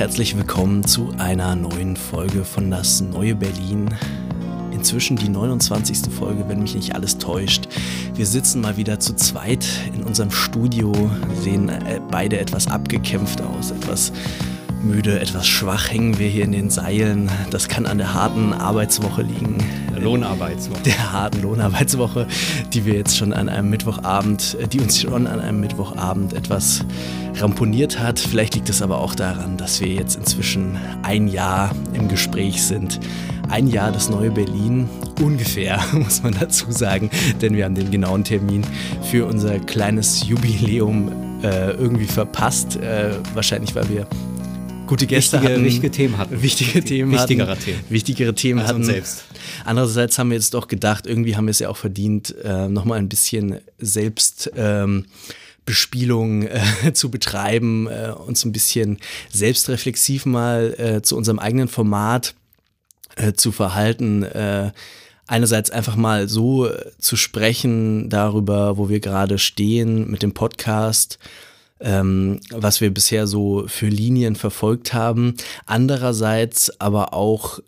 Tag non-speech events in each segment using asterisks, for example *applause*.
Herzlich willkommen zu einer neuen Folge von Das Neue Berlin. Inzwischen die 29. Folge, wenn mich nicht alles täuscht. Wir sitzen mal wieder zu zweit in unserem Studio, sehen äh, beide etwas abgekämpft aus, etwas müde, etwas schwach hängen wir hier in den Seilen. Das kann an der harten Arbeitswoche liegen. Lohnarbeitswoche. Der harten Lohnarbeitswoche, die wir jetzt schon an einem Mittwochabend, äh, die uns schon an einem Mittwochabend etwas ramponiert hat. Vielleicht liegt es aber auch daran, dass wir jetzt inzwischen ein Jahr im Gespräch sind. Ein Jahr das neue Berlin, ungefähr, *laughs* muss man dazu sagen, denn wir haben den genauen Termin für unser kleines Jubiläum äh, irgendwie verpasst. Äh, wahrscheinlich, weil wir gute Gäste Wichtige- hatten. wichtige Themen hatten. Wichtige Themen Wichtigere hatten. Themen. Wichtigere Themen Als hatten. selbst. Andererseits haben wir jetzt doch gedacht, irgendwie haben wir es ja auch verdient, äh, nochmal ein bisschen Selbst. Ähm, Bespielung äh, *laughs* zu betreiben, äh, uns ein bisschen selbstreflexiv mal äh, zu unserem eigenen Format äh, zu verhalten. Äh, einerseits einfach mal so äh, zu sprechen darüber, wo wir gerade stehen mit dem Podcast, ähm, was wir bisher so für Linien verfolgt haben. Andererseits aber auch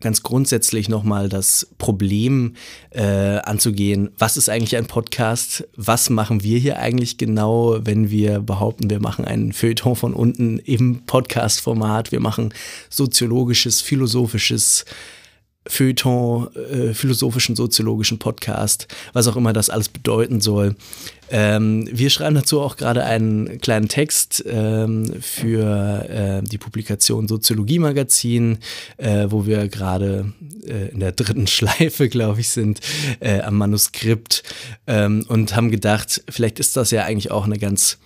ganz grundsätzlich nochmal das Problem äh, anzugehen, was ist eigentlich ein Podcast, was machen wir hier eigentlich genau, wenn wir behaupten, wir machen einen Feuilleton von unten im Podcast-Format, wir machen soziologisches, philosophisches Feuilleton, äh, philosophischen, soziologischen Podcast, was auch immer das alles bedeuten soll. Ähm, wir schreiben dazu auch gerade einen kleinen Text ähm, für äh, die Publikation Soziologie Magazin, äh, wo wir gerade äh, in der dritten *laughs* Schleife, glaube ich, sind äh, am Manuskript ähm, und haben gedacht, vielleicht ist das ja eigentlich auch eine ganz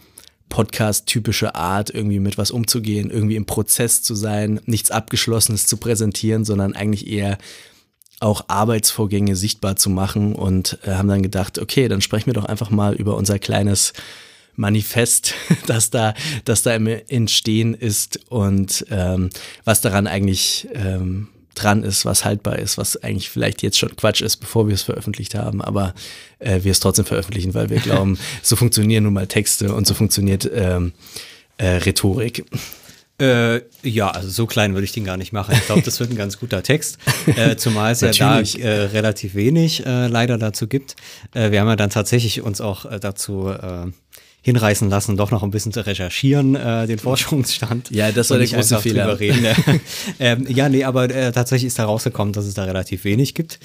Podcast-typische Art, irgendwie mit was umzugehen, irgendwie im Prozess zu sein, nichts Abgeschlossenes zu präsentieren, sondern eigentlich eher auch Arbeitsvorgänge sichtbar zu machen und äh, haben dann gedacht, okay, dann sprechen wir doch einfach mal über unser kleines Manifest, *laughs* das da, das da im Entstehen ist und ähm, was daran eigentlich ähm, dran ist, was haltbar ist, was eigentlich vielleicht jetzt schon Quatsch ist, bevor wir es veröffentlicht haben, aber äh, wir es trotzdem veröffentlichen, weil wir *laughs* glauben, so funktionieren nun mal Texte und so funktioniert ähm, äh, Rhetorik. Äh, ja, also so klein würde ich den gar nicht machen. Ich glaube, das wird ein ganz guter Text, äh, *laughs* zumal es ja da äh, relativ wenig äh, leider dazu gibt. Äh, wir haben ja dann tatsächlich uns auch äh, dazu hinreißen lassen, doch noch ein bisschen zu recherchieren, äh, den Forschungsstand. Ja, das war der nicht große Fehler. Reden. *laughs* ähm, ja, nee, aber äh, tatsächlich ist da rausgekommen, dass es da relativ wenig gibt.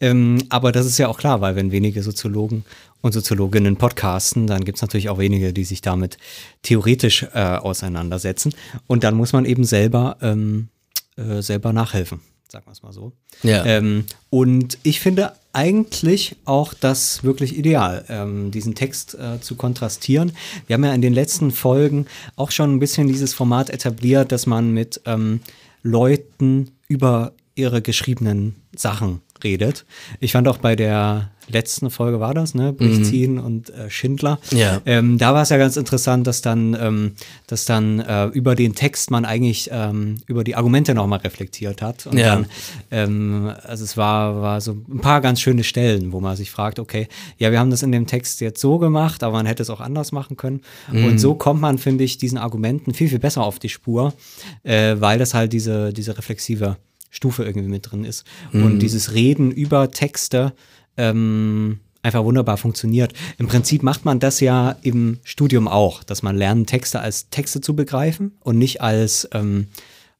Ähm, aber das ist ja auch klar, weil wenn wenige Soziologen und Soziologinnen podcasten, dann gibt es natürlich auch wenige, die sich damit theoretisch äh, auseinandersetzen. Und dann muss man eben selber, ähm, äh, selber nachhelfen, sagen wir es mal so. Ja. Ähm, und ich finde eigentlich auch das wirklich ideal, ähm, diesen Text äh, zu kontrastieren. Wir haben ja in den letzten Folgen auch schon ein bisschen dieses Format etabliert, dass man mit ähm, Leuten über ihre geschriebenen Sachen redet. Ich fand auch bei der letzten Folge war das, ne? Brichtin und äh, Schindler. Ja. Ähm, da war es ja ganz interessant, dass dann, ähm, dass dann äh, über den Text man eigentlich ähm, über die Argumente nochmal reflektiert hat. Und Ja. dann, ähm, also es war, war so ein paar ganz schöne Stellen, wo man sich fragt, okay, ja, wir haben das in dem Text jetzt so gemacht, aber man hätte es auch anders machen können. Und so kommt man, finde ich, diesen Argumenten viel, viel besser auf die Spur, äh, weil das halt diese, diese reflexive Stufe irgendwie mit drin ist. Und dieses Reden über Texte ähm, einfach wunderbar funktioniert. Im Prinzip macht man das ja im Studium auch, dass man lernt, Texte als Texte zu begreifen und nicht als, ähm,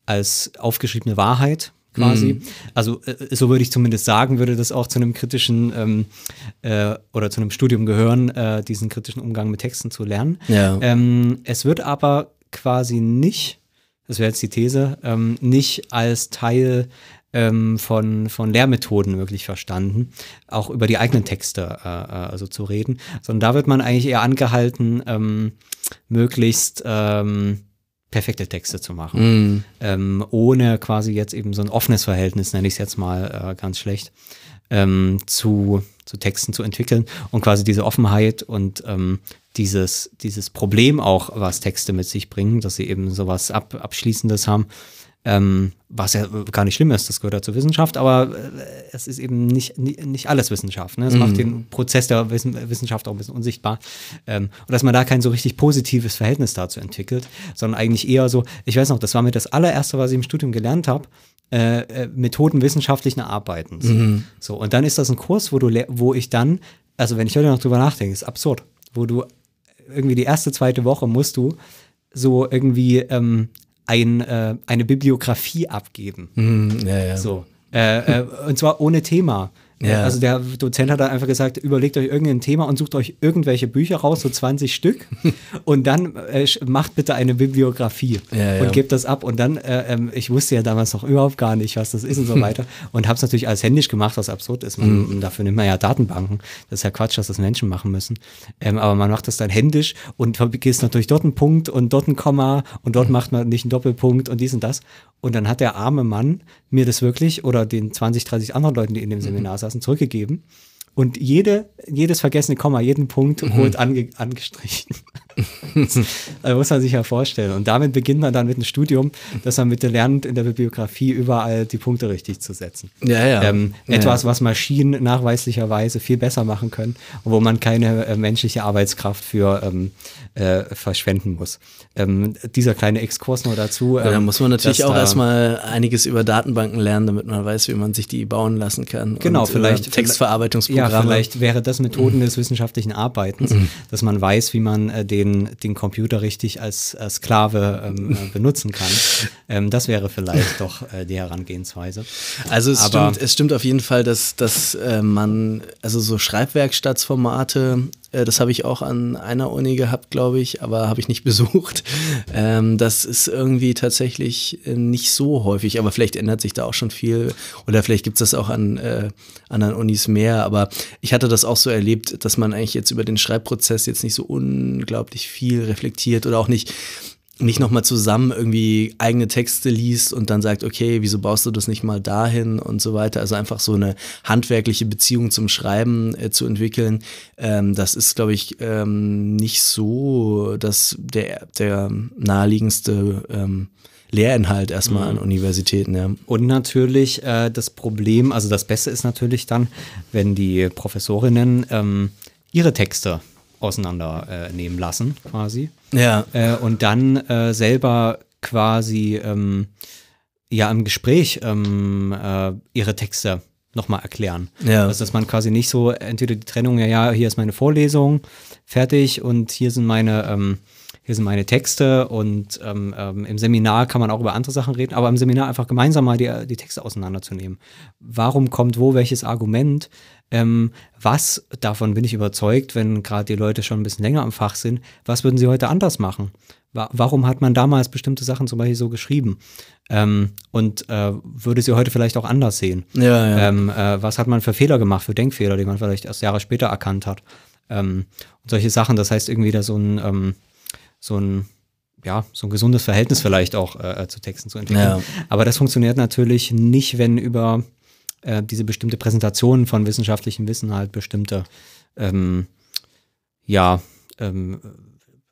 als aufgeschriebene Wahrheit quasi. Also äh, so würde ich zumindest sagen, würde das auch zu einem kritischen ähm, äh, oder zu einem Studium gehören, äh, diesen kritischen Umgang mit Texten zu lernen. Ja. Ähm, es wird aber quasi nicht, das wäre jetzt die These, ähm, nicht als Teil ähm, von, von Lehrmethoden wirklich verstanden, auch über die eigenen Texte äh, äh, also zu reden, sondern da wird man eigentlich eher angehalten, ähm, möglichst ähm, perfekte Texte zu machen. Ähm, ohne quasi jetzt eben so ein offenes Verhältnis, nenne ich es jetzt mal äh, ganz schlecht, ähm, zu, zu Texten zu entwickeln und quasi diese Offenheit und ähm, dieses, dieses Problem auch, was Texte mit sich bringen, dass sie eben sowas Ab Abschließendes haben, ähm, was ja gar nicht schlimm ist, das gehört ja zur Wissenschaft, aber äh, es ist eben nicht, nicht, alles Wissenschaft. Ne? Es macht den Prozess der Wissen, Wissenschaft auch ein bisschen unsichtbar. Ähm, und dass man da kein so richtig positives Verhältnis dazu entwickelt, sondern eigentlich eher so, ich weiß noch, das war mir das allererste, was ich im Studium gelernt habe, äh, äh, Methoden wissenschaftlichen Arbeitens. So, und dann ist das ein Kurs, wo du, wo ich dann, also wenn ich heute noch drüber nachdenke, ist absurd, wo du irgendwie die erste, zweite Woche musst du so irgendwie ähm, ein, äh, eine Bibliografie abgeben. Hm, ja, ja. So. Äh, äh, und zwar ohne Thema. Ja. Also der Dozent hat dann einfach gesagt, überlegt euch irgendein Thema und sucht euch irgendwelche Bücher raus, so 20 Stück, *laughs* und dann äh, macht bitte eine Bibliografie Ja, ja. und gebt das ab. Und dann, äh, ähm, ich wusste ja damals noch überhaupt gar nicht, was das ist und so *laughs* weiter. Und habe es natürlich alles händisch gemacht, was absurd ist. Man, Dafür nimmt man ja Datenbanken. Das ist ja Quatsch, dass das Menschen machen müssen. Ähm, aber man macht das dann händisch und vergisst natürlich dort einen Punkt und dort ein Komma und dort macht man nicht einen Doppelpunkt und dies und das. Und dann hat der arme Mann mir das wirklich oder den 20, 30 anderen Leuten, die in dem Seminar saßen, zurückgegeben. Und jede, jedes vergessene Komma, jeden Punkt rot ange, angestrichen. *laughs* also muss man sich ja vorstellen. Und damit beginnt man dann mit einem Studium, dass man bitte lernt, in der Bibliografie überall die Punkte richtig zu setzen. Ja, ja. Ähm, Ja, etwas, ja. was Maschinen nachweislicherweise viel besser machen können und wo man keine äh, menschliche Arbeitskraft für ähm, äh, verschwenden muss. Ähm, dieser kleine Exkurs noch dazu. Ja, da ähm, muss man natürlich auch da- erstmal einiges über Datenbanken lernen, damit man weiß, wie man sich die bauen lassen kann. Genau, und, vielleicht- Äh, Textverarbeitungsprogramme. Ja, vielleicht wäre das Methoden des wissenschaftlichen Arbeitens, dass man weiß, wie man äh, den, den Computer richtig als, als Sklave ähm, *laughs* äh, benutzen kann. Ähm, das wäre vielleicht doch äh, die Herangehensweise. Also es Aber- stimmt, es stimmt auf jeden Fall, dass, dass äh, man, also so Schreibwerkstattsformate, äh, das habe ich auch an einer Uni gehabt, glaube ich, aber habe ich nicht *laughs* besucht. Ähm, das ist irgendwie tatsächlich äh, nicht so häufig, aber vielleicht ändert sich da auch schon viel oder vielleicht gibt es das auch an äh, anderen Unis mehr. Aber ich hatte das auch so erlebt, dass man eigentlich jetzt über den Schreibprozess jetzt nicht so unglaublich viel reflektiert oder auch nicht nicht nochmal zusammen irgendwie eigene Texte liest und dann sagt, okay, wieso baust du das nicht mal dahin und so weiter. Also einfach so eine handwerkliche Beziehung zum Schreiben äh, zu entwickeln, ähm, das ist, glaube ich, ähm, nicht so dass der, der naheliegendste ähm, Lehrinhalt erstmal an Universitäten. Ja. Und natürlich äh, das Problem, also das Beste ist natürlich dann, wenn die Professorinnen ähm, ihre Texte auseinandernehmen nehmen lassen, quasi. Ja. Äh, und dann äh, selber quasi ähm, ja im Gespräch ähm, äh, ihre Texte nochmal erklären. Ja. Also dass man quasi nicht so entweder die Trennung, ja, ja, hier ist meine Vorlesung, fertig und hier sind meine, ähm, hier sind meine Texte und ähm, ähm, im Seminar kann man auch über andere Sachen reden, aber im Seminar einfach gemeinsam mal die, die Texte auseinanderzunehmen. Warum kommt wo welches Argument? Ähm, was, davon bin ich überzeugt, wenn gerade die Leute schon ein bisschen länger im Fach sind, was würden sie heute anders machen? Wa warum hat man damals bestimmte Sachen zum Beispiel so geschrieben? Ähm, und äh, würde sie heute vielleicht auch anders sehen? Ja, ja. Ähm, äh, was hat man für Fehler gemacht, für Denkfehler, die man vielleicht erst Jahre später erkannt hat? Ähm, und solche Sachen, das heißt irgendwie da so ein, ähm, so ein, ja, so ein gesundes Verhältnis vielleicht auch äh, zu Texten zu entwickeln. Ja. Aber das funktioniert natürlich nicht, wenn über äh, diese bestimmte Präsentation von wissenschaftlichem Wissen halt bestimmte, ähm, ja, ähm,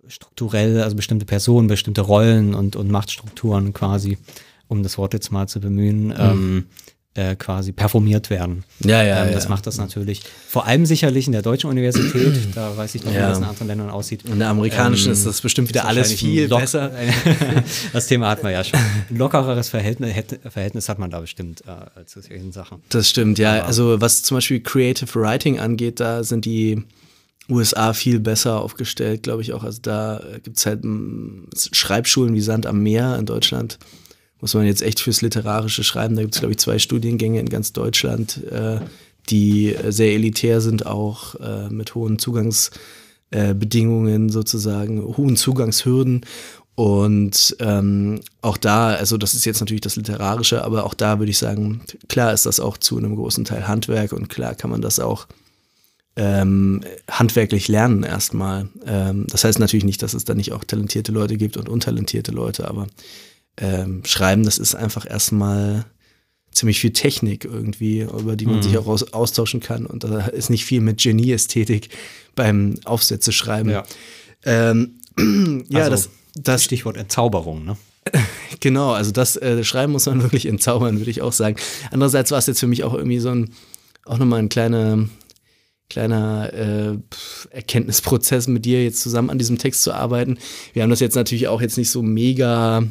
strukturell, also bestimmte Personen, bestimmte Rollen und, und Machtstrukturen quasi, um das Wort jetzt mal zu bemühen, ähm, äh, quasi performiert werden. Ja, ja, ähm, das ja. macht das natürlich vor allem sicherlich in der deutschen Universität, *clears throat* da weiß ich noch, Ja. wie das in anderen Ländern aussieht. In der amerikanischen Ähm, ist das bestimmt wieder alles viel besser. *laughs* das Thema hatten wir ja schon. Ein *laughs* lockereres Verhältnis, Verhältnis hat man da bestimmt äh, zu solchen Sachen. Das stimmt, ja. Also was zum Beispiel Creative Writing angeht, da sind die USA viel besser aufgestellt, glaube ich auch. Also da gibt es halt Schreibschulen wie Sand am Meer in Deutschland. Muss man jetzt echt fürs literarische Schreiben. Da gibt es, glaube ich, zwei Studiengänge in ganz Deutschland, äh, die äh, sehr elitär sind, auch äh, mit hohen Zugangsbedingungen sozusagen, hohen Zugangshürden. Und ähm, auch da, also das ist jetzt natürlich das Literarische, aber auch da würde ich sagen, klar ist das auch zu einem großen Teil Handwerk und klar kann man das auch ähm, handwerklich lernen erstmal. Ähm, das heißt natürlich nicht, dass es da nicht auch talentierte Leute gibt und untalentierte Leute, aber ähm, Schreiben, das ist einfach erstmal ziemlich viel Technik irgendwie, über die man Mhm. sich auch aus, austauschen kann. Und da ist nicht viel mit Genie-Ästhetik beim Aufsätze schreiben. Ja. Ähm, *clears throat* ja, Also, das, das Stichwort Entzauberung, ne? *laughs* Genau, also das äh, Schreiben muss man *laughs* wirklich entzaubern, würde ich auch sagen. Andererseits war es jetzt für mich auch irgendwie so ein, auch nochmal ein kleiner, kleiner äh, Erkenntnisprozess mit dir jetzt zusammen an diesem Text zu arbeiten. Wir haben das jetzt natürlich auch jetzt nicht so mega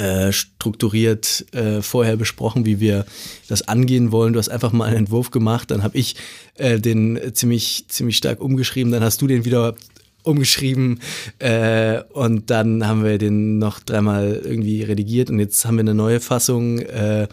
äh, strukturiert äh, vorher besprochen, wie wir das angehen wollen. Du hast einfach mal einen Entwurf gemacht, dann habe ich äh, den ziemlich, ziemlich stark umgeschrieben, dann hast du den wieder umgeschrieben äh, und dann haben wir den noch dreimal irgendwie redigiert und jetzt haben wir eine neue Fassung äh,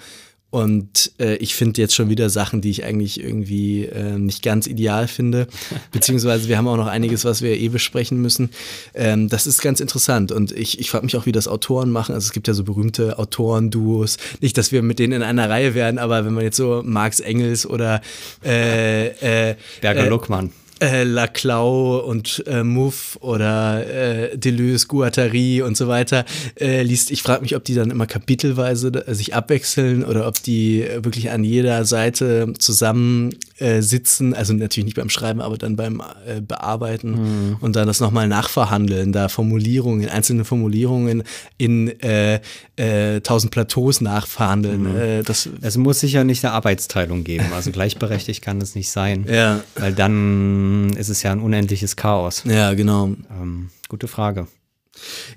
und äh, ich finde jetzt schon wieder Sachen, die ich eigentlich irgendwie äh, nicht ganz ideal finde. *laughs* Beziehungsweise wir haben auch noch einiges, was wir eh besprechen müssen. Ähm, das ist ganz interessant. Und ich, ich frage mich auch, wie das Autoren machen. Also es gibt ja so berühmte Autoren-Duos. Nicht, dass wir mit denen in einer Reihe wären, aber wenn man jetzt so Marx Engels oder äh, äh, Berger äh, Luckmann. Äh, Laclau und äh, Muff oder äh, Deleuze, Guattari und so weiter äh, liest. Ich frage mich, ob die dann immer kapitelweise äh, sich abwechseln oder ob die äh, wirklich an jeder Seite zusammen äh, sitzen. Also natürlich nicht beim Schreiben, aber dann beim äh, Bearbeiten und dann das nochmal nachverhandeln, da Formulierungen, einzelne Formulierungen in äh, äh, tausend Plateaus nachverhandeln. Äh, das, Es muss sicher nicht eine Arbeitsteilung geben. Also gleichberechtigt kann es nicht sein. ja, Weil dann ist es ja ein unendliches Chaos. ja, genau. Ähm, gute Frage.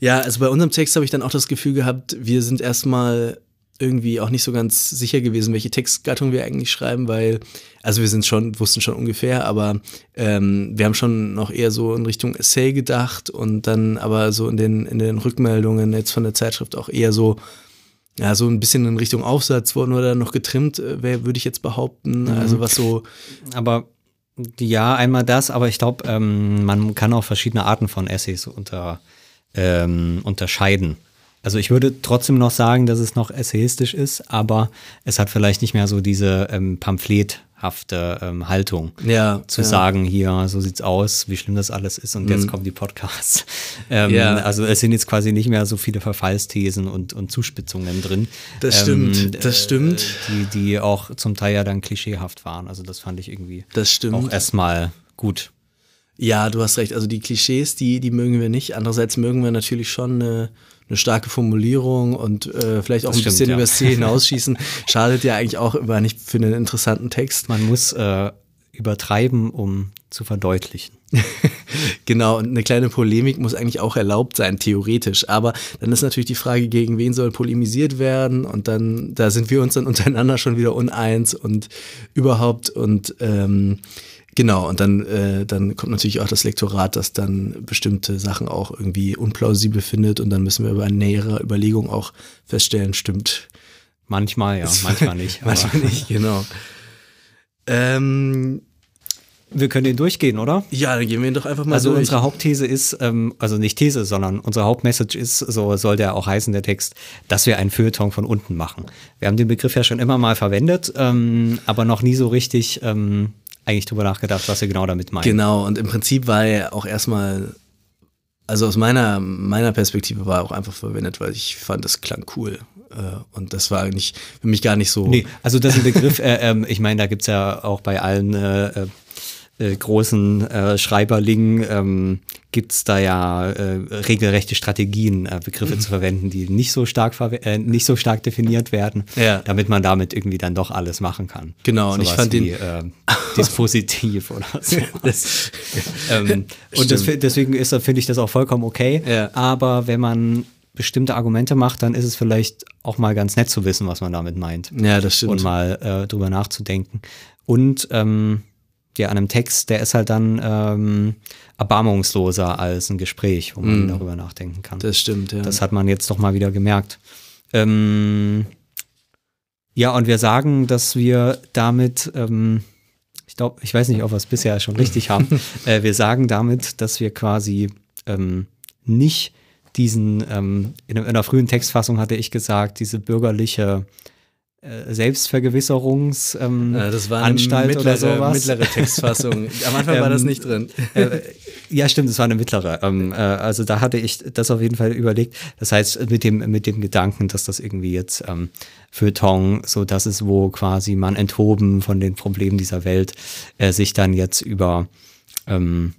Ja, also bei unserem Text habe ich dann auch das Gefühl gehabt, wir sind erstmal irgendwie auch nicht so ganz sicher gewesen, welche Textgattung wir eigentlich schreiben, weil, also wir sind schon, wussten schon ungefähr, aber ähm, wir haben schon noch eher so in Richtung Essay gedacht und dann aber so in den, in den Rückmeldungen jetzt von der Zeitschrift auch eher so, ja, so ein bisschen in Richtung Aufsatz wurden wir dann noch getrimmt, äh, würde ich jetzt behaupten. Also was so, Aber ja, einmal das, aber ich glaube, ähm, man kann auch verschiedene Arten von Essays unter, ähm, unterscheiden. Also ich würde trotzdem noch sagen, dass es noch essayistisch ist, aber es hat vielleicht nicht mehr so diese ähm, pamphlethafte ähm, Haltung. ja, Zu ja. sagen, hier, so sieht's aus, wie schlimm das alles ist und jetzt kommen die Podcasts. *laughs* Ähm, Mhm. Ja. Also es sind jetzt quasi nicht mehr so viele Verfallsthesen und, und Zuspitzungen drin. Das ähm, stimmt, das stimmt. Die, die auch zum Teil ja dann klischeehaft waren. Also das fand ich irgendwie auch erstmal gut. Ja, du hast recht. Also die Klischees, die, die mögen wir nicht. Andererseits mögen wir natürlich schon eine, eine starke Formulierung und äh, vielleicht auch Das ein stimmt, bisschen ja. über das Ziel *laughs* hinausschießen. Schadet ja eigentlich auch immer nicht für einen interessanten Text. Man muss äh, übertreiben, um zu verdeutlichen. *laughs* Genau, und eine kleine Polemik muss eigentlich auch erlaubt sein, theoretisch. Aber dann ist natürlich die Frage, gegen wen soll polemisiert werden? Und dann, da sind wir uns dann *laughs* untereinander schon wieder uneins und überhaupt und ähm, Genau, und dann, äh, dann kommt natürlich auch das Lektorat, das dann bestimmte Sachen auch irgendwie unplausibel findet und dann müssen wir bei näherer Überlegung auch feststellen, stimmt. Manchmal ja, manchmal *laughs* nicht. Manchmal nicht, genau. Ähm, Wir können den durchgehen, oder? ja, dann gehen wir ihn doch einfach mal Also durch. unsere Hauptthese ist, ähm, also nicht These, sondern unsere Hauptmessage ist, so soll der auch heißen, der Text, dass wir einen Feuilleton von unten machen. Wir haben den Begriff ja schon immer mal verwendet, ähm, aber noch nie so richtig ähm, eigentlich drüber nachgedacht, was wir genau damit meinen. Genau, und im Prinzip war er auch erstmal, also aus meiner, meiner Perspektive war er auch einfach verwendet, weil ich fand, das klang cool. Äh, Und das war nicht, für mich gar nicht so. Nee, also das ist ein Begriff, äh, ähm, ich meine, da gibt's ja auch bei allen äh, äh, großen äh, Schreiberlingen, ähm, gibt's da ja äh, regelrechte Strategien, äh, Begriffe Mhm. zu verwenden, die nicht so stark äh, nicht so stark definiert werden, Ja. damit man damit irgendwie dann doch alles machen kann. Genau, und ich Sowas fand den- wie, äh, Dispositiv oder *laughs* so. Das- ähm, und das, deswegen ist, finde ich das auch vollkommen okay. Ja. Aber wenn man bestimmte Argumente macht, dann ist es vielleicht auch mal ganz nett zu wissen, was man damit meint Ja, das stimmt. und mal äh, drüber nachzudenken. Und ähm, ja, an einem Text, der ist halt dann ähm, erbarmungsloser als ein Gespräch, wo man darüber nachdenken kann. Das stimmt, ja. Das hat man jetzt doch mal wieder gemerkt. Ähm, ja, und wir sagen, dass wir damit, ähm, ich glaube, ich weiß nicht, ob wir es bisher schon richtig haben, *laughs* äh, wir sagen damit, dass wir quasi ähm, nicht diesen, ähm, in, einer- in einer frühen Textfassung hatte ich gesagt, diese bürgerliche Selbstvergewisserungsanstalt ähm, Ja, das war eine mittlere, oder sowas. mittlere Textfassung. *laughs* Am Anfang war das Ähm, nicht drin. *laughs* Äh, ja, stimmt, es war eine mittlere. Ähm, äh, also da hatte ich das auf jeden Fall überlegt. Das heißt, mit dem, mit dem Gedanken, dass das irgendwie jetzt ähm, Feuilleton, so dass es, wo quasi man enthoben von den Problemen dieser Welt, äh, sich dann jetzt über ähm,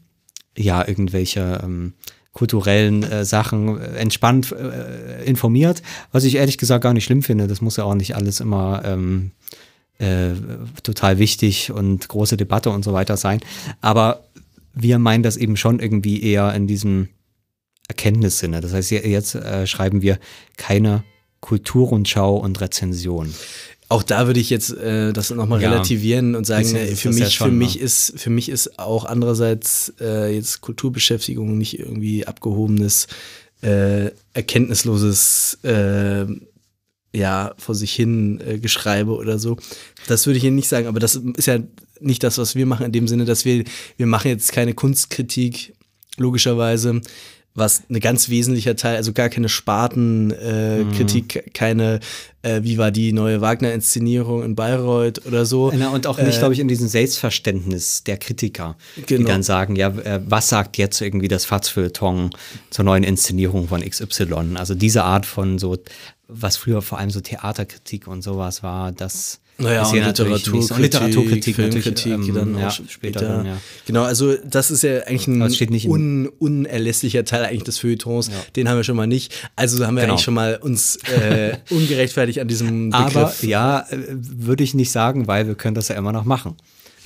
ja, irgendwelche ähm, kulturellen äh, Sachen äh, entspannt äh, informiert, was ich ehrlich gesagt gar nicht schlimm finde. Das muss ja auch nicht alles immer ähm, äh, total wichtig und große Debatte und so weiter sein. Aber wir meinen das eben schon irgendwie eher in diesem Erkenntnissinne. Das heißt, je- jetzt äh, schreiben wir keine Kulturrundschau und Rezension. Auch da würde ich jetzt äh, das nochmal Ja. relativieren und sagen, äh, für mich, für mich ne? ist, für mich ist auch andererseits äh, jetzt Kulturbeschäftigung nicht irgendwie abgehobenes, äh, erkenntnisloses, äh, ja, vor sich hin äh, Geschreibe oder so. Das würde ich hier nicht sagen, aber das ist ja nicht das, was wir machen, in dem Sinne, dass wir, wir machen jetzt keine Kunstkritik, logischerweise, was ein ganz wesentlicher Teil, also gar keine Spartenkritik, äh, Mhm. Keine, äh, wie war die neue Wagner-Inszenierung in Bayreuth oder so. Na, und auch nicht, Äh, glaube ich, in diesem Selbstverständnis der Kritiker, die Genau. dann sagen, ja, äh, was sagt jetzt irgendwie das Fatzfeuilleton zur neuen Inszenierung von XY? Also diese Art von so, was früher vor allem so Theaterkritik und sowas war, das Naja, und so. Und Literaturkritik, Filmkritik, natürlich, ähm, dann auch ja, später. später dann, ja. Genau, also das ist ja eigentlich ein un unerlässlicher Teil eigentlich des Feuilletons. Ja. Den haben wir schon mal nicht. Also haben wir Genau. eigentlich schon mal uns äh, ungerechtfertigt an diesem *laughs* Begriff. Aber ja, äh, würde ich nicht sagen, weil wir können das ja immer noch machen.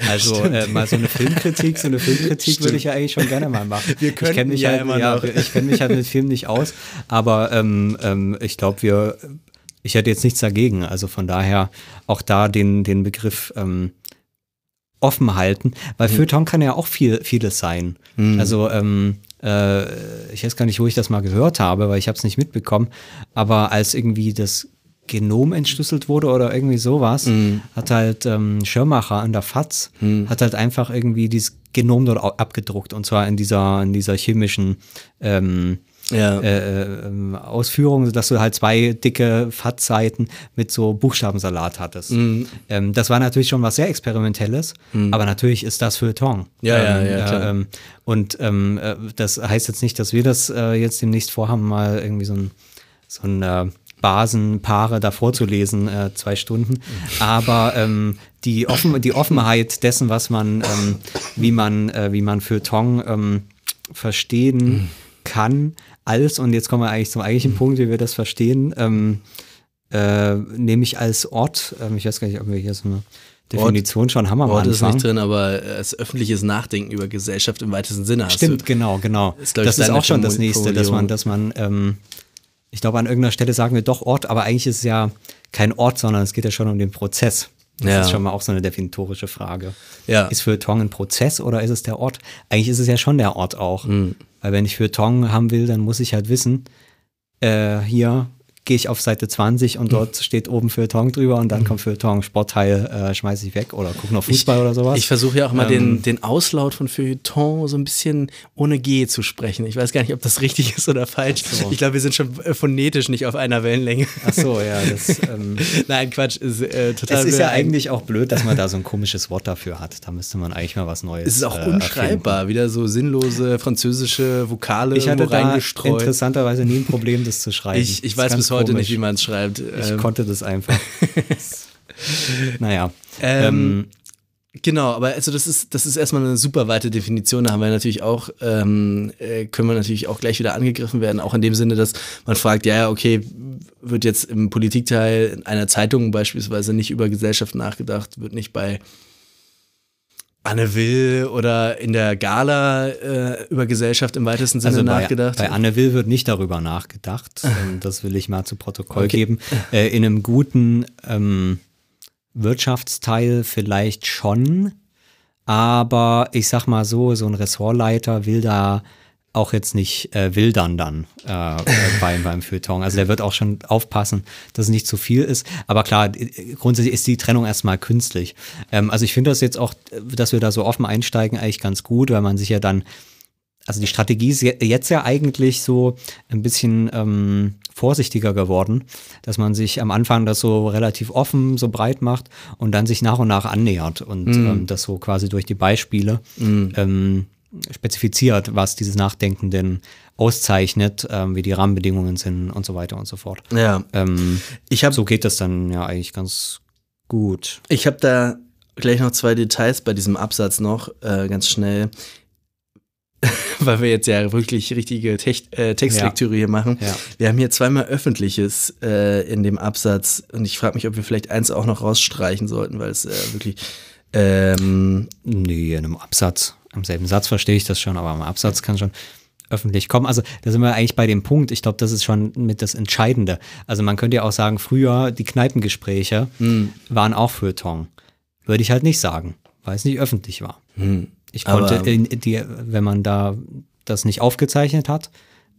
Also äh, mal so eine Filmkritik, so eine Filmkritik würde ich ja eigentlich schon gerne mal machen. Wir ich kenn könnten mich ja halt, immer ja, noch. Ich kenne mich halt mit Filmen nicht aus, aber ähm, ähm, ich glaube, wir, ich hätte jetzt nichts dagegen. Also von daher auch da den, den Begriff ähm, offen halten, weil Mhm. Feuilleton kann ja auch viel, vieles sein. Also ähm, äh, ich weiß gar nicht, wo ich das mal gehört habe, weil ich habe es nicht mitbekommen, aber als irgendwie das Genom entschlüsselt wurde oder irgendwie sowas, Mhm. hat halt ähm, Schirmacher an der FAZ, hat halt einfach irgendwie dieses Genom dort abgedruckt und zwar in dieser, in dieser chemischen ähm, Ja. äh, ähm, Ausführung, dass du halt zwei dicke FAT-Seiten mit so Buchstabensalat hattest. Mhm. Ähm, das war natürlich schon was sehr Experimentelles, aber natürlich ist das Feuilleton. Ja, ja, ähm, ja, klar. Äh, ähm, und ähm, äh, das heißt jetzt nicht, dass wir das äh, jetzt demnächst vorhaben, mal irgendwie so ein, so ein äh, Basenpaare davor zu lesen, äh, zwei Stunden. Aber ähm, die, Offen die Offenheit dessen, was man, ähm, wie man, äh, wie man Feuilleton ähm, verstehen kann, als, und jetzt kommen wir eigentlich zum eigentlichen Punkt, wie wir das verstehen, ähm, äh, nämlich als Ort, ähm, ich weiß gar nicht, ob wir hier so eine Definition schon haben am Ort ist nicht drin, aber als öffentliches Nachdenken über Gesellschaft im weitesten Sinne hast Stimmt, du. genau, genau. Ist, das ist auch schon das nächste, dass man, dass man, ähm, ich glaube, an irgendeiner Stelle sagen wir doch Ort, aber eigentlich ist es ja kein Ort, sondern es geht ja schon um den Prozess. Das Ja. ist schon mal auch so eine definitorische Frage. Ja. Ist Feuilleton ein Prozess oder ist es der Ort? Eigentlich ist es ja schon der Ort auch. Mhm. Weil wenn ich Feuilleton haben will, dann muss ich halt wissen, äh, hier gehe ich auf Seite 20 Mhm. und dort steht oben Feuilleton drüber und dann kommt Feuilleton, Sportteil äh, schmeiße ich weg oder gucke noch Fußball oder sowas. Ich versuche ja auch mal Ähm, den, den Auslaut von Feuilleton so ein bisschen ohne G zu sprechen. Ich weiß gar nicht, ob das richtig ist oder falsch. so. Ich glaube, wir sind schon äh, phonetisch nicht auf einer Wellenlänge. Ach so, ja, das, *laughs* ähm, Nein, Quatsch, ist äh, total. Es ist ja eigentlich auch blöd, dass man da so ein komisches Wort dafür hat. Da müsste man eigentlich mal was Neues. Es ist auch äh, unschreibbar, wieder so sinnlose französische Vokale erfinden. Ich hatte da reingestreut. interessanterweise nie ein Problem, das zu schreiben. Ich, ich weiß bis heute komisch. nicht, wie man es schreibt. Ich Ähm, konnte das einfach. *laughs* naja. Ähm, Genau, aber also das ist, das ist erstmal eine super weite Definition. Da haben wir natürlich auch, ähm, äh, können wir natürlich auch gleich wieder angegriffen werden, auch in dem Sinne, dass man fragt, ja, ja, okay, wird jetzt im Politikteil in einer Zeitung beispielsweise nicht über Gesellschaft nachgedacht, wird nicht bei Anne Will oder in der Gala äh, über Gesellschaft im weitesten Sinne Also bei, nachgedacht. bei Anne Will wird nicht darüber nachgedacht. *laughs* Ähm, das will ich mal zu Protokoll Okay. geben. Äh, in einem guten ähm, Wirtschaftsteil vielleicht schon, aber ich sag mal so, so ein Ressortleiter will da auch jetzt nicht äh, wildern dann äh, äh, beim, beim Feuilleton. Also der wird auch schon aufpassen, dass es nicht zu viel ist. Aber klar, äh, grundsätzlich ist die Trennung erstmal künstlich. Ähm, also ich finde das jetzt auch, dass wir da so offen einsteigen, eigentlich ganz gut, weil man sich ja dann also die Strategie ist je- jetzt ja eigentlich so ein bisschen ähm, vorsichtiger geworden, dass man sich am Anfang das so relativ offen, so breit macht und dann sich nach und nach annähert und ähm, das so quasi durch die Beispiele ähm, spezifiziert, was dieses Nachdenken denn auszeichnet, ähm, wie die Rahmenbedingungen sind und so weiter und so fort. Ja. Ähm, Ich habe so geht das dann ja eigentlich ganz gut. Ich habe da gleich noch zwei Details bei diesem Absatz noch, äh, ganz schnell, *laughs* weil wir jetzt ja wirklich richtige Tech äh, Textlektüre hier machen. Ja. Wir haben hier zweimal Öffentliches äh, in dem Absatz und ich frage mich, ob wir vielleicht eins auch noch rausstreichen sollten, weil es äh, wirklich ähm, Nee, in einem Absatz. Im selben Satz verstehe ich das schon, aber im Absatz kann schon öffentlich kommen. Also da sind wir eigentlich bei dem Punkt, ich glaube, das ist schon mit das Entscheidende. Also man könnte ja auch sagen, früher die Kneipengespräche waren auch Feuilleton. Würde ich halt nicht sagen, weil es nicht öffentlich war. Ich konnte, Aber- in, die, wenn man da das nicht aufgezeichnet hat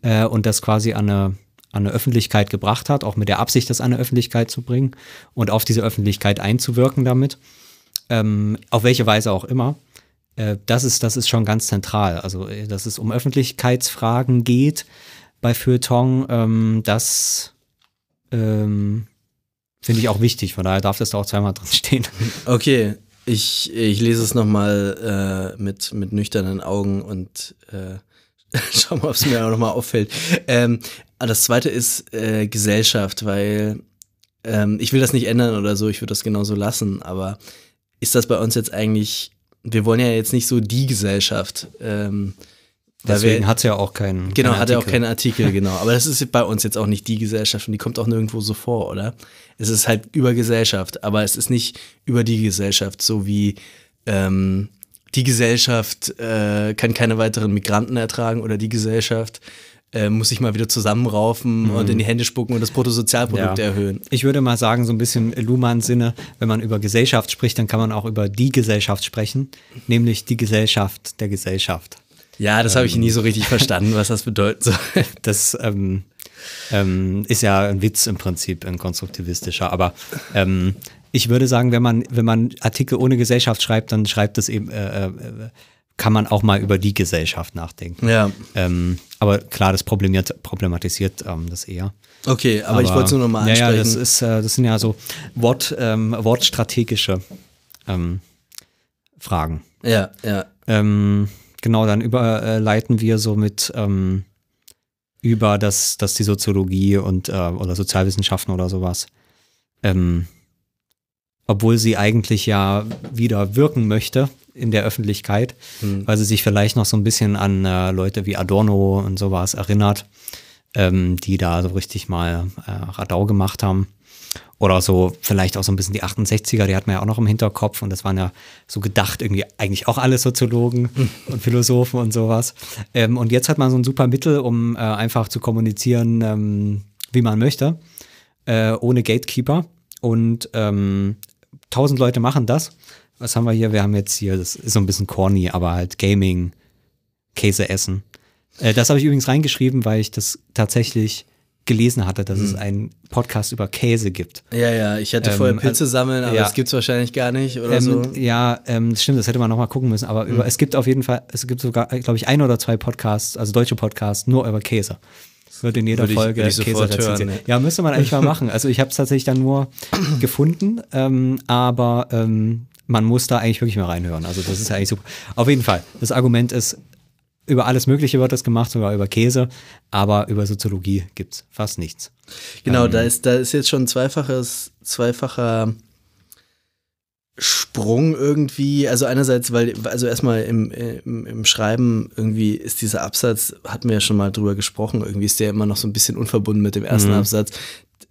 äh, und das quasi an eine, an eine Öffentlichkeit gebracht hat, auch mit der Absicht, das an eine Öffentlichkeit zu bringen und auf diese Öffentlichkeit einzuwirken damit, ähm, auf welche Weise auch immer, äh, das, ist, das ist schon ganz zentral. Also, äh, dass es um Öffentlichkeitsfragen geht bei Feuilleton, ähm, das ähm, finde ich auch wichtig. Von daher darf das da auch zweimal drin stehen. *laughs* okay. Ich, ich lese es nochmal äh, mit, mit nüchternen Augen und äh, *laughs* schau mal, ob es mir auch nochmal auffällt. Ähm, das zweite ist äh, Gesellschaft, weil ähm, ich will das nicht ändern oder so, ich würde das genauso lassen, aber ist das bei uns jetzt eigentlich, wir wollen ja jetzt nicht so die Gesellschaft. Ähm, Deswegen hat es ja auch keinen. Genau, keinen hat er auch keinen Artikel, *laughs* genau. Aber das ist bei uns jetzt auch nicht die Gesellschaft und die kommt auch nirgendwo so vor, oder? Es ist halt über Gesellschaft, aber es ist nicht über die Gesellschaft, so wie ähm, die Gesellschaft äh, kann keine weiteren Migranten ertragen oder die Gesellschaft äh, muss sich mal wieder zusammenraufen und in die Hände spucken und das Bruttosozialprodukt Ja. erhöhen. Ich würde mal sagen, so ein bisschen Luhmanns Sinne, wenn man über Gesellschaft spricht, dann kann man auch über die Gesellschaft sprechen, nämlich die Gesellschaft der Gesellschaft. Ja, das habe ich nie so richtig verstanden, was das bedeuten soll. *laughs* Das ähm, ähm, ist ja ein Witz im Prinzip, ein konstruktivistischer. Aber ähm, ich würde sagen, wenn man, wenn man Artikel ohne Gesellschaft schreibt, dann schreibt es eben, äh, äh, kann man auch mal über die Gesellschaft nachdenken. Ja, Ähm, aber klar, das problemiert, problematisiert ähm, das eher. okay, aber, ich wollte es nur nochmal ansprechen. Ja, das, ist, äh, das sind ja so Wort, ähm, wortstrategische ähm, Fragen. ja, ja. Ähm, genau, dann überleiten wir so mit ähm, über das, dass die Soziologie und äh, oder Sozialwissenschaften oder sowas, obwohl sie eigentlich ja wieder wirken möchte in der Öffentlichkeit, weil sie sich vielleicht noch so ein bisschen an äh, Leute wie Adorno und sowas erinnert, ähm, die da so richtig mal äh, Radau gemacht haben. Oder so vielleicht auch so ein bisschen die 68er, die hat man ja auch noch im Hinterkopf und das waren ja so gedacht irgendwie eigentlich auch alle Soziologen und Philosophen und sowas. Ähm, und jetzt hat man so ein super Mittel, um äh, einfach zu kommunizieren, ähm, wie man möchte, äh, ohne Gatekeeper. Und ähm, tausend Leute machen das. Was haben wir hier? Wir haben jetzt hier, das ist so ein bisschen corny, aber halt Gaming, Käse essen. Äh, das habe ich übrigens reingeschrieben, weil ich das tatsächlich gelesen hatte, dass es einen Podcast über Käse gibt. Ja, ja, ich hatte Ähm, vorher Pilze also- sammeln, aber ja. das gibt's wahrscheinlich gar nicht oder Ähm, so. Ja, ähm, das stimmt, das hätte man nochmal gucken müssen, aber über, es gibt auf jeden Fall, es gibt sogar, glaube ich, ein oder zwei Podcasts, also deutsche Podcasts, nur über Käse. Es Wird in jeder Würde Folge ich Käse rezensiert. ja. Ja, müsste man eigentlich mal machen. Also ich habe es tatsächlich dann nur *clears throat* gefunden, ähm, aber ähm, man muss da eigentlich wirklich mal reinhören. Also das ist ja eigentlich super. Auf jeden Fall, das Argument ist, über alles Mögliche wird das gemacht, sogar über Käse, aber über Soziologie gibt's fast nichts. Genau, Ähm. da ist, da ist jetzt schon ein zweifaches, zweifacher Sprung irgendwie. Also einerseits, weil, also erstmal im, im, im Schreiben irgendwie ist dieser Absatz, hatten wir ja schon mal drüber gesprochen, irgendwie ist der immer noch so ein bisschen unverbunden mit dem ersten Mhm. Absatz.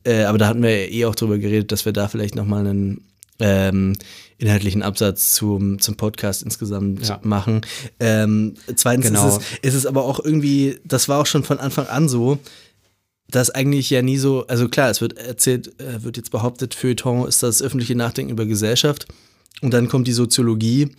Äh, aber da hatten wir ja eh auch drüber geredet, dass wir da vielleicht nochmal einen ähm, inhaltlichen Absatz zum, zum Podcast insgesamt Ja. machen. Ähm, zweitens Genau. ist, es, ist es aber auch irgendwie, das war auch schon von Anfang an so, dass eigentlich ja nie so, also klar, es wird erzählt, äh, wird jetzt behauptet, Feuilleton ist das öffentliche Nachdenken über Gesellschaft und dann kommt die Soziologie.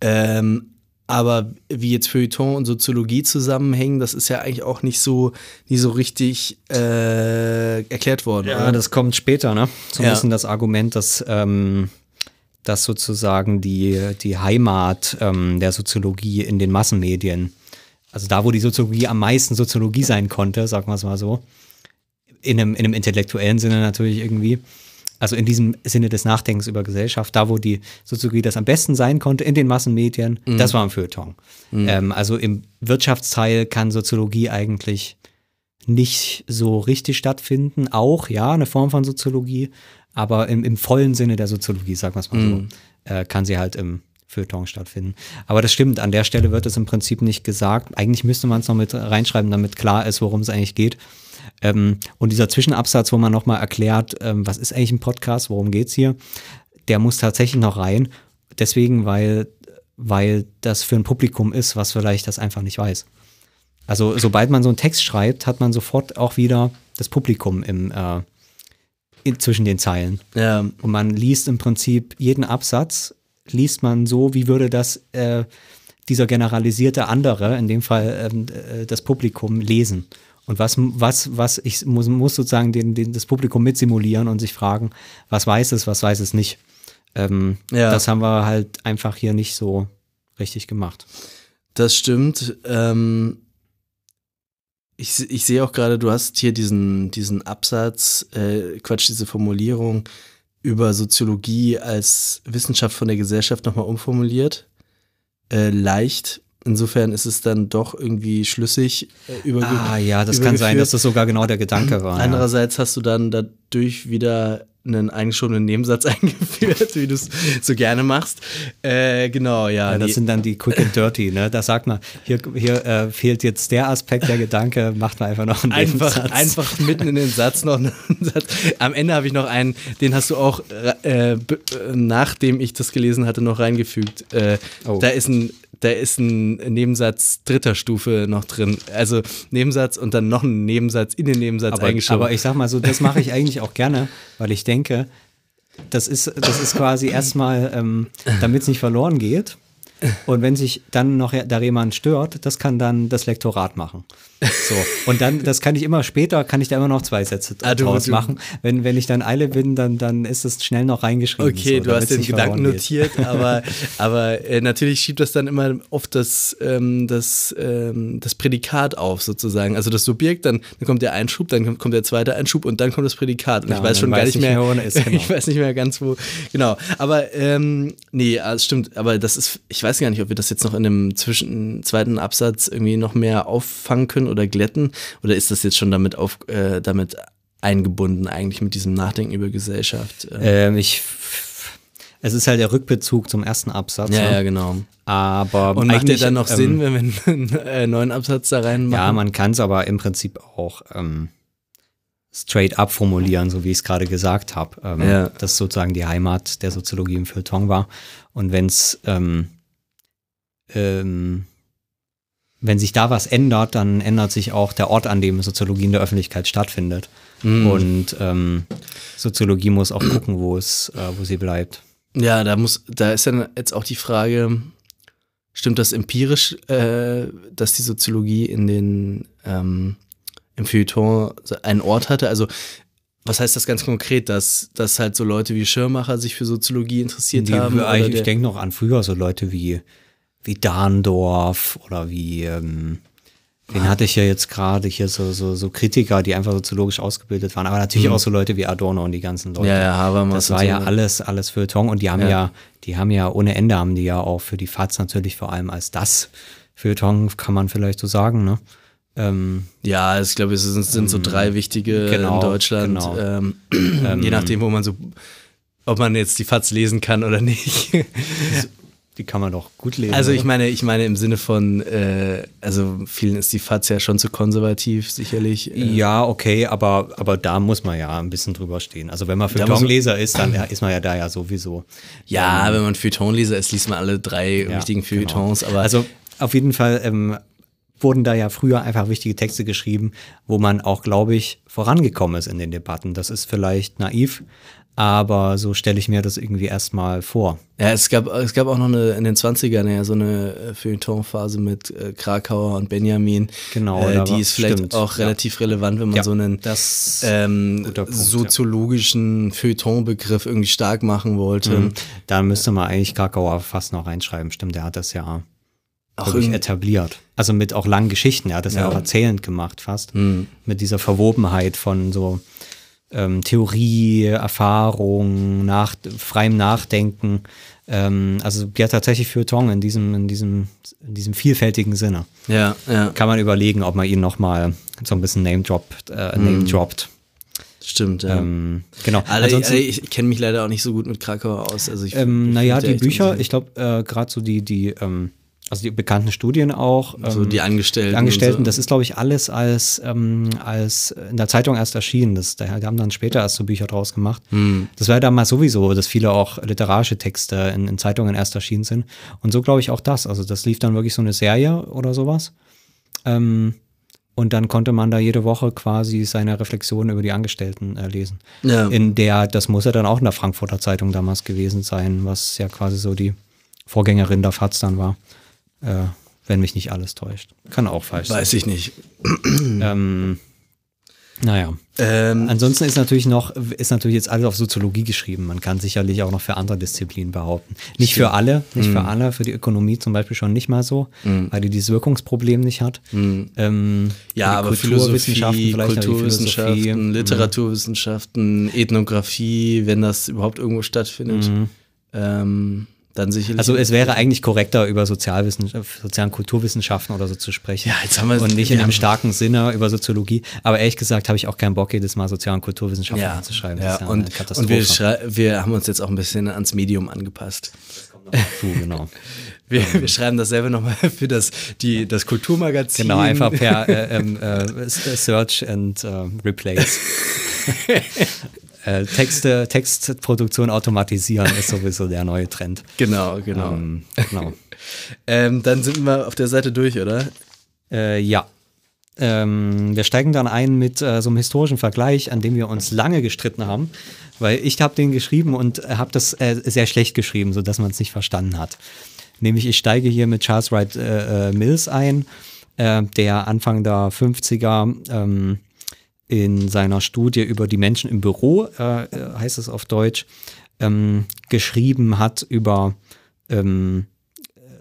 Ähm, aber wie jetzt Feuilleton und Soziologie zusammenhängen, das ist ja eigentlich auch nicht so, nie so richtig äh, erklärt worden. Ja, oder? das kommt später, ne? So ein Ja. bisschen das Argument, dass, ähm, dass sozusagen die, die Heimat ähm, der Soziologie in den Massenmedien also da, wo die Soziologie am meisten Soziologie sein konnte, sagen wir es mal so, in einem, in einem intellektuellen Sinne natürlich irgendwie, also in diesem Sinne des Nachdenkens über Gesellschaft, da wo die Soziologie das am besten sein konnte, in den Massenmedien, Mhm. das war im Feuilleton. Ähm, also im Wirtschaftsteil kann Soziologie eigentlich nicht so richtig stattfinden. Auch, ja, eine Form von Soziologie, aber im, im vollen Sinne der Soziologie, sagen wir es mal Mhm. so, äh, kann sie halt im Feuilleton stattfinden. Aber das stimmt, an der Stelle wird es im Prinzip nicht gesagt. Eigentlich müsste man es noch mit reinschreiben, damit klar ist, worum es eigentlich geht. Ähm, und dieser Zwischenabsatz, wo man nochmal erklärt, ähm, was ist eigentlich ein Podcast, worum geht's hier, der muss tatsächlich noch rein. Deswegen, weil, weil das für ein Publikum ist, was vielleicht das einfach nicht weiß. Also sobald man so einen Text schreibt, hat man sofort auch wieder das Publikum im, äh, in, zwischen den Zeilen. Ja, Und man liest im Prinzip jeden Absatz, liest man so, wie würde das äh, dieser generalisierte andere, in dem Fall ähm, äh, das Publikum, lesen. Und was, was, was ich muss, muss sozusagen den, den, das Publikum mitsimulieren und sich fragen, was weiß es, was weiß es nicht. Ähm, Ja. Das haben wir halt einfach hier nicht so richtig gemacht. das stimmt. Ähm, ich, ich sehe auch gerade, du hast hier diesen, diesen Absatz, äh, Quatsch, diese Formulierung über Soziologie als Wissenschaft von der Gesellschaft nochmal umformuliert. Äh, leicht. Insofern ist es dann doch irgendwie schlüssig äh, überge Ah ja, das kann sein, übergeführt. dass das sogar genau der Gedanke war. ja. Andererseits hast du dann dadurch wieder einen eingeschobenen Nebensatz *laughs* eingeführt, wie du es so gerne machst. Äh, genau, ja. Ja, das sind dann die Quick and Dirty, ne? Da sagt man, hier, hier äh, fehlt jetzt der Aspekt, der Gedanke, macht man einfach noch einen einfach, Nebensatz. *laughs* einfach mitten in den Satz noch einen Satz. Am Ende habe ich noch einen, den hast du auch, äh, äh, nachdem ich das gelesen hatte, noch reingefügt. Äh, Oh. Da ist ein da ist ein Nebensatz dritter Stufe noch drin. Also Nebensatz und dann noch ein Nebensatz in den Nebensatz aber, eingeschoben. aber ich sag mal so, das mache ich *laughs* eigentlich auch gerne, weil ich denke, das ist, das ist quasi erstmal, ähm, damit es nicht verloren geht. Und wenn sich dann noch da jemand stört, das kann dann das Lektorat machen. So. Und dann, das kann ich immer später, kann ich da immer noch zwei Sätze Ah, draus machen. Wenn, wenn ich dann Eile bin, dann, dann ist es schnell noch reingeschrieben. Okay, so, du hast den Gedanken notiert, aber, *laughs* aber äh, natürlich schiebt das dann immer oft das, ähm, das, ähm, das Prädikat auf, sozusagen. Also das Subjekt, dann, dann kommt der Einschub, dann kommt, der zweite Einschub und dann kommt das Prädikat. Und Ja, ich und weiß schon gar weiß nicht mehr, mehr, *laughs* ist, genau. ich weiß nicht mehr ganz wo. Genau. Aber ähm, nee, ah, es stimmt, aber das ist, ich weiß gar nicht, ob wir das jetzt noch in einem zwischen zweiten Absatz irgendwie noch mehr auffangen können oder glätten. Oder ist das jetzt schon damit auf, äh, damit eingebunden, eigentlich mit diesem Nachdenken über Gesellschaft? Äh, Ähm, ich, es ist halt der Rückbezug zum ersten Absatz. ja, ne? ja, genau. Aber Und macht der dann noch ähm, Sinn, wenn wir einen äh, neuen Absatz da reinmachen? Ja, man kann es aber im Prinzip auch ähm, straight up formulieren, so wie ich es gerade gesagt habe. Ähm, Ja. Das sozusagen die Heimat der Soziologie im Feuilleton war. Und wenn es ähm, ähm, wenn sich da was ändert, dann ändert sich auch der Ort, an dem Soziologie in der Öffentlichkeit stattfindet. Mhm. Und ähm, Soziologie muss auch gucken, wo es, äh, wo sie bleibt. Ja, da muss, da ist dann jetzt auch die Frage, stimmt das empirisch, äh, dass die Soziologie in den ähm, im Feuilleton einen Ort hatte? Also was heißt das ganz konkret, dass, dass halt so Leute wie Schirmacher sich für Soziologie interessiert Die, haben? oder ich ich denke noch an früher so Leute wie, wie Dahndorf oder wie, ähm, wen hatte ich ja jetzt gerade hier so, so, so Kritiker, die einfach soziologisch ausgebildet waren, aber natürlich auch so Leute wie Adorno und die ganzen Leute. Mhm. ja, ja, Habermas. Das war ja ne? alles, alles Feuilleton und die haben Ja. ja. die haben ja ohne Ende haben die ja auch für die FAZ natürlich vor allem als das Feuilleton, kann man vielleicht so sagen, ne? Ähm, Ja, ich glaube, es sind, sind so drei wichtige genau, in Deutschland. genau. Ähm, je nachdem, wo man so, ob man jetzt die FAZ lesen kann oder nicht. Die kann man doch gut lesen. Also ich meine, ich meine im Sinne von, äh, also vielen ist die FAZ ja schon zu konservativ, sicherlich. Äh, Ja, okay, aber, aber da muss man ja ein bisschen drüber stehen. Also wenn man Feuilletonleser ist, dann ist man ja da ja sowieso. ja, wenn man Feuilletonleser ist, liest man alle drei Ja, wichtigen genau. Feuilletons. Aber Also auf jeden Fall ähm, wurden da ja früher einfach wichtige Texte geschrieben, wo man auch, glaube ich, vorangekommen ist in den Debatten. Das ist vielleicht naiv, aber so stelle ich mir das irgendwie erstmal vor. ja, es gab, es gab auch noch eine, in den 20ern ja so eine äh, Feuilletonphase mit äh, Krakauer und Benjamin. Genau, Äh, die ist vielleicht stimmt, auch ja. relativ relevant, wenn man Ja, so einen das- ähm, Punkt, ja. soziologischen Feuilletonbegriff irgendwie stark machen wollte. Da müsste man eigentlich Kakauer fast noch reinschreiben. Stimmt, der hat das ja Auch wirklich etabliert. Also mit auch langen Geschichten. Er hat das ja, Ja. auch erzählend gemacht fast. Hm. Mit dieser Verwobenheit von so ähm, Theorie, Erfahrung, nach, freiem Nachdenken. Ähm, also ja tatsächlich Feuilleton in diesem, in diesem, in diesem vielfältigen Sinne. Ja, ja, Kann man überlegen, ob man ihn nochmal so ein bisschen name droppt, äh, name droppt. stimmt. Ja. Ähm, genau. Alle, Ansonsten- alle, ich kenne mich leider auch nicht so gut mit Krakau aus. Also ich, Ähm, naja, die Bücher, ich glaube, äh, gerade so die, die, ähm, also die bekannten Studien auch. so ähm, die Angestellten. die Angestellten, so. das ist, glaube ich, alles als, ähm, als in der Zeitung erst erschienen. Das, die haben dann später erst so Bücher draus gemacht. Hm. Das war ja damals sowieso, dass viele auch literarische Texte in, in Zeitungen erst erschienen sind. Und so glaube ich auch das. Also das lief dann wirklich so eine Serie oder sowas. Ähm, und dann konnte man da jede Woche quasi seine Reflexionen über die Angestellten äh, lesen. Ja. In der, das muss ja dann auch in der Frankfurter Zeitung damals gewesen sein, was ja quasi so die Vorgängerin der FAZ dann war. Äh, wenn mich nicht alles täuscht. Kann auch falsch sein. Weiß ich nicht. *clears throat* Ähm, naja. Ähm, Ansonsten ist natürlich noch, ist natürlich jetzt alles auf Soziologie geschrieben. Man kann sicherlich auch noch für andere Disziplinen behaupten. Nicht für alle, nicht Mhm. für alle, für die Ökonomie zum Beispiel schon nicht mal so, weil die dieses Wirkungsproblem nicht hat. Ähm, Mhm. ja, aber Kulturwissenschaften Kulturwissenschaften, Mhm. Literaturwissenschaften, Ethnographie, wenn das überhaupt irgendwo stattfindet, ähm, dann sicherlich. Also es wäre eigentlich korrekter, über Sozialwissenschaft, sozialen Kulturwissenschaften oder so zu sprechen. Ja, jetzt haben wir- Und nicht in einem starken Sinne über Soziologie. Aber ehrlich gesagt habe ich auch keinen Bock, jedes Mal Sozial- und Kulturwissenschaften ja, zu schreiben. ja, ist und, und wir, wir haben uns jetzt auch ein bisschen ans Medium angepasst. Puh, genau. *laughs* Wir, wir schreiben dasselbe nochmal für das, die, das Kulturmagazin. Genau, einfach per äh, *laughs* ähm, äh, Search and äh, Replace. *laughs* äh, Texte, Textproduktion automatisieren ist sowieso der neue Trend. Genau, genau. Ähm, genau. *laughs* Ähm, dann sind wir auf der Seite durch, oder? Äh, ja. Ähm, wir steigen dann ein mit äh, so einem historischen Vergleich, an dem wir uns lange gestritten haben, weil ich habe den geschrieben und habe das äh, sehr schlecht geschrieben, sodass man es nicht verstanden hat. Nämlich ich steige hier mit Charles Wright äh, Mills ein, der Anfang der 50er ähm, in seiner Studie über die Menschen im Büro, äh, äh, heißt es auf Deutsch, ähm, geschrieben hat über ähm,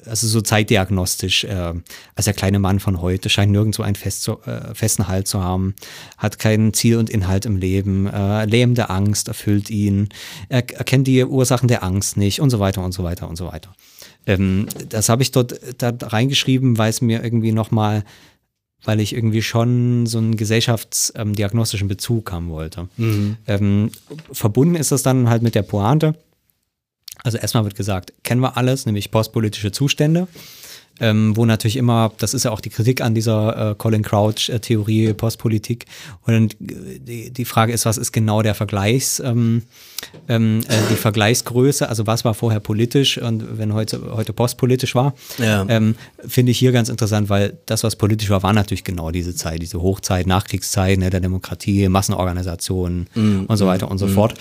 also so zeitdiagnostisch, äh, als der kleine Mann von heute scheint nirgendwo einen fest zu, äh, festen Halt zu haben, hat kein Ziel und Inhalt im Leben, äh, lähmende Angst erfüllt ihn, er erkennt die Ursachen der Angst nicht und so weiter und so weiter und so weiter. Ähm, das habe ich dort da reingeschrieben, weil es mir irgendwie nochmal, weil ich irgendwie schon so einen gesellschaftsdiagnostischen Bezug haben wollte. Ähm, verbunden ist das dann halt mit der Pointe. Also erstmal wird gesagt, kennen wir alles, nämlich postpolitische Zustände, ähm, wo natürlich immer, das ist ja auch die Kritik an dieser äh, Colin Crouch-Theorie Postpolitik. Und äh, die, die Frage ist, was ist genau der Vergleichs, ähm, äh, die Vergleichsgröße, also was war vorher politisch und wenn heute, heute postpolitisch war, Ja. ähm, finde ich hier ganz interessant, weil das, was politisch war, war natürlich genau diese Zeit, diese Hochzeit, Nachkriegszeit ne, der Demokratie, Massenorganisationen und so weiter und so fort.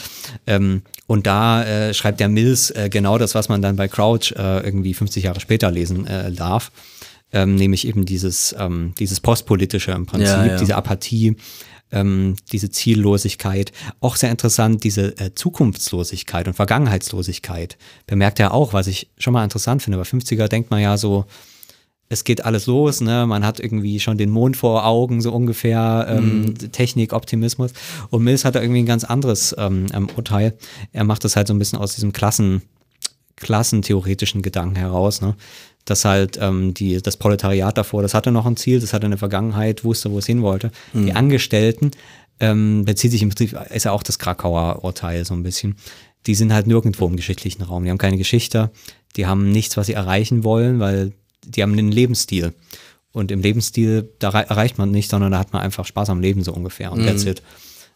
Ähm, und da äh, schreibt der Mills äh, genau das, was man dann bei Crouch äh, irgendwie 50 Jahre später lesen äh, darf. Ähm, nämlich eben dieses, ähm, dieses postpolitische im Prinzip, Ja, ja. diese Apathie, ähm, diese Ziellosigkeit. Auch sehr interessant, diese äh, Zukunftslosigkeit und Vergangenheitslosigkeit. Bemerkt er auch, was ich schon mal interessant finde. Bei 50er denkt man ja so, es geht alles los, ne? Man hat irgendwie schon den Mond vor Augen, so ungefähr, ähm, Technik, Optimismus. Und Mills hat da irgendwie ein ganz anderes ähm, ähm, Urteil. Er macht das halt so ein bisschen aus diesem Klassen, klassentheoretischen Gedanken heraus, ne? Dass halt ähm, die, das Proletariat davor, das hatte noch ein Ziel, das hatte eine Vergangenheit, wusste, wo es hin wollte. Die Angestellten, ähm, bezieht sich im Prinzip, ist ja auch das Krakauer Urteil so ein bisschen. Die sind halt nirgendwo im geschichtlichen Raum. Die haben keine Geschichte, die haben nichts, was sie erreichen wollen, weil die haben einen Lebensstil. Und im Lebensstil, da rei- erreicht man nicht, sondern da hat man einfach Spaß am Leben so ungefähr. Und that's it.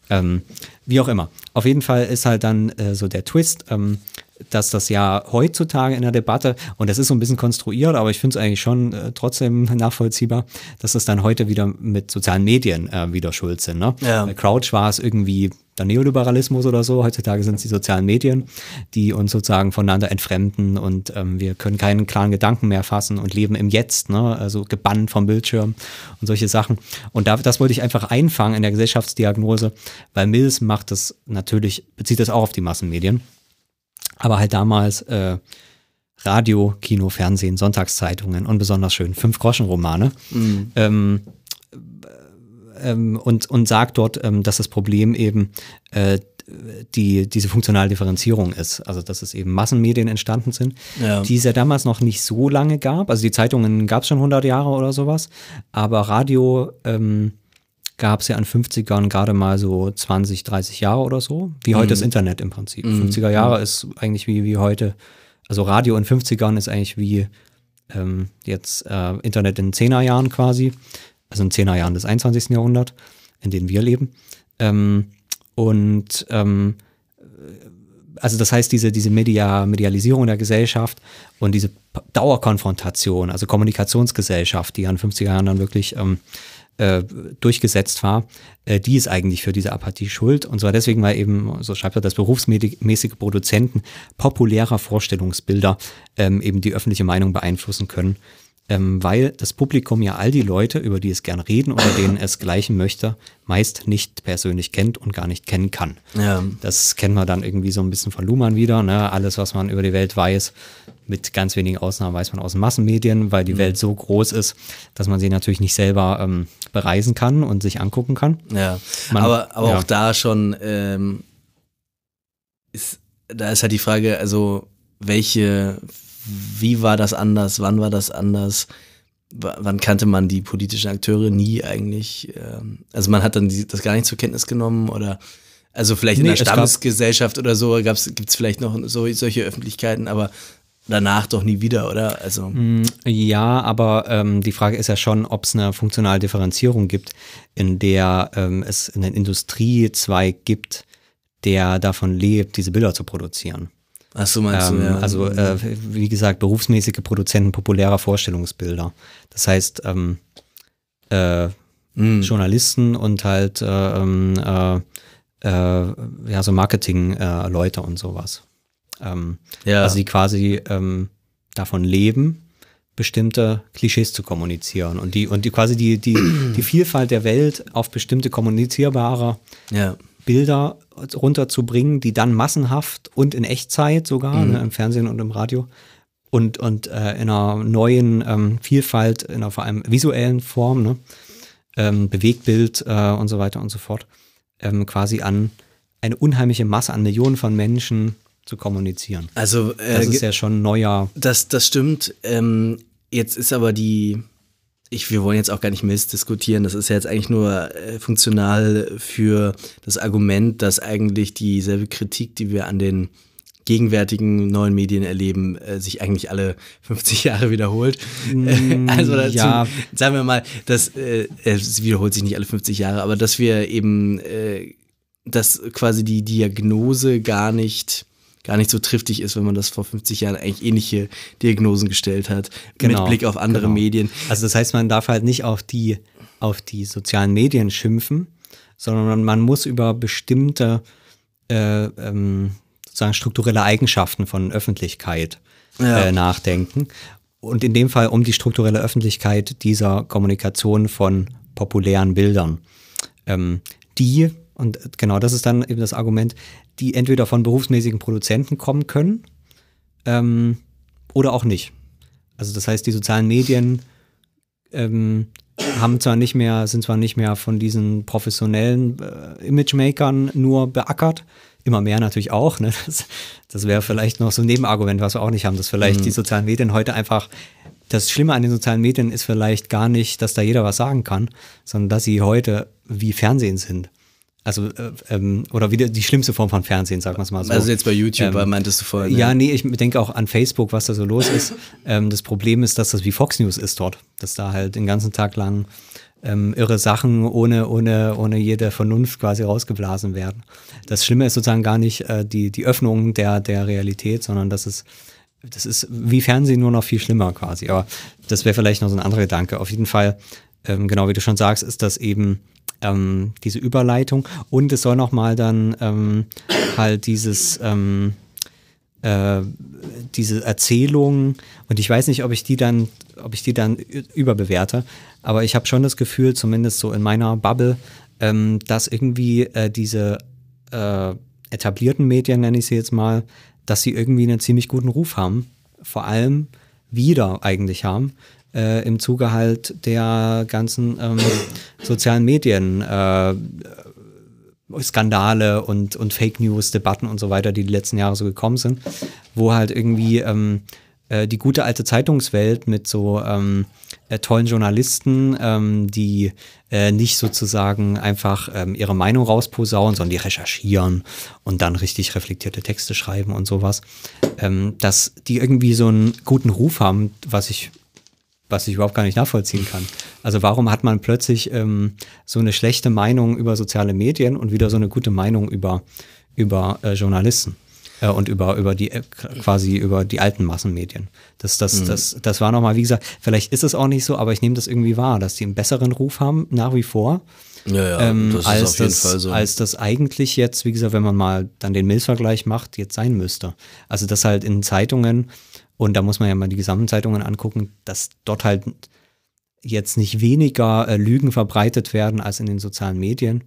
Ähm, wie auch immer. Auf jeden Fall ist halt dann äh, so der Twist, ähm, dass das ja heutzutage in der Debatte, und das ist so ein bisschen konstruiert, aber ich finde es eigentlich schon äh, trotzdem *laughs* nachvollziehbar, dass das dann heute wieder mit sozialen Medien äh, wieder schuld sind. Ne? Ja. Bei Crouch war es irgendwie der Neoliberalismus oder so. Heutzutage sind es die sozialen Medien, die uns sozusagen voneinander entfremden und ähm, wir können keinen klaren Gedanken mehr fassen und leben im Jetzt, ne? also gebannt vom Bildschirm und solche Sachen. Und da, das wollte ich einfach einfangen in der Gesellschaftsdiagnose, weil Mills macht das natürlich, bezieht das auch auf die Massenmedien. Aber halt damals äh, Radio, Kino, Fernsehen, Sonntagszeitungen und besonders schön Fünf-Groschen-Romane. Mhm. Ähm, ähm, und, und sagt dort, ähm, dass das Problem eben äh, die, diese funktionale Differenzierung ist. Also, dass es eben Massenmedien entstanden sind, Ja. die es ja damals noch nicht so lange gab. Also, die Zeitungen gab es schon 100 Jahre oder sowas. Aber Radio ähm, gab es ja in 50ern gerade mal so 20, 30 Jahre oder so. Wie heute das Internet im Prinzip. 50er Jahre ist eigentlich wie, wie heute. Also, Radio in 50ern ist eigentlich wie ähm, jetzt äh, Internet in 10er Jahren quasi. Also in 10er Jahren des 21. Jahrhunderts, in denen wir leben. Ähm, und ähm, also das heißt, diese, diese Media, Medialisierung der Gesellschaft und diese Dauerkonfrontation, also Kommunikationsgesellschaft, die den 50er Jahren dann wirklich ähm, äh, durchgesetzt war, äh, die ist eigentlich für diese Apathie schuld. Und zwar deswegen, weil eben, so schreibt er, das berufsmäßige Produzenten populärer Vorstellungsbilder ähm, eben die öffentliche Meinung beeinflussen können. Ähm, weil das Publikum ja all die Leute, über die es gern reden oder denen es gleichen möchte, meist nicht persönlich kennt und gar nicht kennen kann. Ja. Das kennen wir dann irgendwie so ein bisschen von Luhmann wieder. Ne? Alles, was man über die Welt weiß, mit ganz wenigen Ausnahmen weiß man aus den Massenmedien, weil die Welt so groß ist, dass man sie natürlich nicht selber ähm, bereisen kann und sich angucken kann. Ja, Man- aber, aber ja. auch da schon ähm, ist, da ist halt die Frage, also welche, wie war das anders, wann war das anders, wann kannte man die politischen Akteure nie eigentlich, ähm, also man hat dann die, das gar nicht zur Kenntnis genommen oder also vielleicht in Nee, der es gab- Stammesgesellschaft oder so gibt es vielleicht noch so, solche Öffentlichkeiten, aber danach doch nie wieder, oder? Also Ja, aber ähm, die Frage ist ja schon, ob es eine funktionale Differenzierung gibt, in der ähm, es einen Industriezweig gibt, der davon lebt, diese Bilder zu produzieren. Ach so meinst Ähm, du, ja. Also, äh, wie gesagt, berufsmäßige Produzenten populärer Vorstellungsbilder. Das heißt, ähm, äh, Hm. Journalisten und halt äh, ähm, äh, äh, ja, so Marketing-Leute und sowas. Ähm, Ja. Also die quasi ähm, davon leben, bestimmte Klischees zu kommunizieren und die und die quasi die, die, die Vielfalt der Welt auf bestimmte kommunizierbare ja. Bilder runterzubringen, die dann massenhaft und in Echtzeit sogar, ne, im Fernsehen und im Radio und, und äh, in einer neuen ähm, Vielfalt, in einer vor allem visuellen Form, ne, ähm, Bewegtbild äh, und so weiter und so fort, ähm, quasi an eine unheimliche Masse an Millionen von Menschen zu kommunizieren. Also äh, Das ist ja schon neuer, Das, das stimmt. Ähm, jetzt ist aber die, ich, wir wollen jetzt auch gar nicht Mist diskutieren. Das ist ja jetzt eigentlich nur äh, funktional für das Argument, dass eigentlich dieselbe Kritik, die wir an den gegenwärtigen neuen Medien erleben, äh, sich eigentlich alle 50 Jahre wiederholt. *laughs* also dazu, Mm, ja. sagen wir mal, dass äh, es wiederholt sich nicht alle 50 Jahre, aber dass wir eben, äh, dass quasi die Diagnose gar nicht gar nicht so triftig ist, wenn man das vor 50 Jahren eigentlich ähnliche Diagnosen gestellt hat, Genau, mit Blick auf andere genau. Medien. Also das heißt, man darf halt nicht auf die, auf die sozialen Medien schimpfen, sondern man, muss über bestimmte äh, ähm, sozusagen strukturelle Eigenschaften von Öffentlichkeit Ja. äh, nachdenken. Und in dem Fall um die strukturelle Öffentlichkeit dieser Kommunikation von populären Bildern. Ähm, die, und genau das ist dann eben das Argument, die entweder von berufsmäßigen Produzenten kommen können ähm, oder auch nicht. Also das heißt, die sozialen Medien ähm, haben zwar nicht mehr, sind zwar nicht mehr von diesen professionellen äh, Imagemakern nur beackert, immer mehr natürlich auch. Ne? Das, das wäre vielleicht noch so ein Nebenargument, was wir auch nicht haben, dass vielleicht die sozialen Medien heute einfach das Schlimme an den sozialen Medien ist vielleicht gar nicht, dass da jeder was sagen kann, sondern dass sie heute wie Fernsehen sind. Also, äh, ähm, oder wieder die schlimmste Form von Fernsehen, sagen wir es mal so. Also jetzt bei YouTube, Ähm, meintest du vorhin. Ja, nee, ich denke auch an Facebook, was da so los ist. *laughs* ähm, das Problem ist, dass das wie Fox News ist dort, dass da halt den ganzen Tag lang ähm, irre Sachen ohne, ohne, ohne jede Vernunft quasi rausgeblasen werden. Das Schlimme ist sozusagen gar nicht äh, die, die Öffnung der, der Realität, sondern das ist, das ist wie Fernsehen nur noch viel schlimmer quasi. Aber das wäre vielleicht noch so ein anderer Gedanke. Auf jeden Fall, ähm, genau wie du schon sagst, ist das eben ähm, diese Überleitung. Und es soll nochmal dann ähm, halt dieses ähm, äh, diese Erzählung und ich weiß nicht, ob ich die dann, ob ich die dann überbewerte, aber ich habe schon das Gefühl, zumindest so in meiner Bubble, ähm, dass irgendwie äh, diese äh, etablierten Medien, nenne ich sie jetzt mal, dass sie irgendwie einen ziemlich guten Ruf haben. Vor allem wieder eigentlich haben, äh, im Zuge halt der ganzen ähm, sozialen Medien. Äh, Skandale und, und Fake News, Debatten und so weiter, die die letzten Jahre so gekommen sind, wo halt irgendwie ähm, äh, die gute alte Zeitungswelt mit so ähm, äh, tollen Journalisten, ähm, die äh, nicht sozusagen einfach ähm, ihre Meinung rausposaunen, sondern die recherchieren und dann richtig reflektierte Texte schreiben und sowas, ähm, dass die irgendwie so einen guten Ruf haben, was ich was ich überhaupt gar nicht nachvollziehen kann. Also warum hat man plötzlich ähm, so eine schlechte Meinung über soziale Medien und wieder so eine gute Meinung über, über äh, Journalisten äh, und über, über die äh, quasi über die alten Massenmedien. Das, das, mhm. das, das war nochmal, wie gesagt, vielleicht ist es auch nicht so, aber ich nehme das irgendwie wahr, dass die einen besseren Ruf haben, nach wie vor. Ja, ja, ähm, das ist als, auf jeden das, Fall so. als das eigentlich jetzt, wie gesagt, wenn man mal dann den Mills-Vergleich macht, jetzt sein müsste. Also das halt in Zeitungen und da muss man ja mal die gesamten Zeitungen angucken, dass dort halt jetzt nicht weniger äh, Lügen verbreitet werden als in den sozialen Medien.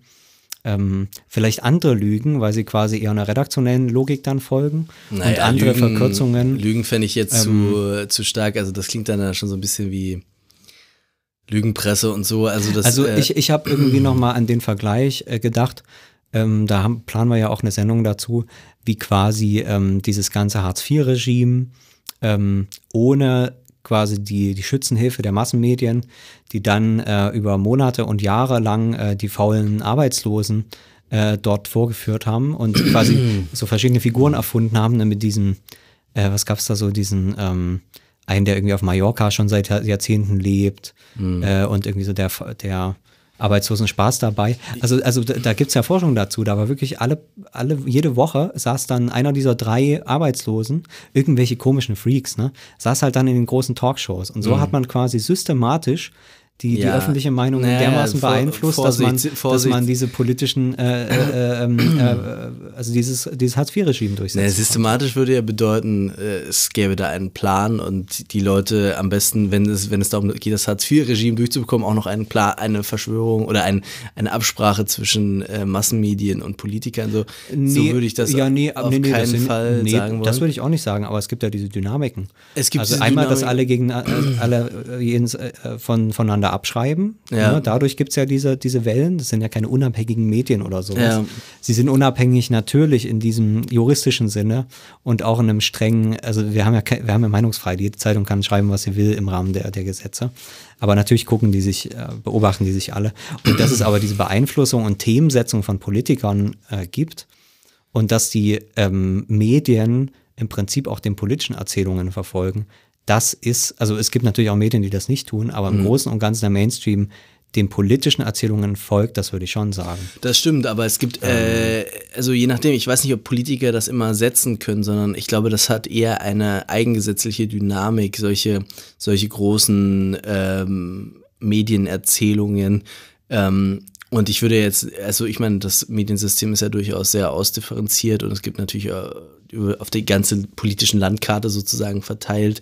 Ähm, vielleicht andere Lügen, weil sie quasi eher einer redaktionellen Logik dann folgen und Naja, andere Lügen, Verkürzungen. Lügen fände ich jetzt Ähm, zu, zu stark. Also das klingt dann schon so ein bisschen wie Lügenpresse und so. Also das, Also äh, ich, ich habe irgendwie noch mal an den Vergleich äh, gedacht. Ähm, da haben, planen wir ja auch eine Sendung dazu, wie quasi ähm, dieses ganze Hartz-IV-Regime ähm, ohne quasi die, die Schützenhilfe der Massenmedien, die dann äh, über Monate und Jahre lang äh, die faulen Arbeitslosen äh, dort vorgeführt haben und *clears throat* quasi so verschiedene Figuren erfunden haben ne, mit diesem, äh, was gab's da so, diesen ähm, einen, der irgendwie auf Mallorca schon seit Jahr- Jahrzehnten lebt äh, und irgendwie so der, der arbeitslosen Spaß dabei. Also, also da, da gibt es ja Forschung dazu. Da war wirklich alle, alle, jede Woche saß dann einer dieser drei Arbeitslosen, irgendwelche komischen Freaks, ne, saß halt dann in den großen Talkshows. Und so hat man quasi systematisch die, die Ja. öffentliche Meinung Naja, dermaßen vor- beeinflusst, dass, man, Vorsicht, dass Vorsicht. man diese politischen, äh, äh, ähm, äh, also dieses, dieses Hartz-IV-Regime durchsetzt. systematisch würde ja bedeuten, äh, es gäbe da einen Plan und die Leute am besten, wenn es, wenn es darum geht, das Hartz-IV-Regime durchzubekommen, auch noch einen Plan, eine Verschwörung oder ein, eine Absprache zwischen äh, Massenmedien und Politikern. So, so würde ich das ja, nee, auf nee, nee, keinen sind- Fall nee, sagen wollen. Das würde ich auch nicht sagen, aber es gibt ja diese Dynamiken. Es gibt also einmal, dass Dynamik- alle gegen äh, alle äh, jeden, äh, von, voneinander abschreiben. Ja. Ne? Dadurch gibt es ja diese, diese Wellen. Das sind ja keine unabhängigen Medien oder sowas. Ja. Sie sind unabhängig natürlich in diesem juristischen Sinne und auch in einem strengen, also wir haben ja, wir haben ja Meinungsfreiheit. Jede Zeitung kann schreiben, was sie will im Rahmen der, der Gesetze. Aber natürlich gucken die sich, äh, beobachten die sich alle. Und dass es aber diese Beeinflussung und Themensetzung von Politikern äh, gibt und dass die ähm, Medien im Prinzip auch den politischen Erzählungen verfolgen, das ist, also es gibt natürlich auch Medien, die das nicht tun, aber im Großen und Ganzen der Mainstream den politischen Erzählungen folgt, das würde ich schon sagen. Das stimmt, aber es gibt, äh, also je nachdem, ich weiß nicht, ob Politiker das immer setzen können, sondern ich glaube, das hat eher eine eigengesetzliche Dynamik, solche, solche großen ähm, Medienerzählungen. Ähm, und ich würde jetzt, also ich meine, das Mediensystem ist ja durchaus sehr ausdifferenziert und es gibt natürlich äh, auf die ganze politischen Landkarte sozusagen verteilt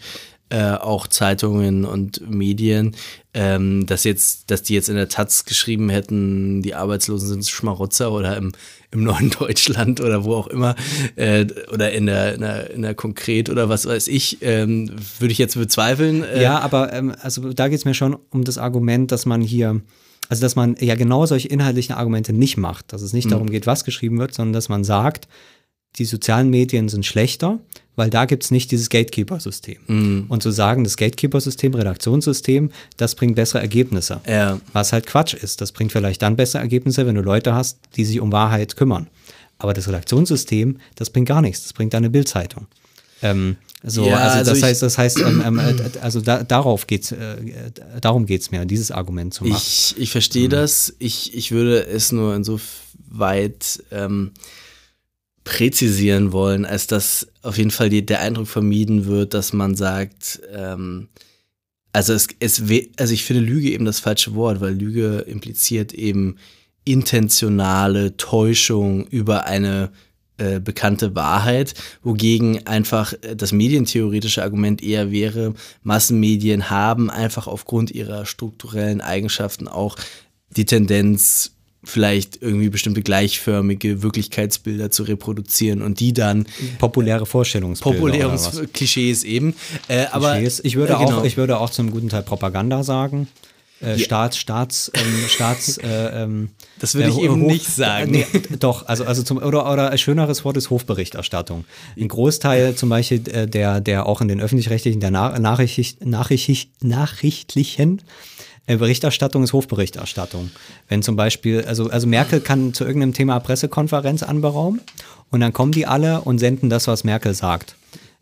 äh, auch Zeitungen und Medien, ähm, dass jetzt, dass die jetzt in der Taz geschrieben hätten, die Arbeitslosen sind Schmarotzer oder im, im neuen *laughs* Deutschland oder wo auch immer äh, oder in der, in der, in der Konkret oder was weiß ich, ähm, würde ich jetzt bezweifeln. Äh, Ja, aber ähm, also da geht es mir schon um das Argument, dass man hier, also dass man ja genau solche inhaltlichen Argumente nicht macht, dass es nicht darum geht, was geschrieben wird, sondern dass man sagt, die sozialen Medien sind schlechter, weil da gibt es nicht dieses Gatekeeper-System. Und zu sagen, das Gatekeeper-System, Redaktionssystem, das bringt bessere Ergebnisse. Ja. Was halt Quatsch ist. Das bringt vielleicht dann bessere Ergebnisse, wenn du Leute hast, die sich um Wahrheit kümmern. Aber das Redaktionssystem, das bringt gar nichts. Das bringt eine Bildzeitung. Ähm, so, Ja, also, also das ich- heißt, das heißt, ähm, ähm, äh, also da, darauf geht's, äh, darum geht's mir, dieses Argument zu machen. Ich, ich verstehe das. Ich, ich würde es nur insoweit ähm, präzisieren wollen, als dass auf jeden Fall die, der Eindruck vermieden wird, dass man sagt, ähm, also es, es also ich finde Lüge eben das falsche Wort, weil Lüge impliziert eben intentionale Täuschung über eine äh, bekannte Wahrheit, wogegen einfach äh, das medientheoretische Argument eher wäre, Massenmedien haben einfach aufgrund ihrer strukturellen Eigenschaften auch die Tendenz, vielleicht irgendwie bestimmte gleichförmige Wirklichkeitsbilder zu reproduzieren und die dann Populäre Vorstellungsbilder. populäre? Klischees eben. Äh, aber Klischees. ich würde äh, genau. auch, ich würde auch zum guten Teil Propaganda sagen. Äh, Staats, Staats, ähm, Staats, *laughs* äh, ähm, Das würde ich eben nicht sagen. Nee, doch, also, also zum, oder, oder ein schöneres Wort ist Hofberichterstattung. Ein Großteil zum Beispiel äh, der, der auch in den öffentlich-rechtlichen, der Na Nachricht, Nachricht, nachrichtlichen äh, Berichterstattung ist Hofberichterstattung. Wenn zum Beispiel, also, also Merkel kann zu irgendeinem Thema Pressekonferenz anberaumen und dann kommen die alle und senden das, was Merkel sagt,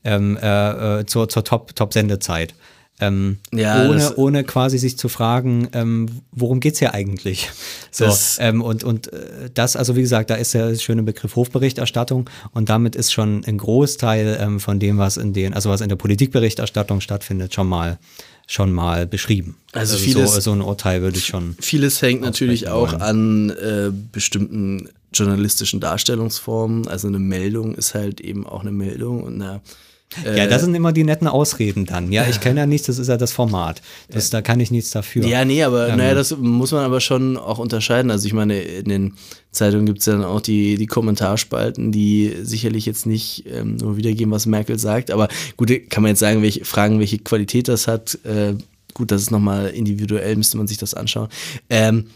ähm, äh, äh, zur, zur Top- Top-Sendezeit. ähm, Ja, ohne, ohne quasi sich zu fragen, ähm, worum geht's hier eigentlich? So, ähm, und, und äh, das, also wie gesagt, da ist der schöne Begriff Hofberichterstattung und damit ist schon ein Großteil ähm, von dem, was in den, also was in der Politikberichterstattung stattfindet, schon mal schon mal beschrieben. Also vieles- so, so ein Urteil würde ich schon. Vieles hängt natürlich auch wollen. an äh, bestimmten journalistischen Darstellungsformen. Also eine Meldung ist halt eben auch eine Meldung und eine, ja, das sind immer die netten Ausreden dann. Ja, ich kenne ja nichts, das ist ja das Format. Das, Da kann ich nichts dafür. Ja, nee, aber Ähm. naja, das muss man aber schon auch unterscheiden. Also ich meine, in den Zeitungen gibt es ja dann auch die, die Kommentarspalten, die sicherlich jetzt nicht ähm, nur wiedergeben, was Merkel sagt. Aber gut, kann man jetzt sagen, welche, fragen, welche Qualität das hat. Äh, gut, das ist nochmal individuell, müsste man sich das anschauen. Ähm,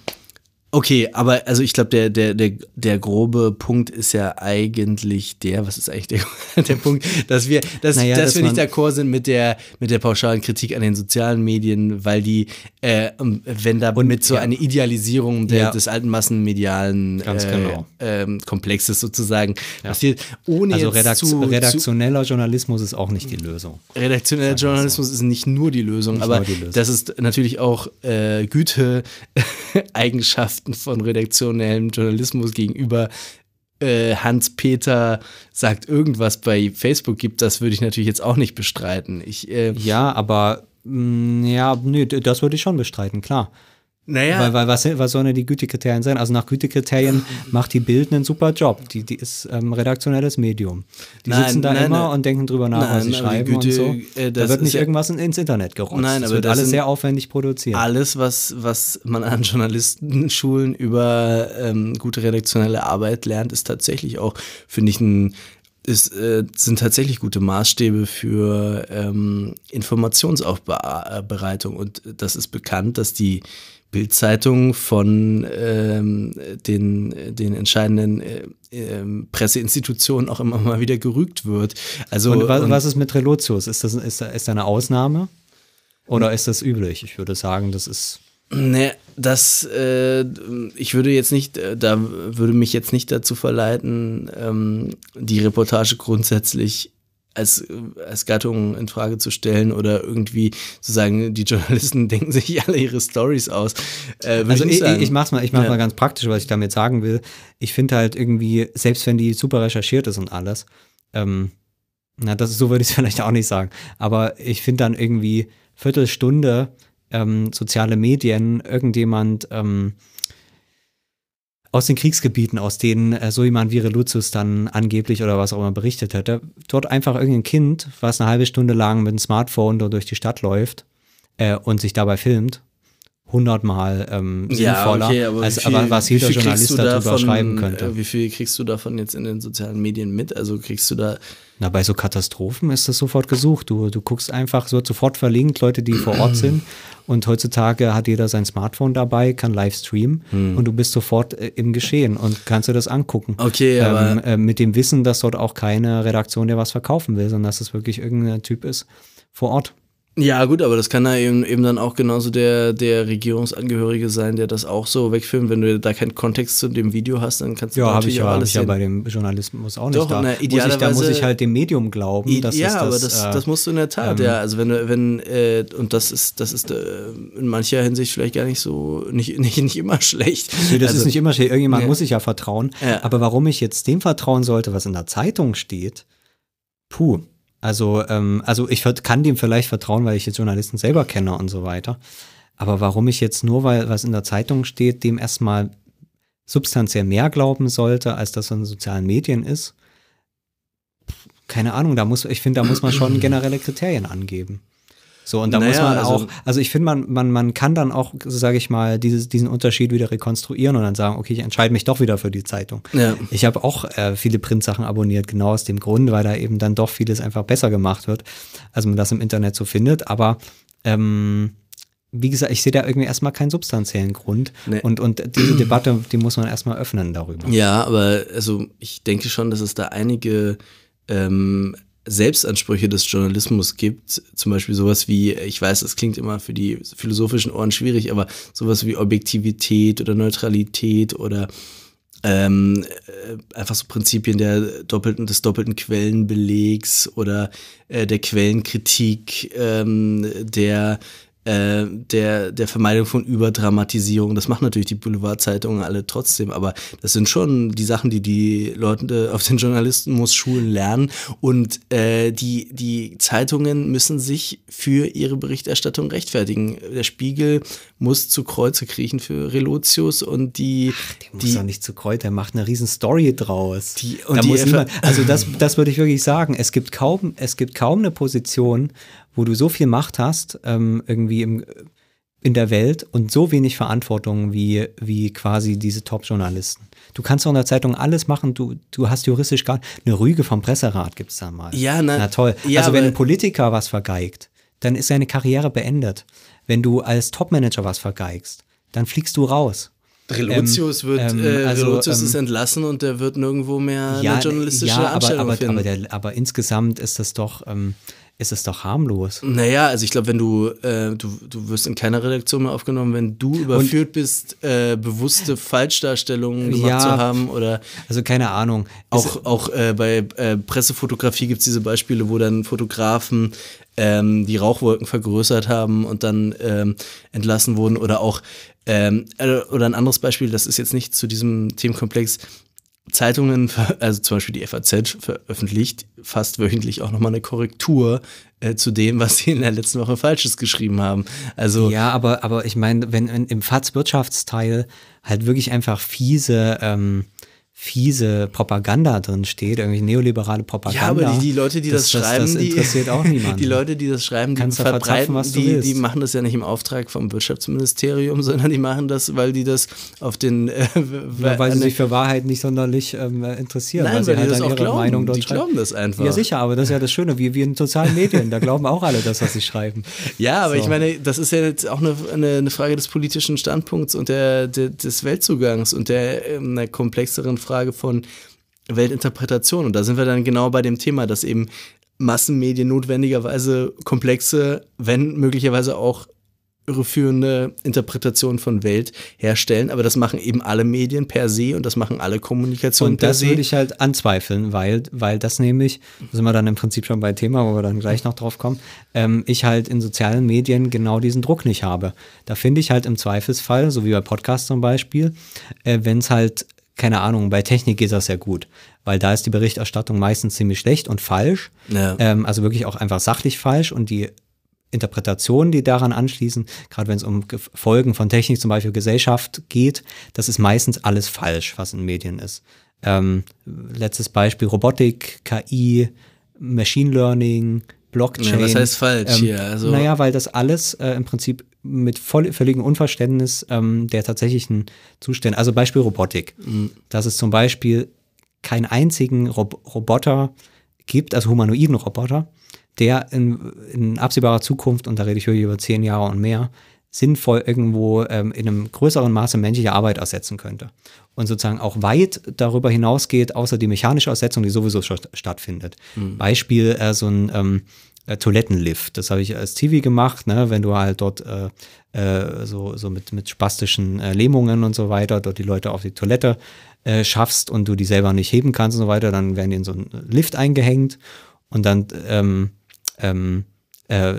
Okay, aber also ich glaube, der, der, der, der grobe Punkt ist ja eigentlich der, was ist eigentlich der, *laughs* der Punkt, dass wir, dass, Naja, dass dass wir nicht d'accord sind mit der, mit der pauschalen Kritik an den sozialen Medien, weil die, äh, um, wenn da mit so ja. eine Idealisierung der, Ja. des alten massenmedialen Ganz äh, genau. ähm, Komplexes sozusagen passiert, ohne Also Redakt zu, zu, redaktioneller Journalismus ist auch nicht die Lösung. Redaktioneller Journalismus ist nicht nur die Lösung, Nicht aber die Lösung. das ist natürlich auch äh, Güte-Eigenschaften von redaktionellem Journalismus gegenüber äh, Hans-Peter sagt irgendwas bei Facebook gibt, das würde ich natürlich jetzt auch nicht bestreiten. Ich, äh, Ja, aber mh, ja, nö, das würde ich schon bestreiten, klar. Naja, Weil, weil was, was sollen denn die Gütekriterien sein? Also nach Gütekriterien *laughs* macht die Bild einen super Job. Die, die ist ähm, redaktionelles Medium. Die Nein, sitzen da nein, immer nein. und denken drüber nach, was sie schreiben und Güte, so. äh, da wird nicht irgendwas in, ins Internet gerotzt. Nein, das aber wird das alles sehr aufwendig produziert. alles, was, was man an Journalistenschulen *laughs* über ähm, gute redaktionelle Arbeit lernt, ist tatsächlich auch, finde ich, ein ist, äh, sind tatsächlich gute Maßstäbe für ähm, Informationsaufbereitung. Und das ist bekannt, dass die Bildzeitung von ähm, den, den entscheidenden äh, ähm, Presseinstitutionen auch immer mal wieder gerügt wird. Also und was, und- was ist mit Relotius? Ist das, ist, ist da eine Ausnahme? Oder ist das üblich? Ich würde sagen, das ist. Ne, das, äh, ich würde jetzt nicht, äh, da würde mich jetzt nicht dazu verleiten, ähm, die Reportage grundsätzlich als, als Gattung in Frage zu stellen oder irgendwie zu sagen, die Journalisten *laughs* denken sich alle ihre Stories aus. Äh, Also ich, sagen. ich mach's mal, ich mach's Ja. mal ganz praktisch, was ich damit sagen will. Ich finde halt irgendwie, selbst wenn die super recherchiert ist und alles, ähm, na, das so würde ich es *laughs* vielleicht auch nicht sagen. Aber ich finde dann irgendwie Viertelstunde ähm, soziale Medien, irgendjemand ähm, aus den Kriegsgebieten, aus denen äh, so jemand wie Reluzius dann angeblich oder was auch immer berichtet hätte, dort einfach irgendein Kind, was eine halbe Stunde lang mit dem Smartphone durch die Stadt läuft äh, und sich dabei filmt, hundertmal ähm, sinnvoller, als wie viel- aber was jeder Journalist darüber davon, schreiben könnte. äh, Wie viel kriegst du davon jetzt in den sozialen Medien mit? Also kriegst du da Na, bei so Katastrophen ist das sofort gesucht. Du, du guckst einfach, so wird sofort verlinkt, Leute, die vor Ort sind. Und heutzutage hat jeder sein Smartphone dabei, kann live streamen Hm. und du bist sofort äh, im Geschehen und kannst dir das angucken. Okay, aber- ähm, äh, mit dem Wissen, dass dort auch keine Redaktion dir was verkaufen will, sondern dass es wirklich irgendein Typ ist vor Ort. Ja, gut, aber das kann ja eben, eben dann auch genauso der, der Regierungsangehörige sein, der das auch so wegfilmt. Wenn du da keinen Kontext zu dem Video hast, dann kannst du Ja, natürlich ich, auch alles ich ja bei dem Journalismus auch Doch, nicht. Da, na, muss ich, da idealerweise- muss ich halt dem Medium glauben. Dass ja, das, aber das, äh, das musst du in der Tat, ähm, ja. Also wenn du, wenn, äh, und das ist, das ist äh, in mancher Hinsicht vielleicht gar nicht so, nicht, *laughs* nicht, nicht immer schlecht. Nee, das also, ist nicht immer schlecht. Irgendjemand Ja. muss ich ja vertrauen. Ja. Aber warum ich jetzt dem vertrauen sollte, was in der Zeitung steht, puh. Also, ähm, also ich kann dem vielleicht vertrauen, weil ich jetzt Journalisten selber kenne und so weiter. Aber warum ich jetzt nur, weil was in der Zeitung steht, dem erstmal substanziell mehr glauben sollte, als das in sozialen Medien ist, keine Ahnung, da muss, ich finde, da muss man schon generelle Kriterien angeben. So, und da Naja, muss man also- auch, also ich finde, man, man, man kann dann auch, sage ich mal, dieses, diesen Unterschied wieder rekonstruieren und dann sagen, okay, ich entscheide mich doch wieder für die Zeitung. Ja. Ich habe auch äh, viele Printsachen abonniert, genau aus dem Grund, weil da eben dann doch vieles einfach besser gemacht wird, als man das im Internet so findet. Aber ähm, wie gesagt, ich sehe da irgendwie erstmal keinen substanziellen Grund. Nee. Und, und diese Debatte, die muss man erstmal öffnen darüber. Ja, aber also ich denke schon, dass es da einige ähm, Selbstansprüche des Journalismus gibt. Zum Beispiel sowas wie, ich weiß, das klingt immer für die philosophischen Ohren schwierig, aber sowas wie Objektivität oder Neutralität oder ähm, äh, einfach so Prinzipien der doppelten, des doppelten Quellenbelegs oder äh, der Quellenkritik, ähm, der äh, der, der Vermeidung von Überdramatisierung. Das machen natürlich die Boulevardzeitungen alle trotzdem, aber das sind schon die Sachen, die die Leute auf den Journalismusschulen lernen. Und äh, die, die Zeitungen müssen sich für ihre Berichterstattung rechtfertigen. Der Spiegel muss zu Kreuze kriechen für Relotius und die, Der muss die doch nicht zu Kreuz, der macht eine riesen Story draus. Die- und da die muss niemand, also das, das würde ich wirklich sagen. Es gibt kaum, es gibt kaum eine Position, wo du so viel Macht hast, ähm, irgendwie im, in der Welt und so wenig Verantwortung wie, wie quasi diese Top-Journalisten. Du kannst doch in der Zeitung alles machen, du, du hast juristisch gar eine Rüge vom Presserat gibt es da mal. Ja, na- na toll. ja, also wenn ein Politiker was vergeigt, dann ist seine Karriere beendet. Wenn du als Topmanager was vergeigst, dann fliegst du raus. Relotius Ähm, wird, ähm, äh, also, Relotius ähm, ist entlassen und der wird nirgendwo mehr ja, eine journalistische ja, aber, Anstellung aber, finden. aber, der, aber insgesamt ist das doch, ähm, ist es doch harmlos. Naja, also ich glaube, wenn du, äh, du, du wirst in keiner Redaktion mehr aufgenommen, wenn du überführt bist, äh, bewusste Falschdarstellungen gemacht Ja. zu haben oder Also keine Ahnung. auch, auch äh, bei äh, Pressefotografie gibt es diese Beispiele, wo dann Fotografen ähm, die Rauchwolken vergrößert haben und dann ähm, entlassen wurden oder auch ähm, äh, oder ein anderes Beispiel, das ist jetzt nicht zu diesem Themenkomplex. Zeitungen, *laughs* also zum Beispiel die FAZ veröffentlicht fast wöchentlich auch nochmal eine Korrektur äh, zu dem, was sie in der letzten Woche Falsches geschrieben haben. Also Ja, aber, aber ich meine, wenn in, im FATS-Wirtschaftsteil halt wirklich einfach fiese, ähm, fiese Propaganda drin steht, irgendwie neoliberale Propaganda. Ja, aber die, die Leute, die das, schreiben, das, die, interessiert auch *laughs* niemanden. Die Leute, die das schreiben, die Kannst verbreiten, was du die, willst. die machen das ja nicht im Auftrag vom Wirtschaftsministerium, *laughs* sondern die machen das, weil die das auf den äh, Ja, weil sie sich für Wahrheit nicht sonderlich ähm, interessieren, Nein, weil sie weil die halt das dann auch ihre glauben. Meinung dort Die schreiben. glauben das einfach. Ja, sicher, aber das ist ja das Schöne, wie wir in sozialen Medien, da glauben auch alle das, was sie schreiben. *laughs* Ja, aber So. ich meine, das ist ja jetzt auch eine, eine, eine Frage des politischen Standpunkts und der, der, des Weltzugangs und der ähm, einer komplexeren Frage von Weltinterpretation. Und da sind wir dann genau bei dem Thema, dass eben Massenmedien notwendigerweise komplexe, wenn möglicherweise auch irreführende Interpretationen von Welt herstellen. Aber das machen eben alle Medien per se und das machen alle Kommunikationen Und per das se. würde ich halt anzweifeln, weil, weil das nämlich, da sind wir dann im Prinzip schon bei Thema, wo wir dann gleich noch drauf kommen, ähm, ich halt in sozialen Medien genau diesen Druck nicht habe. Da finde ich halt im Zweifelsfall, so wie bei Podcasts zum Beispiel, äh, wenn es halt, keine Ahnung, bei Technik geht das ja gut, weil da ist die Berichterstattung meistens ziemlich schlecht und falsch, Ja. ähm, also wirklich auch einfach sachlich falsch und die Interpretationen, die daran anschließen, gerade wenn es um Ge- Folgen von Technik, zum Beispiel Gesellschaft geht, das ist meistens alles falsch, was in Medien ist. Ähm, letztes Beispiel Robotik, KI, Machine Learning, Blockchain. Ja, was heißt falsch ähm, hier? Also- naja, weil das alles äh, im Prinzip mit voll, völligem Unverständnis ähm, der tatsächlichen Zustände, also Beispiel Robotik, Mhm. dass es zum Beispiel keinen einzigen Rob Roboter gibt, also humanoiden Roboter, der in, in absehbarer Zukunft, und da rede ich wirklich über zehn Jahre und mehr, sinnvoll irgendwo ähm, in einem größeren Maße menschliche Arbeit ersetzen könnte. Und sozusagen auch weit darüber hinausgeht, außer die mechanische Ersetzung, die sowieso schon stattfindet. Beispiel äh, so ein ähm, äh, Toilettenlift. Das habe ich als TV gemacht, ne? wenn du halt dort äh, äh, so, so mit, mit spastischen äh, Lähmungen und so weiter, dort die Leute auf die Toilette äh, schaffst und du die selber nicht heben kannst und so weiter, dann werden die in so einen Lift eingehängt und dann ähm, ähm, äh,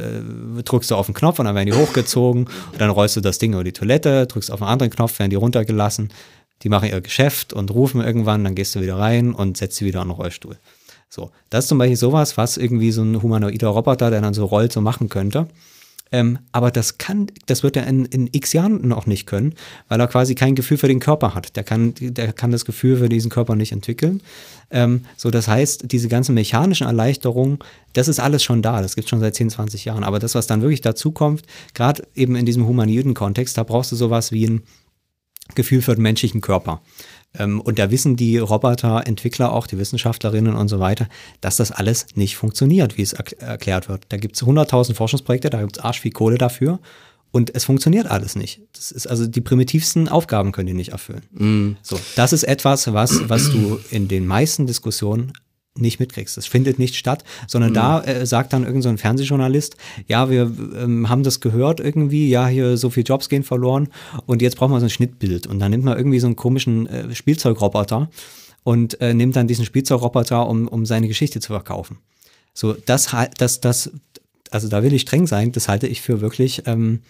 drückst du auf den Knopf und dann werden die hochgezogen und dann rollst du das Ding über die Toilette, drückst auf einen anderen Knopf, werden die runtergelassen, die machen ihr Geschäft und rufen irgendwann, dann gehst du wieder rein und setzt sie wieder in den Rollstuhl. So, das ist zum Beispiel sowas, was irgendwie so ein humanoider Roboter, der dann so rollt, so machen könnte. Ähm, aber das kann, das wird er in, in x Jahren noch nicht können, weil er quasi kein Gefühl für den Körper hat. Der kann, der kann das Gefühl für diesen Körper nicht entwickeln. Ähm, so, das heißt, diese ganzen mechanischen Erleichterungen, das ist alles schon da. Das gibt es schon seit 10, 20 Jahren. Aber das, was dann wirklich dazu kommt, gerade eben in diesem humanoiden Kontext, da brauchst du sowas wie ein Gefühl für den menschlichen Körper. Ähm, und da wissen die Roboterentwickler auch, die Wissenschaftlerinnen und so weiter, dass das alles nicht funktioniert, wie es erklärt wird. Da gibt es 100.000 Forschungsprojekte, da gibt es arsch viel Kohle dafür. Und es funktioniert alles nicht. Das ist also die primitivsten Aufgaben können die nicht erfüllen. Mm. So, das ist etwas, was, was du in den meisten Diskussionen nicht mitkriegst. Es findet nicht statt, sondern mhm. da äh, sagt dann irgendein so Fernsehjournalist, ja, wir ähm, haben das gehört irgendwie, ja, hier so viele Jobs gehen verloren und jetzt brauchen wir so ein Schnittbild. Und dann nimmt man irgendwie so einen komischen äh, Spielzeugroboter und äh, nimmt dann diesen Spielzeugroboter, um, um seine Geschichte zu verkaufen. So, das, das, das, also da will ich streng sein, das halte ich für wirklich ähm,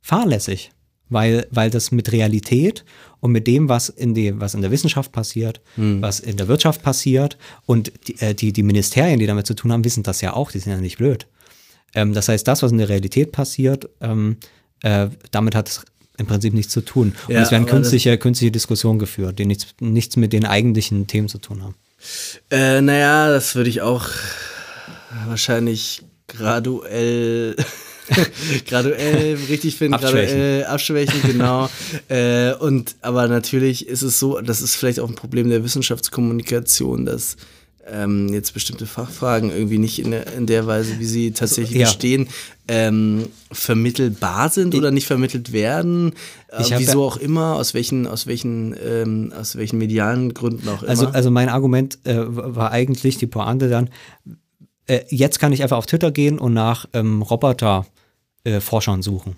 fahrlässig weil, weil das mit Realität und mit dem, was in, die, was in der Wissenschaft passiert, mhm. was in der Wirtschaft passiert und die, äh, die, die, Ministerien, die damit zu tun haben, wissen das ja auch, die sind ja nicht blöd. Ähm, das heißt, das, was in der Realität passiert, ähm, äh, damit hat es im Prinzip nichts zu tun. Und ja, es werden künstliche, künstliche Diskussionen geführt, die nichts, nichts mit den eigentlichen Themen zu tun haben. Äh, naja, das würde ich auch wahrscheinlich graduell *laughs* graduell richtig finden, graduell abschwächen, genau. *laughs* äh, und aber natürlich ist es so, das ist vielleicht auch ein Problem der Wissenschaftskommunikation, dass ähm, jetzt bestimmte Fachfragen irgendwie nicht in der, in der Weise, wie sie tatsächlich ja. bestehen, ähm, vermittelbar sind oder nicht vermittelt werden. Äh, wieso ja auch immer, aus welchen, aus welchen, ähm, aus welchen medialen Gründen auch also, immer. Also, also mein Argument äh, war eigentlich die Pointe dann, äh, jetzt kann ich einfach auf Twitter gehen und nach ähm, Roboter-Forschern äh, suchen.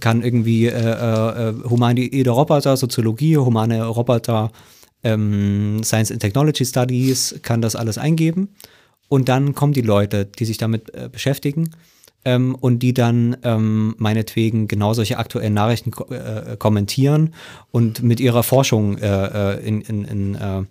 Kann irgendwie äh, äh, humanoide Roboter, Soziologie, humane Roboter, ähm, Science and Technology Studies, kann das alles eingeben. Und dann kommen die Leute, die sich damit äh, beschäftigen ähm, und die dann ähm, meinetwegen genau solche aktuellen Nachrichten ko äh, kommentieren und mit ihrer Forschung äh, in, in, in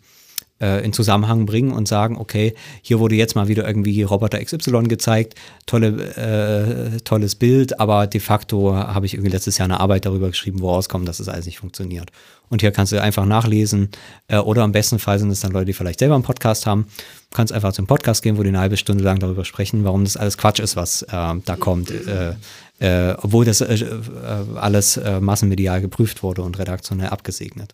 äh, in Zusammenhang bringen und sagen, okay, hier wurde jetzt mal wieder irgendwie Roboter XY gezeigt, tolle, äh, tolles Bild, aber de facto habe ich irgendwie letztes Jahr eine Arbeit darüber geschrieben, wo rauskommt, dass es das alles nicht funktioniert. Und hier kannst du einfach nachlesen äh, oder am besten Fall sind es dann Leute, die vielleicht selber einen Podcast haben. Du kannst einfach zum Podcast gehen, wo die eine halbe Stunde lang darüber sprechen, warum das alles Quatsch ist, was äh, da kommt. Äh, äh, obwohl das alles massenmedial geprüft wurde und redaktionell abgesegnet.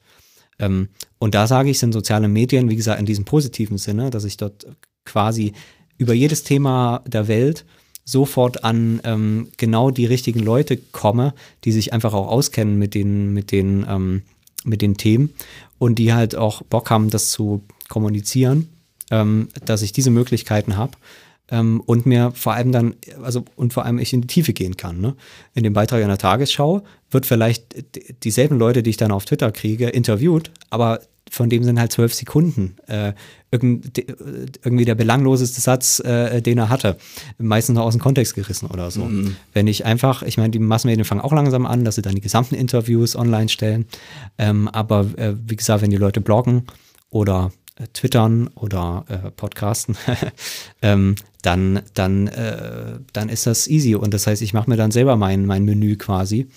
Ähm, und da sage ich, sind soziale Medien, wie gesagt, in diesem positiven Sinne, dass ich dort quasi über jedes Thema der Welt sofort an ähm, genau die richtigen Leute komme, die sich einfach auch auskennen mit den, mit den, ähm, mit den Themen und die halt auch Bock haben, das zu kommunizieren, ähm, dass ich diese Möglichkeiten habe ähm, und mir vor allem dann, also und vor allem ich in die Tiefe gehen kann. Ne? In dem Beitrag in der Tagesschau wird vielleicht dieselben Leute, die ich dann auf Twitter kriege, interviewt, aber von dem sind halt zwölf Sekunden äh, irgendwie der belangloseste Satz, äh, den er hatte. Meistens noch aus dem Kontext gerissen oder so. Mhm. Wenn ich einfach, ich meine, die Massenmedien fangen auch langsam an, dass sie dann die gesamten Interviews online stellen. Ähm, aber äh, wie gesagt, wenn die Leute bloggen oder äh, twittern oder äh, podcasten, *laughs* ähm, dann, dann, äh, dann ist das easy. Und das heißt, ich mache mir dann selber mein, mein Menü quasi.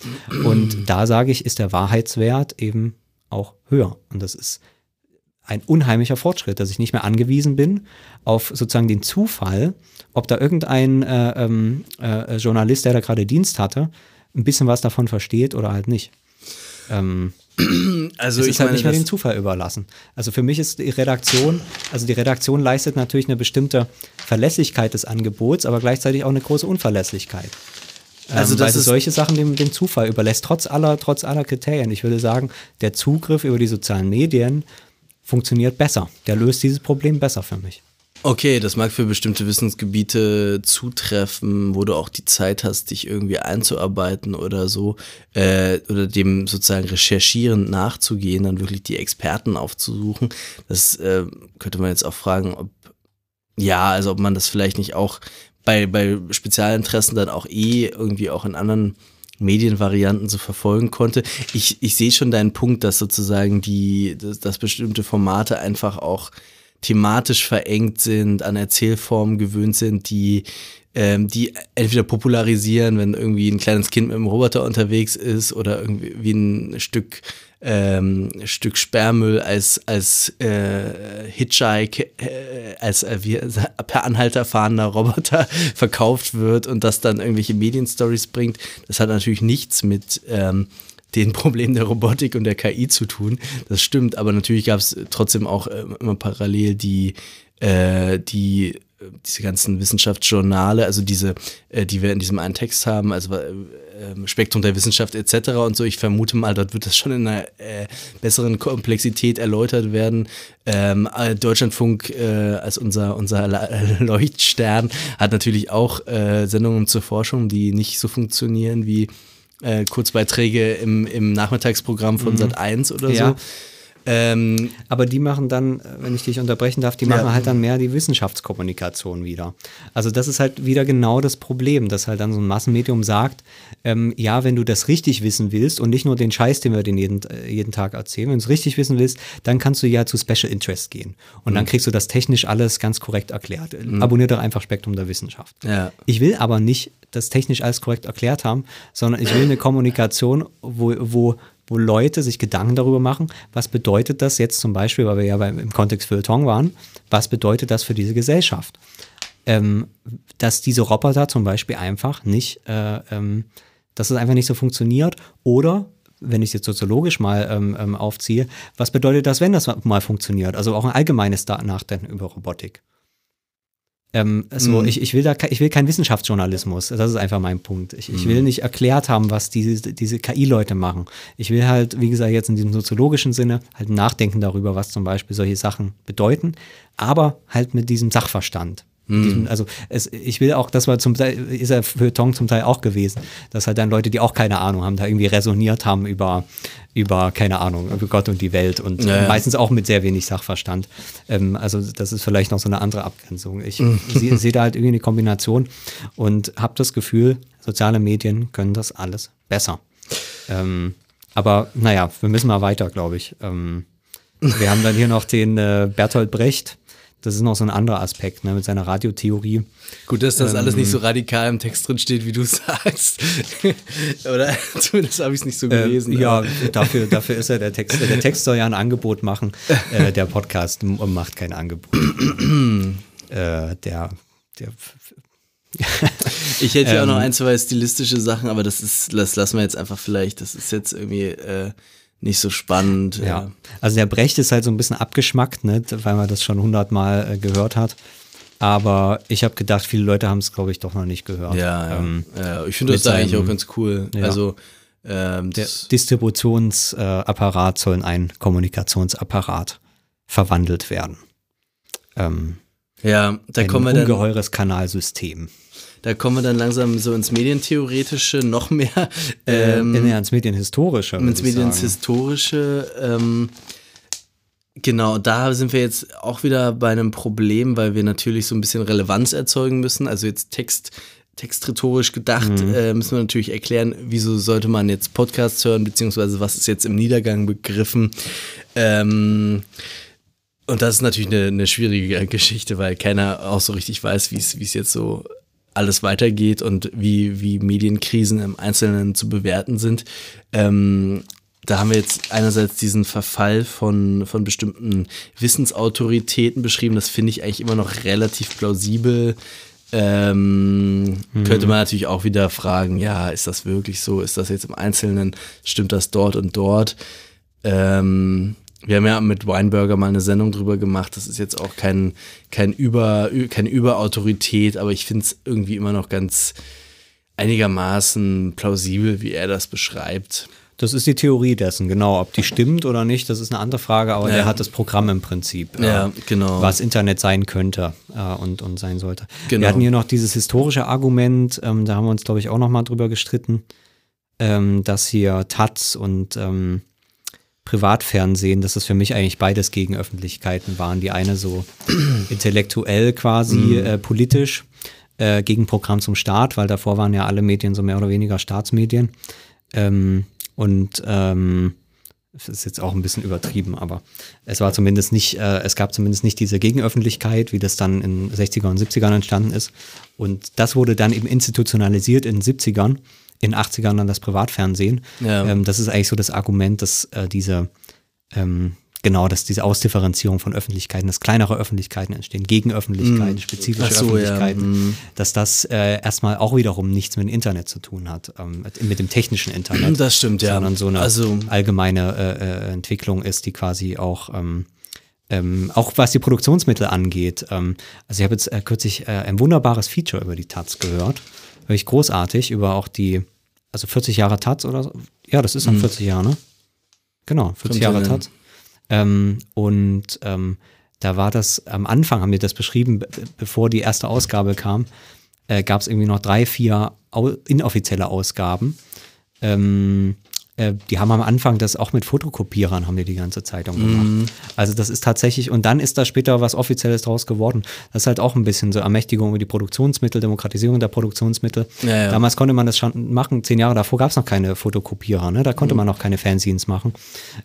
Und da sage ich, ist der Wahrheitswert eben auch höher. Und das ist ein unheimlicher Fortschritt, dass ich nicht mehr angewiesen bin auf sozusagen den Zufall, ob da irgendein äh, ähm, äh, Journalist, der da gerade Dienst hatte, ein bisschen was davon versteht oder halt nicht. Ähm, *clears throat* also es ist halt nicht mehr dem Zufall überlassen. Also für mich ist die Redaktion, also die Redaktion leistet natürlich eine bestimmte Verlässlichkeit des Angebots, aber gleichzeitig auch eine große Unverlässlichkeit. Also ähm, weil es solche Sachen dem, dem Zufall überlässt, trotz aller, trotz aller Kriterien. Ich würde sagen, der Zugriff über die sozialen Medien funktioniert besser. Der löst dieses Problem besser für mich. Okay, das mag für bestimmte Wissensgebiete zutreffen, wo du auch die Zeit hast, dich irgendwie einzuarbeiten oder so, äh, oder dem sozusagen recherchierend nachzugehen, dann wirklich die Experten aufzusuchen. Das äh, könnte man jetzt auch fragen, ob, ja, also ob man das vielleicht nicht auch bei, bei Spezialinteressen dann auch eh irgendwie auch in anderen Medienvarianten so verfolgen konnte. Ich, ich sehe schon deinen Punkt, dass sozusagen die, dass, dass bestimmte Formate einfach auch thematisch verengt sind, an Erzählformen gewöhnt sind, die ähm, die entweder popularisieren, wenn irgendwie ein kleines Kind mit einem Roboter unterwegs ist oder irgendwie wie ein Stück ähm, Stück Sperrmüll als als äh, Hitchhike äh, als äh, wie, per Anhalter fahrender Roboter *laughs* verkauft wird und das dann irgendwelche Medienstories bringt. Das hat natürlich nichts mit ähm, den Problemen der Robotik und der KI zu tun. Das stimmt, aber natürlich gab es trotzdem auch äh, immer parallel die äh, die diese ganzen Wissenschaftsjournale, also diese, äh, die wir in diesem einen Text haben, also äh, ähm, Spektrum der Wissenschaft etc. und so. Ich vermute mal, dort wird das schon in einer äh, besseren Komplexität erläutert werden. Ähm, äh, Deutschlandfunk äh, als unser, unser *laughs* Leuchtstern hat natürlich auch äh, Sendungen zur Forschung, die nicht so funktionieren wie äh, Kurzbeiträge im, im Nachmittagsprogramm von mhm. Sat 1 oder ja. so. Ähm, Aber die machen dann, wenn ich dich unterbrechen darf, die machen ja. halt dann mehr die Wissenschaftskommunikation wieder. Also das ist halt wieder genau das Problem, dass halt dann so ein Massenmedium sagt, ähm, ja, wenn du das richtig wissen willst und nicht nur den Scheiß, den wir den jeden, äh, jeden Tag erzählen, wenn du es richtig wissen willst, dann kannst du ja zu Special Interest gehen. Und mhm. dann kriegst du das technisch alles ganz korrekt erklärt. Mhm. Abonnier doch einfach Spektrum der Wissenschaft. Ja. Ich will aber nicht das technisch alles korrekt erklärt haben, sondern ich will eine Kommunikation, wo, wo wo Leute sich Gedanken darüber machen, was bedeutet das jetzt zum Beispiel, weil wir ja beim, im Kontext Feuilleton waren, was bedeutet das für diese Gesellschaft? Ähm, dass diese Roboter zum Beispiel einfach nicht, äh, ähm, dass es einfach nicht so funktioniert oder wenn ich es jetzt soziologisch mal ähm, ähm aufziehe, was bedeutet das, wenn das mal funktioniert? Also auch ein allgemeines Nachdenken über Robotik. Ähm, so, mm. ich, ich, will da, ich will keinen Wissenschaftsjournalismus. Das ist einfach mein Punkt. Ich, ich will mhm. nicht erklärt haben, was diese, diese KI-Leute machen. Ich will halt, wie gesagt, jetzt in diesem soziologischen Sinne halt nachdenken darüber, was zum Beispiel solche Sachen bedeuten, aber halt mit diesem Sachverstand. Diesem, also es, ich will auch, das war zum Teil, ist er für Tong zum Teil auch gewesen, dass halt dann Leute, die auch keine Ahnung haben, da irgendwie resoniert haben über, über, keine Ahnung, über Gott und die Welt und ja, meistens auch mit sehr wenig Sachverstand. Ähm, also das ist vielleicht noch so eine andere Abgrenzung. Ich mhm. sehe seh da halt irgendwie eine Kombination und habe das Gefühl, soziale Medien können das alles besser. Ähm, aber naja, wir müssen mal weiter, glaube ich. Ähm, wir haben dann hier noch den äh, Bertolt Brecht, das ist noch so ein anderer Aspekt ne, mit seiner Radiotheorie. Gut, dass das ähm, alles nicht so radikal im Text drin steht, wie du *laughs* sagst. Oder *laughs* zumindest habe ich es nicht so äh, gelesen. Äh, ja, *laughs* dafür, dafür ist ja der Text. Der Text soll ja ein Angebot machen. Äh, der Podcast macht kein Angebot. *clears throat* äh, der, der ich hätte ja auch noch ähm. ein, zwei stilistische Sachen, aber das ist, das lassen wir jetzt einfach vielleicht. Das ist jetzt irgendwie äh, nicht so spannend. Ja. ja. Also der Brecht ist halt so ein bisschen abgeschmackt, ne, weil man das schon hundertmal äh, gehört hat. Aber ich habe gedacht, viele Leute haben es, glaube ich, doch noch nicht gehört. Ja, ja. Ähm, ja ich finde das da eigentlich auch ganz cool. Ja. Also ähm, der Distributionsapparat äh, soll in einen Kommunikationsapparat verwandelt werden. Ähm, ja, da kommen wir dann. Ein ungeheures Kanalsystem. Da kommen wir dann langsam so ins Medientheoretische noch mehr. *laughs* Äh, ähm, äh, ins Medienhistorische. Ins Medienhistorische. Ähm, genau, da sind wir jetzt auch wieder bei einem Problem, weil wir natürlich so ein bisschen Relevanz erzeugen müssen. Also jetzt Text textrhetorisch gedacht, mhm. äh, müssen wir natürlich erklären, wieso sollte man jetzt Podcasts hören, beziehungsweise was ist jetzt im Niedergang begriffen. Ähm, und das ist natürlich eine, eine schwierige Geschichte, weil keiner auch so richtig weiß, wie es jetzt so alles weitergeht und wie, wie Medienkrisen im Einzelnen zu bewerten sind. Ähm, da haben wir jetzt einerseits diesen Verfall von, von bestimmten Wissensautoritäten beschrieben. Das finde ich eigentlich immer noch relativ plausibel. Ähm, mhm. Könnte man natürlich auch wieder fragen, ja, ist das wirklich so? Ist das jetzt im Einzelnen? Stimmt das dort und dort? Ähm, wir haben ja mit Weinberger mal eine Sendung drüber gemacht. Das ist jetzt auch kein, kein Über, keine Überautorität, aber ich finde es irgendwie immer noch ganz einigermaßen plausibel, wie er das beschreibt. Das ist die Theorie dessen, genau. Ob die stimmt oder nicht, das ist eine andere Frage, aber ja. der hat das Programm im Prinzip, ja, äh, genau. was Internet sein könnte äh, und, und sein sollte. Genau. Wir hatten hier noch dieses historische Argument, ähm, da haben wir uns, glaube ich, auch noch mal drüber gestritten, ähm, dass hier Taz und ähm, Privatfernsehen, dass das für mich eigentlich beides Gegenöffentlichkeiten waren. Die eine so *clears throat* intellektuell quasi mhm. äh, politisch äh, Gegenprogramm zum Staat, weil davor waren ja alle Medien so mehr oder weniger Staatsmedien. Ähm, und ähm, Das ist jetzt auch ein bisschen übertrieben, aber es war zumindest nicht, äh, es gab zumindest nicht diese Gegenöffentlichkeit, wie das dann in 60er und 70ern entstanden ist. Und das wurde dann eben institutionalisiert in den 70ern, in 80ern dann das Privatfernsehen. Ja. Ähm, das ist eigentlich so das Argument, dass äh, diese ähm, genau, dass diese Ausdifferenzierung von Öffentlichkeiten, dass kleinere Öffentlichkeiten entstehen, Gegenöffentlichkeiten, spezifische Ach so, ja. Öffentlichkeiten, dass das äh, erstmal auch wiederum nichts mit dem Internet zu tun hat, ähm, mit, mit dem technischen Internet. Das stimmt, ja. Sondern so eine Also- allgemeine äh, äh, Entwicklung ist, die quasi auch ähm, ähm, auch was die Produktionsmittel angeht. Ähm, also ich habe jetzt äh, kürzlich äh, ein wunderbares Feature über die Taz gehört. Wirklich großartig, über auch die, also 40 Jahre Taz oder so. Ja, das ist dann 40 Jahre, ne? Genau, 40 Kommt Jahre. Taz. Ähm, und ähm, da war das, am Anfang haben wir das beschrieben, be bevor die erste Ausgabe kam, äh, gab es irgendwie noch drei, vier au inoffizielle Ausgaben. Ähm, äh, die haben am Anfang das auch mit Fotokopierern, haben die die ganze Zeitung gemacht. Also das ist tatsächlich, und dann ist da später was Offizielles draus geworden. Das ist halt auch ein bisschen so Ermächtigung über die Produktionsmittel, Demokratisierung der Produktionsmittel. Ja, ja. Damals konnte man das schon machen, zehn Jahre davor gab es noch keine Fotokopierer, ne? da konnte man noch keine Fanzines machen.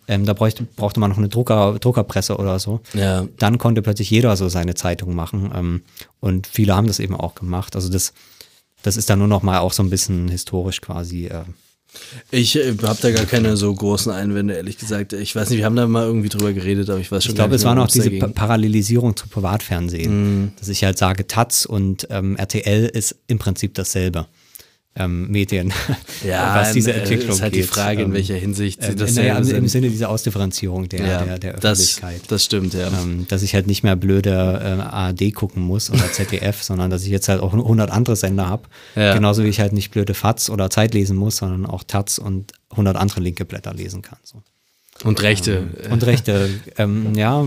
Ähm, da bräuchte, brauchte man noch eine Drucker, Druckerpresse oder so. Ja. Dann konnte plötzlich jeder so seine Zeitung machen ähm, und viele haben das eben auch gemacht. Also das, das ist dann nur noch mal auch so ein bisschen historisch quasi. Äh, Ich äh, habe da gar keine so großen Einwände, ehrlich gesagt. Ich weiß nicht, wir haben da mal irgendwie drüber geredet, aber ich weiß schon Ich glaube, es war noch diese. Pa- Parallelisierung zu Privatfernsehen, Mhm. dass ich halt sage, Taz und ähm, RTL ist im Prinzip dasselbe. Ähm, Medien, *laughs* Ja, was diese äh, Entwicklung ist halt die geht. Frage, in Ähm, welcher Hinsicht sie äh, das naja, selber im, Sinne dieser Ausdifferenzierung der, ja, der, der das, Öffentlichkeit. das stimmt, ja. ähm, dass ich halt nicht mehr blöde äh, ARD gucken muss oder *laughs* ZDF, sondern dass ich jetzt halt auch 100 andere Sender habe. Ja. Genauso wie ich halt nicht blöde FATS oder Zeit lesen muss, sondern auch Taz und 100 andere linke Blätter lesen kann. So. Und Rechte. äh, Und Rechte, *laughs* ähm, ja,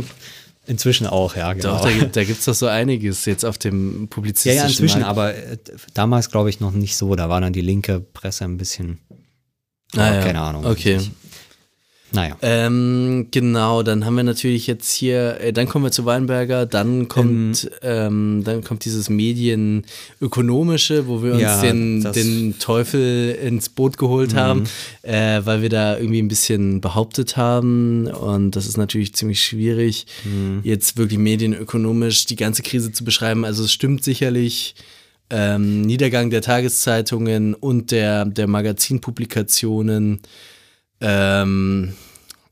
inzwischen auch, ja, genau. Doch, da, gibt- da gibt es doch so einiges jetzt auf dem ja, publizistischen ja, inzwischen, Markt. aber äh, damals glaube ich noch nicht so. Da war dann die linke Presse ein bisschen, Ah, ja. keine Ahnung. Okay. ich. Naja. Ähm, genau, dann haben wir natürlich jetzt hier, äh, dann kommen wir zu Weinberger, dann kommt, ähm, dann kommt dieses Medienökonomische, wo wir uns Ja, den, den Teufel ins Boot geholt haben, äh, weil wir da irgendwie ein bisschen behauptet haben und das ist natürlich ziemlich schwierig, jetzt wirklich medienökonomisch die ganze Krise zu beschreiben. Also es stimmt sicherlich, ähm, Niedergang der Tageszeitungen und der, der Magazinpublikationen. Ähm,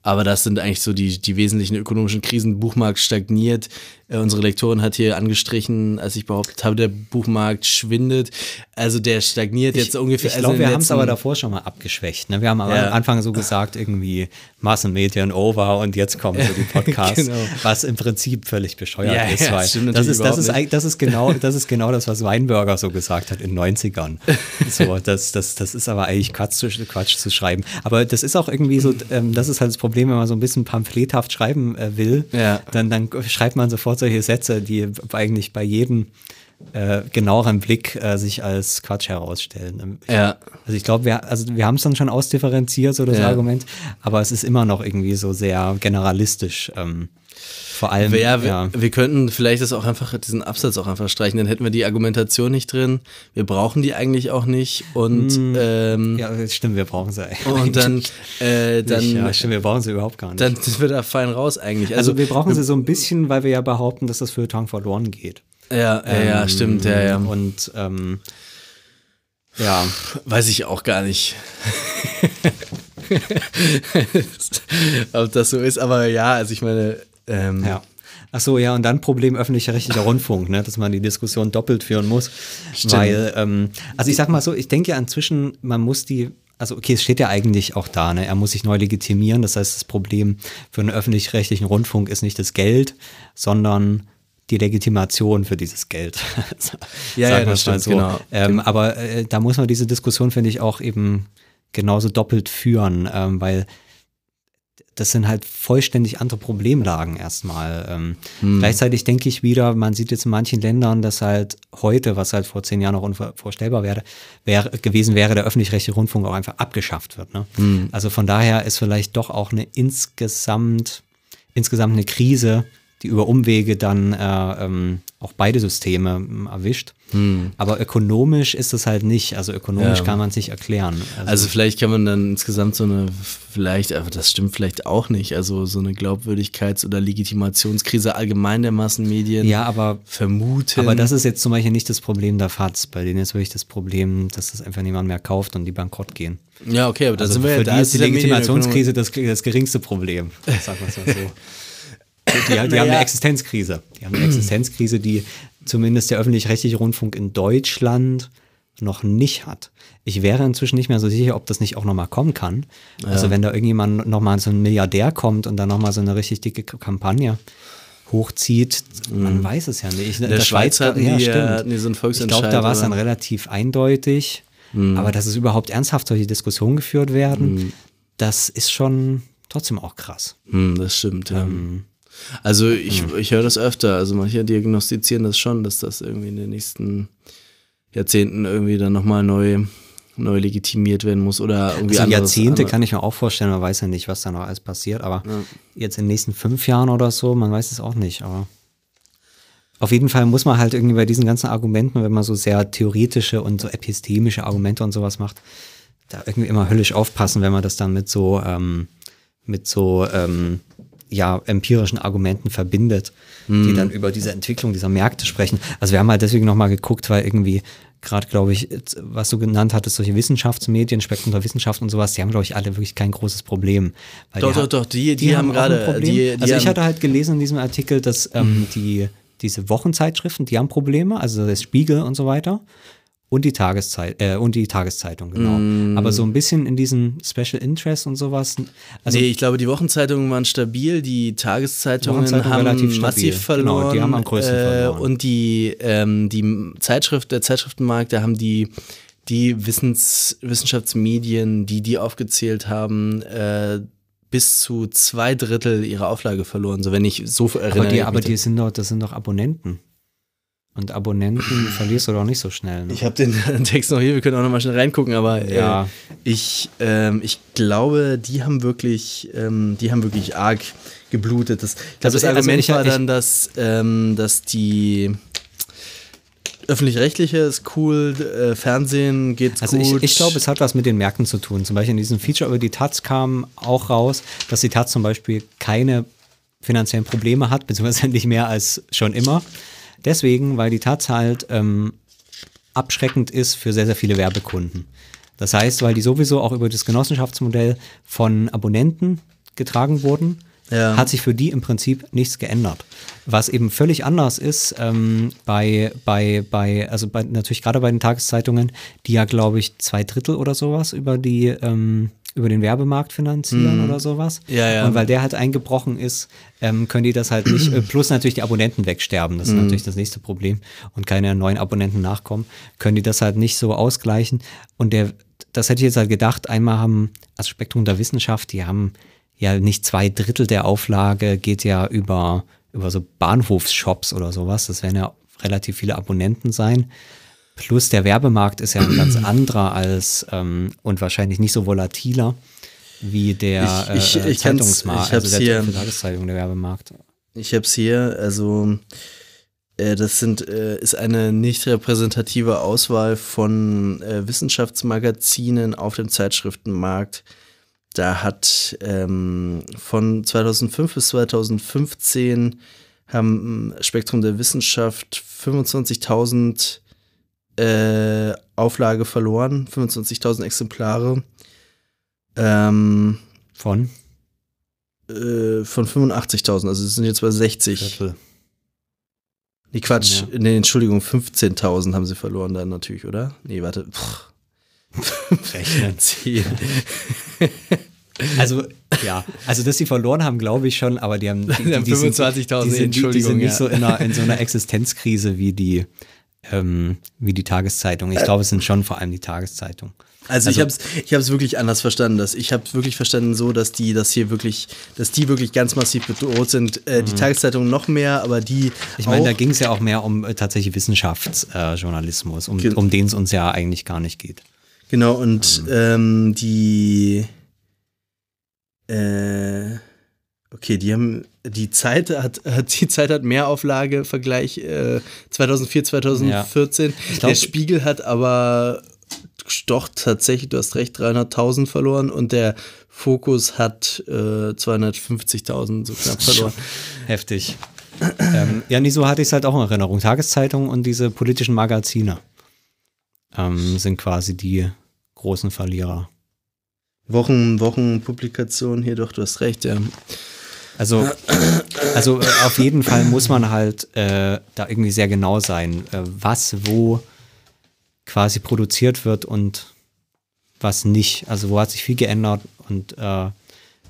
aber das sind eigentlich so die, die wesentlichen ökonomischen Krisen. Buchmarkt stagniert. Äh, unsere Lektorin hat hier angestrichen, als ich behauptet habe, der Buchmarkt schwindet. Also der stagniert jetzt ungefähr. Ich also glaube, in wir haben es aber davor schon mal abgeschwächt. Ne? Wir haben am Ja. Anfang so gesagt, irgendwie Massenmedien over und jetzt kommen so die *laughs* Podcasts, Genau. was im Prinzip völlig bescheuert Ja, ist. ja, stimmt das, ist, das, ist, nicht. das, ist genau, das ist genau das, was Weinberger so gesagt hat in den 90ern. *laughs* So, das, das, das ist aber eigentlich Quatsch zu, Quatsch zu schreiben. Aber das ist auch irgendwie so, ähm, das ist halt das Problem, wenn man so ein bisschen pamphlethaft schreiben äh, will, Ja. dann, dann schreibt man sofort solche Sätze, die eigentlich bei jedem äh, genaueren Blick äh, sich als Quatsch herausstellen. Ja. Also ich glaube, wir, also wir haben es dann schon ausdifferenziert, so das Ja. Argument, aber es ist immer noch irgendwie so sehr generalistisch. Ähm, vor allem, Ja, wir, wir könnten vielleicht das auch einfach, diesen Absatz auch einfach streichen, dann hätten wir die Argumentation nicht drin. Wir brauchen die eigentlich auch nicht. Und, ähm, ja, stimmt, wir brauchen sie. und dann, äh, dann, Nicht, ja, stimmt, wir brauchen sie überhaupt gar nicht. dann sind wir da fein raus eigentlich. also, Also, wir brauchen sie so ein bisschen, weil wir ja behaupten, dass das Feuilleton verloren geht. ja, ja, ja, Ähm, stimmt, ja, ja. Und ähm, ja, Weiß ich auch gar nicht. *laughs* *laughs* Ob das so ist, aber ja, also ich meine, ähm, ja. Ach so, ja, und dann Problem öffentlich-rechtlicher Rundfunk, ne, dass man die Diskussion doppelt führen muss. Weil, ähm, also ich sag mal so, ich denke ja inzwischen, man muss die, also okay, es steht ja eigentlich auch da, ne, er muss sich neu legitimieren. Das heißt, das Problem für einen öffentlich-rechtlichen Rundfunk ist nicht das Geld, sondern die Legitimation für dieses Geld. *laughs* Ja, Sagen ja, das stimmt, genau. Ähm, aber äh, da muss man diese Diskussion, finde ich, auch eben genauso doppelt führen, ähm, weil das sind halt vollständig andere Problemlagen erstmal. Ähm, Hm. Gleichzeitig denke ich wieder, man sieht jetzt in manchen Ländern, dass halt heute, was halt vor zehn Jahren noch unvorstellbar wäre, wäre gewesen wäre, der öffentlich-rechtliche Rundfunk auch einfach abgeschafft wird. Ne? Hm. Also von daher ist vielleicht doch auch eine insgesamt, insgesamt eine Krise die über Umwege dann äh, ähm, auch beide Systeme ähm, erwischt. Aber ökonomisch ist es halt nicht. Also ökonomisch Ja. kann man es nicht erklären. Also vielleicht kann man dann insgesamt so eine, vielleicht, aber das stimmt vielleicht auch nicht, also so eine Glaubwürdigkeits- oder Legitimationskrise allgemein der Massenmedien ja, aber vermuten. Aber das ist jetzt zum Beispiel nicht das Problem der FATS. Bei denen ist wirklich das Problem, dass das einfach niemand mehr kauft und die bankrott gehen. ja, okay, aber da Also sind wir für ja, die da ist die Legitimationskrise das, das geringste Problem. *laughs* Sagen wir es mal so. Die, die haben Naja. eine Existenzkrise. Die haben eine Existenzkrise, die zumindest der öffentlich-rechtliche Rundfunk in Deutschland noch nicht hat. Ich wäre inzwischen nicht mehr so sicher, ob das nicht auch nochmal kommen kann. Also wenn da irgendjemand nochmal so ein Milliardär kommt und dann nochmal so eine richtig dicke Kampagne hochzieht, man weiß es ja nicht. In der Schweiz hatten die ja- hatten die so einen Ich Volksentscheid, glaube, da war es dann relativ eindeutig. Mhm. Aber dass es überhaupt ernsthaft solche Diskussionen geführt werden, das ist schon trotzdem auch krass. Hm, das stimmt, ja. Ähm, also ich, hm. ich höre das öfter. Also manche diagnostizieren das schon, dass das irgendwie in den nächsten Jahrzehnten irgendwie dann nochmal neu, neu legitimiert werden muss oder irgendwie Also anderes- Jahrzehnte andere- kann ich mir auch vorstellen, man weiß ja nicht, was da noch alles passiert, aber jetzt in den nächsten fünf Jahren oder so, man weiß es auch nicht, aber auf jeden Fall muss man halt irgendwie bei diesen ganzen Argumenten, wenn man so sehr theoretische und so epistemische Argumente und sowas macht, da irgendwie immer höllisch aufpassen, wenn man das dann mit so, ähm, mit so, ähm, ja, empirischen Argumenten verbindet, die dann über diese Entwicklung dieser Märkte sprechen. Also wir haben halt deswegen nochmal geguckt, weil irgendwie gerade, glaube ich, was du genannt hattest, solche Wissenschaftsmedien, Spektrum der Wissenschaft und sowas, die haben, glaube ich, alle wirklich kein großes Problem. Doch, die doch, doch, die- die haben auch gerade- ein Problem. die- die also ich haben- hatte halt gelesen in diesem Artikel, dass ähm, die, diese Wochenzeitschriften, die haben Probleme, also der Spiegel und so weiter. Und die Tageszeit, äh, und die Tageszeitung, genau. Mm. Aber so ein bisschen in diesen Special Interest und sowas. Also nee, ich glaube, die Wochenzeitungen waren stabil, die Tageszeitungen Wochenzeitung haben relativ stabil. massiv verloren. Genau, die haben am größten äh, verloren. Und die, ähm, die Zeitschrift, der Zeitschriftenmarkt, da haben die, die Wissens, Wissenschaftsmedien, die die aufgezählt haben, äh, bis zu zwei Drittel ihrer Auflage verloren. So wenn ich so erinnere. aber die, aber die sind doch, das sind doch Abonnenten. Und Abonnenten *laughs* verlierst du doch nicht so schnell. Ne? Ich habe den *laughs* Text noch hier, wir können auch noch mal schnell reingucken, aber Ja. äh, ich, ähm, ich glaube, die haben wirklich, ähm, die haben wirklich arg geblutet. Das, ich glaube, Also, das also Argument ich- war dann, dass, ähm, dass die öffentlich-rechtliche ist cool, äh, Fernsehen geht's Also gut. ich, ich glaube, es hat was mit den Märkten zu tun. Zum Beispiel in diesem Feature über die Taz kam auch raus, dass die Taz zum Beispiel keine finanziellen Probleme hat, beziehungsweise *laughs* nicht mehr als schon immer. Deswegen, weil die Taz halt ähm, abschreckend ist für sehr, sehr viele Werbekunden. Das heißt, weil die sowieso auch über das Genossenschaftsmodell von Abonnenten getragen wurden, Ja. hat sich für die im Prinzip nichts geändert. Was eben völlig anders ist ähm, bei, bei, bei, also bei, natürlich gerade bei den Tageszeitungen, die ja, glaube ich, zwei Drittel oder sowas über die, ähm, über den Werbemarkt finanzieren oder sowas. Mhm. Ja, ja. Und weil der halt eingebrochen ist, ähm, können die das halt nicht, äh, plus natürlich die Abonnenten wegsterben, das ist Mhm. natürlich das nächste Problem und keine neuen Abonnenten nachkommen, können die das halt nicht so ausgleichen. Und der, das hätte ich jetzt halt gedacht, einmal haben, also Spektrum der Wissenschaft, die haben ja nicht zwei Drittel der Auflage geht ja über, über so Bahnhofsshops oder sowas. Das werden ja relativ viele Abonnenten sein. Plus der Werbemarkt ist ja ein ganz anderer als ähm, und wahrscheinlich nicht so volatiler wie der Ich- ich- äh, ich Zeitungsmarkt, also der hier. Tageszeitung, der Werbemarkt. Ich habe es hier, also äh, das sind, äh, ist eine nicht repräsentative Auswahl von äh, Wissenschaftsmagazinen auf dem Zeitschriftenmarkt. Da hat ähm, von 2005 bis 2015 haben ähm, Spektrum der Wissenschaft 25.000 äh, Auflage verloren, 25.000 Exemplare. Ähm, Von äh, von 85.000, also es sind jetzt bei 60. Viertel. Nee, Quatsch. Ja. Nee, Entschuldigung, 15.000 haben sie verloren dann natürlich, oder? Nee, warte. Rechnen. *laughs* Also, ja, also dass sie verloren haben, glaube ich schon, aber die haben, die, Die die sind- 25.000, die sind, die, Entschuldigung, sind nicht ja. so in einer, in so einer Existenzkrise wie die, ähm, wie die Tageszeitung. Ich glaube, es sind schon vor allem die Tageszeitung. Also, ich Also- habe es ich hab's wirklich anders verstanden. Dass ich habe wirklich verstanden so, dass die das hier wirklich, dass die wirklich ganz massiv bedroht sind. Äh, Die Tageszeitung noch mehr, aber die Mhm. Ich meine, da ging es ja auch mehr um äh, tatsächlich Wissenschaftsjournalismus, äh, um, Ge- um den es uns ja eigentlich gar nicht geht. Genau, und ähm, die äh, Okay, die haben die Zeit hat, hat *laughs* die Zeit hat mehr Auflage Vergleich äh, 2004 2014. Ich glaub- der Spiegel hat aber doch tatsächlich, du hast recht, 300.000 verloren und der Fokus hat äh, 250.000 so knapp *laughs* verloren. Heftig. ähm, ja, nee, so hatte ich es halt auch in Erinnerung. Tageszeitungen und diese politischen Magazine ähm, sind quasi die großen Verlierer. Wochen Wochenpublikation hier doch, du hast recht, ja. Also, also äh, auf jeden Fall muss man halt äh, da irgendwie sehr genau sein, äh, was wo quasi produziert wird und was nicht. Also wo hat sich viel geändert und äh,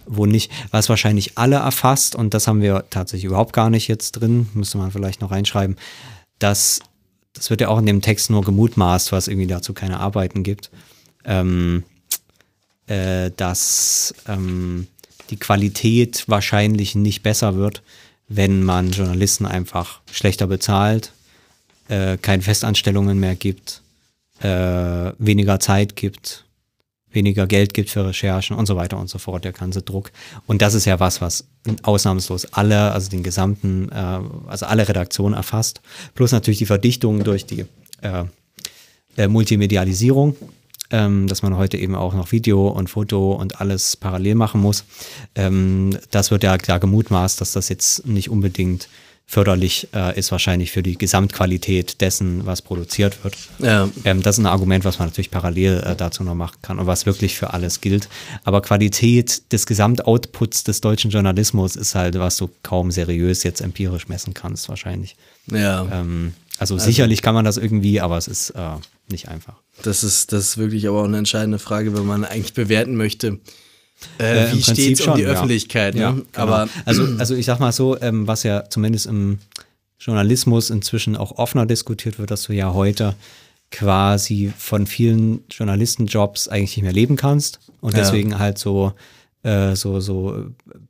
wo nicht. Was wahrscheinlich alle erfasst und das haben wir tatsächlich überhaupt gar nicht jetzt drin, müsste man vielleicht noch reinschreiben, dass das wird ja auch in dem Text nur gemutmaßt, was irgendwie dazu keine Arbeiten gibt. Ähm, äh, dass ähm, die Qualität wahrscheinlich nicht besser wird, wenn man Journalisten einfach schlechter bezahlt, äh, keine Festanstellungen mehr gibt, äh, weniger Zeit gibt, weniger Geld gibt für Recherchen und so weiter und so fort, der ganze Druck. Und das ist ja was, was ausnahmslos alle, also den gesamten, äh, also alle Redaktionen erfasst, plus natürlich die Verdichtung durch die äh, äh, Multimedialisierung, ähm, dass man heute eben auch noch Video und Foto und alles parallel machen muss. Ähm, das wird ja klar gemutmaßt, dass das jetzt nicht unbedingt förderlich äh, ist, wahrscheinlich für die Gesamtqualität dessen, was produziert wird. Ja, Ähm, das ist ein Argument, was man natürlich parallel äh, dazu noch machen kann und was wirklich für alles gilt. Aber Qualität des Gesamtoutputs des deutschen Journalismus ist halt, was du kaum seriös jetzt empirisch messen kannst, wahrscheinlich. ja. Ähm, also, sicherlich kann man das irgendwie, aber es ist äh, nicht einfach. Das ist, das ist wirklich aber auch eine entscheidende Frage, wenn man eigentlich bewerten möchte. Äh, Äh, wie steht es um die ja. Öffentlichkeit? Ja, ne? genau. Aber also, also ich sag mal so, ähm, was ja zumindest im Journalismus inzwischen auch offener diskutiert wird, dass du ja heute quasi von vielen Journalistenjobs eigentlich nicht mehr leben kannst und Ja. deswegen halt so äh, so so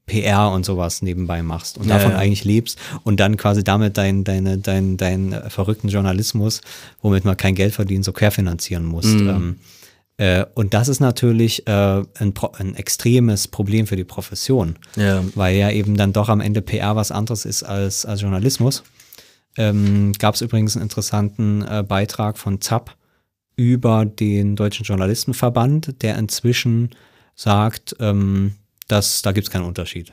PR und sowas nebenbei machst und Ja, davon ja. eigentlich lebst und dann quasi damit dein deine dein dein äh, verrückten Journalismus, womit man kein Geld verdient, so querfinanzieren musst. Mhm. Ähm, äh, und das ist natürlich äh, ein, ein extremes Problem für die Profession ja. weil ja eben dann doch am Ende PR was anderes ist als, als Journalismus. Ähm, Gab es übrigens einen interessanten äh, Beitrag von ZAP über den Deutschen Journalistenverband, der inzwischen sagt, ähm, dass da gibt es keinen Unterschied.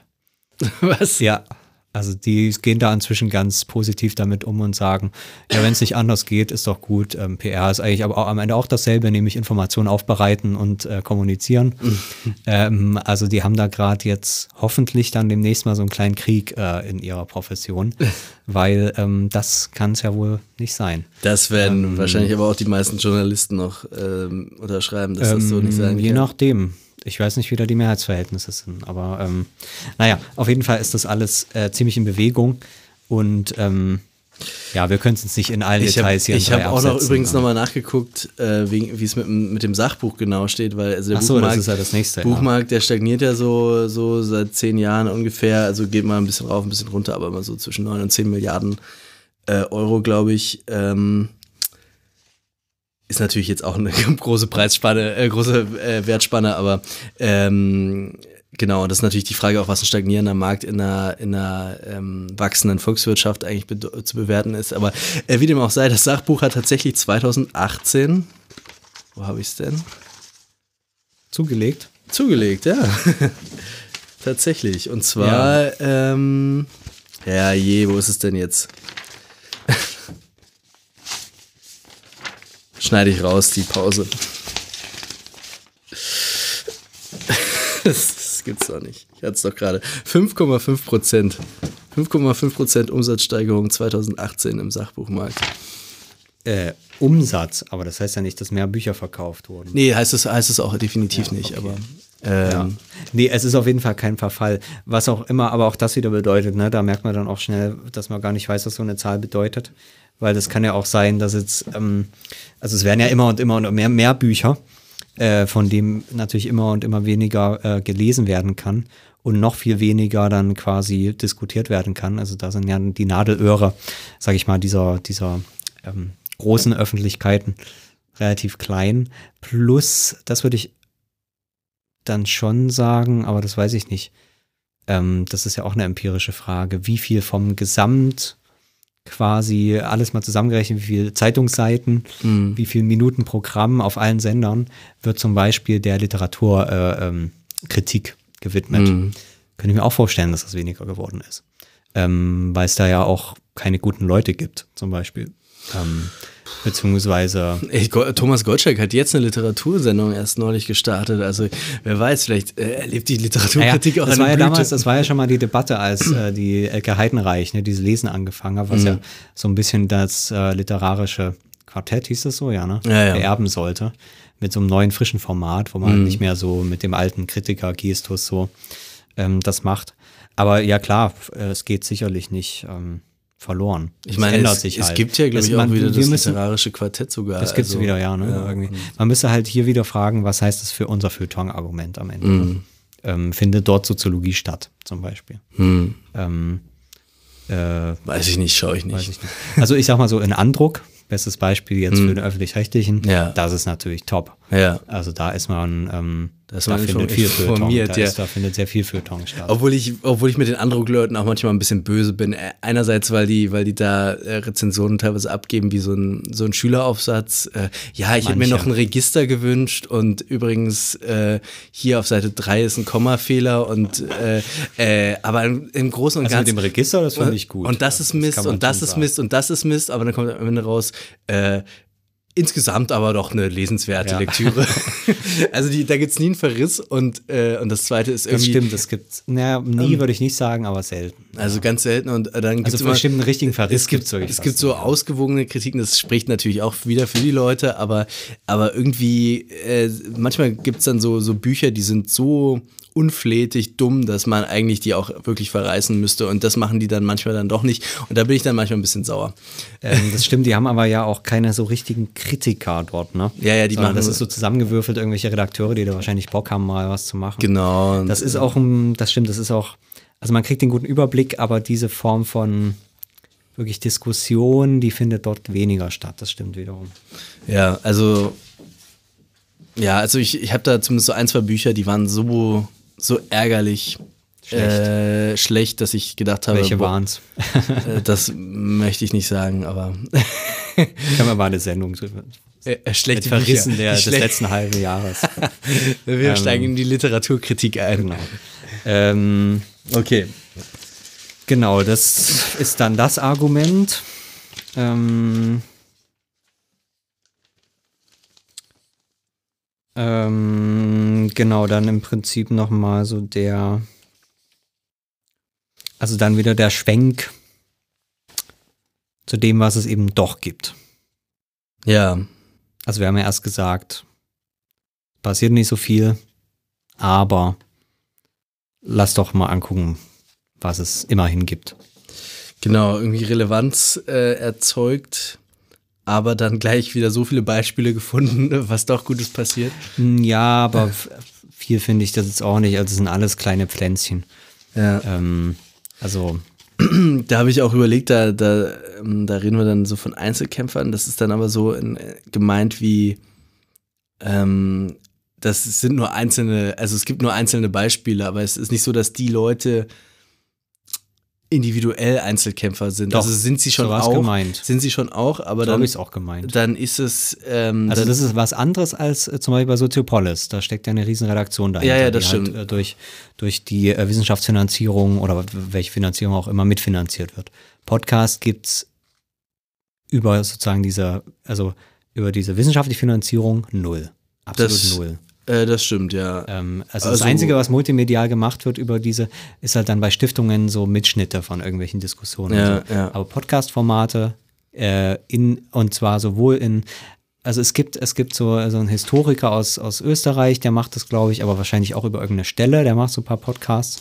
*laughs* Was? Ja, also die gehen da inzwischen ganz positiv damit um und sagen, ja, wenn es nicht anders geht, ist doch gut. Ähm, PR ist eigentlich aber auch am Ende auch dasselbe, nämlich Informationen aufbereiten und äh, kommunizieren. *laughs* ähm, also die haben da gerade jetzt hoffentlich dann demnächst mal so einen kleinen Krieg äh, in ihrer Profession, *laughs* weil ähm, das kann es ja wohl nicht sein. Das werden wahrscheinlich aber auch die meisten Journalisten noch ähm, unterschreiben, dass das so nicht sein Ähm, Je kann. nachdem. Ich weiß nicht, wie da die Mehrheitsverhältnisse sind, aber ähm, naja, auf jeden Fall ist das alles äh, ziemlich in Bewegung und ähm, ja, wir können es jetzt nicht in allen Ich habe Details hier in ich drei hab auch noch übrigens nochmal nachgeguckt, äh, wie es mit, dem- mit dem Sachbuch genau steht, weil also der so, Buchmarkt, das ist ja das nächste, ja. Buchmarkt, der stagniert ja so, so seit zehn Jahren ungefähr, also geht mal ein bisschen rauf, ein bisschen runter, aber immer so zwischen 9 und 10 Milliarden äh, Euro, glaube ich. Ähm, ist natürlich jetzt auch eine *laughs* große Preisspanne, äh, große äh, Wertspanne, aber ähm, genau, das ist natürlich die Frage auch, was ein stagnierender Markt in einer, in einer ähm, wachsenden Volkswirtschaft eigentlich bedo- zu bewerten ist. Aber äh, wie dem auch sei, das Sachbuch hat tatsächlich 2018, wo habe ich es denn? zugelegt. Zugelegt, ja. *laughs* Tatsächlich. Und zwar, ähm, ja je, wo ist es denn jetzt? Schneide ich raus, die Pause. *laughs* Das, gibt's doch nicht. Ich hatte es doch gerade. 5,5 Prozent. 5,5 Prozent Umsatzsteigerung 2018 im Sachbuchmarkt. Äh, Umsatz, aber das heißt ja nicht, dass mehr Bücher verkauft wurden. Nee, heißt es, heißt es auch definitiv nicht, aber. Ähm, Ja. Nee, es ist auf jeden Fall kein Verfall. Was auch immer, aber auch das wieder bedeutet, ne, da merkt man dann auch schnell, dass man gar nicht weiß, was so eine Zahl bedeutet. Weil das kann ja auch sein, dass jetzt, ähm, also es werden ja immer und immer und mehr, mehr Bücher, äh, von dem natürlich immer und immer weniger äh, gelesen werden kann und noch viel weniger dann quasi diskutiert werden kann. Also da sind ja die Nadelöhre, sag ich mal, dieser, dieser ähm, großen Öffentlichkeiten relativ klein. Plus, das würde ich dann schon sagen, aber das weiß ich nicht. ähm, das ist ja auch eine empirische Frage, wie viel vom Gesamt quasi alles mal zusammengerechnet, wie viele Zeitungsseiten, Mhm. wie viele Minuten Programm auf allen Sendern wird zum Beispiel der Literaturkritik äh, ähm, gewidmet. Mhm. Könnte ich mir auch vorstellen, dass das weniger geworden ist. Ähm, weil es da ja auch keine guten Leute gibt, zum Beispiel. Ähm, beziehungsweise Ey, Thomas Gottschalk hat jetzt eine Literatursendung erst neulich gestartet. Also wer weiß, vielleicht äh, erlebt die Literaturkritik Naja, auch das war ja Blüte. damals, das war ja schon mal die Debatte, als äh, die Elke Heidenreich ne, dieses Lesen angefangen hat, was Mhm. ja so ein bisschen das äh, literarische Quartett hieß das so, ja, ne? Ja, ja. Beerben sollte. Mit so einem neuen frischen Format, wo man Mhm. nicht mehr so mit dem alten Kritiker-Gestus so ähm, das macht. Aber ja klar, äh, es geht sicherlich nicht ähm, verloren. Ich Es meine, ändert es, sich es halt. gibt ja, glaube Es- ich, auch wieder das müssen- literarische Quartett sogar. das gibt's also, wieder, ja, ne? Irgendwie. Man müsste halt hier wieder fragen, was heißt das für unser Feuilleton-Argument am Ende? Ne? Ähm, findet dort Soziologie statt, zum Beispiel? Hm, Ähm, äh, weiß ich nicht, schaue ich nicht. ich nicht. Also ich sag mal so in Andruck, bestes Beispiel jetzt für den öffentlich-rechtlichen, Ja. das ist natürlich top. Ja. Also da ist man, ähm, Da ist da findet viel Feuilleton, informiert, da, ja. da findet sehr viel Feuilleton statt. Obwohl ich, obwohl ich mit den Andruckleuten auch manchmal ein bisschen böse bin. Äh, Einerseits, weil die, weil die da äh, Rezensionen teilweise abgeben, wie so ein, so ein Schüleraufsatz. Äh, ja, ich hätte mir noch ein Register gewünscht und übrigens äh, hier auf Seite 3 ist ein Kommafehler und äh, äh, aber im, im Großen und Also mit Ganzen. dem Register, das finde ich gut. Und das ist Mist man und das ist. Mist und das ist Mist, aber dann kommt am Ende raus, äh, insgesamt aber doch eine lesenswerte Ja. Lektüre. *laughs* also die, da gibt's nie einen Verriss und, äh, und das zweite ist Das irgendwie. stimmt, das gibt naja, nie würde ich nicht sagen, aber selten. Also ganz selten und äh, dann gibt Also es für bestimmt einen richtigen Verriss es gibt, gibt's es gibt so ja. ausgewogene Kritiken, das spricht natürlich auch wieder für die Leute, aber, aber irgendwie, äh, manchmal gibt es dann so, so Bücher, die sind so unflätig dumm, dass man eigentlich die auch wirklich verreißen müsste und das machen die dann manchmal dann doch nicht und da bin ich dann manchmal ein bisschen sauer. Ähm, das stimmt, die haben aber ja auch keine so richtigen Kritiker dort, ne? Ja, ja, die Sondern machen Das ist so zusammengewürfelt, irgendwelche Redakteure, die da wahrscheinlich Bock haben, mal was zu machen. Genau. Das ist auch ein, das stimmt, das ist auch, also man kriegt den guten Überblick, aber diese Form von wirklich Diskussion, die findet dort weniger statt, das stimmt wiederum. Ja, also ja, also ich, ich habe da zumindest so ein, zwei Bücher, die waren so, so ärgerlich Schlecht. Äh, schlecht, dass ich gedacht habe, Welche boah, waren's? *laughs* äh, das möchte ich nicht sagen, aber Können wir mal eine Sendung drüber. äh, schlechte Mit Verrissen Bücher. der, des Schlecht- letzten halben Jahres. *laughs* Wir steigen in die Literaturkritik ein. genau. Ähm, Okay. Genau, das ist dann das Argument. Ähm, ähm, genau, dann im Prinzip nochmal so der, also dann wieder der Schwenk zu dem, was es eben doch gibt. Ja, Also wir haben ja erst gesagt, passiert nicht so viel, aber lass doch mal angucken, was es immerhin gibt. genau, irgendwie Relevanz äh, erzeugt, aber dann gleich wieder so viele Beispiele gefunden, *laughs* was doch Gutes passiert. Hm, Ja, aber viel finde ich das jetzt auch nicht. Also es sind alles kleine Pflänzchen. Ja. Ähm, also, *clears throat* Da habe ich auch überlegt, da, da, ähm, da reden wir dann so von Einzelkämpfern. Das ist dann aber so in, äh, gemeint wie, ähm, das sind nur einzelne, also es gibt nur einzelne Beispiele, aber es ist nicht so, dass die Leute individuell Einzelkämpfer sind. Doch, also sind sie schon auch, gemeint. sind sie schon auch, aber so dann, habe ich es auch gemeint. dann ist es, ähm, Also das ist was anderes als äh, zum Beispiel bei Soziopolis. Da steckt ja eine riesen Redaktion dahinter, Ja, ja, das die stimmt. Halt, äh, durch, durch die äh, Wissenschaftsfinanzierung oder welche Finanzierung auch immer mitfinanziert wird. Podcast gibt's über sozusagen diese, also über diese wissenschaftliche Finanzierung null. Absolut Das- null. Äh, das stimmt, ja. Ähm, also, Also- das Einzige, was multimedial gemacht wird über diese, ist halt dann bei Stiftungen so Mitschnitte von irgendwelchen Diskussionen. Ja, so. ja. Aber Podcast-Formate äh, in und zwar sowohl in, also es gibt, es gibt so, so einen Historiker aus, aus Österreich, der macht das, glaube ich, aber wahrscheinlich auch über irgendeine Stelle, der macht so ein paar Podcasts.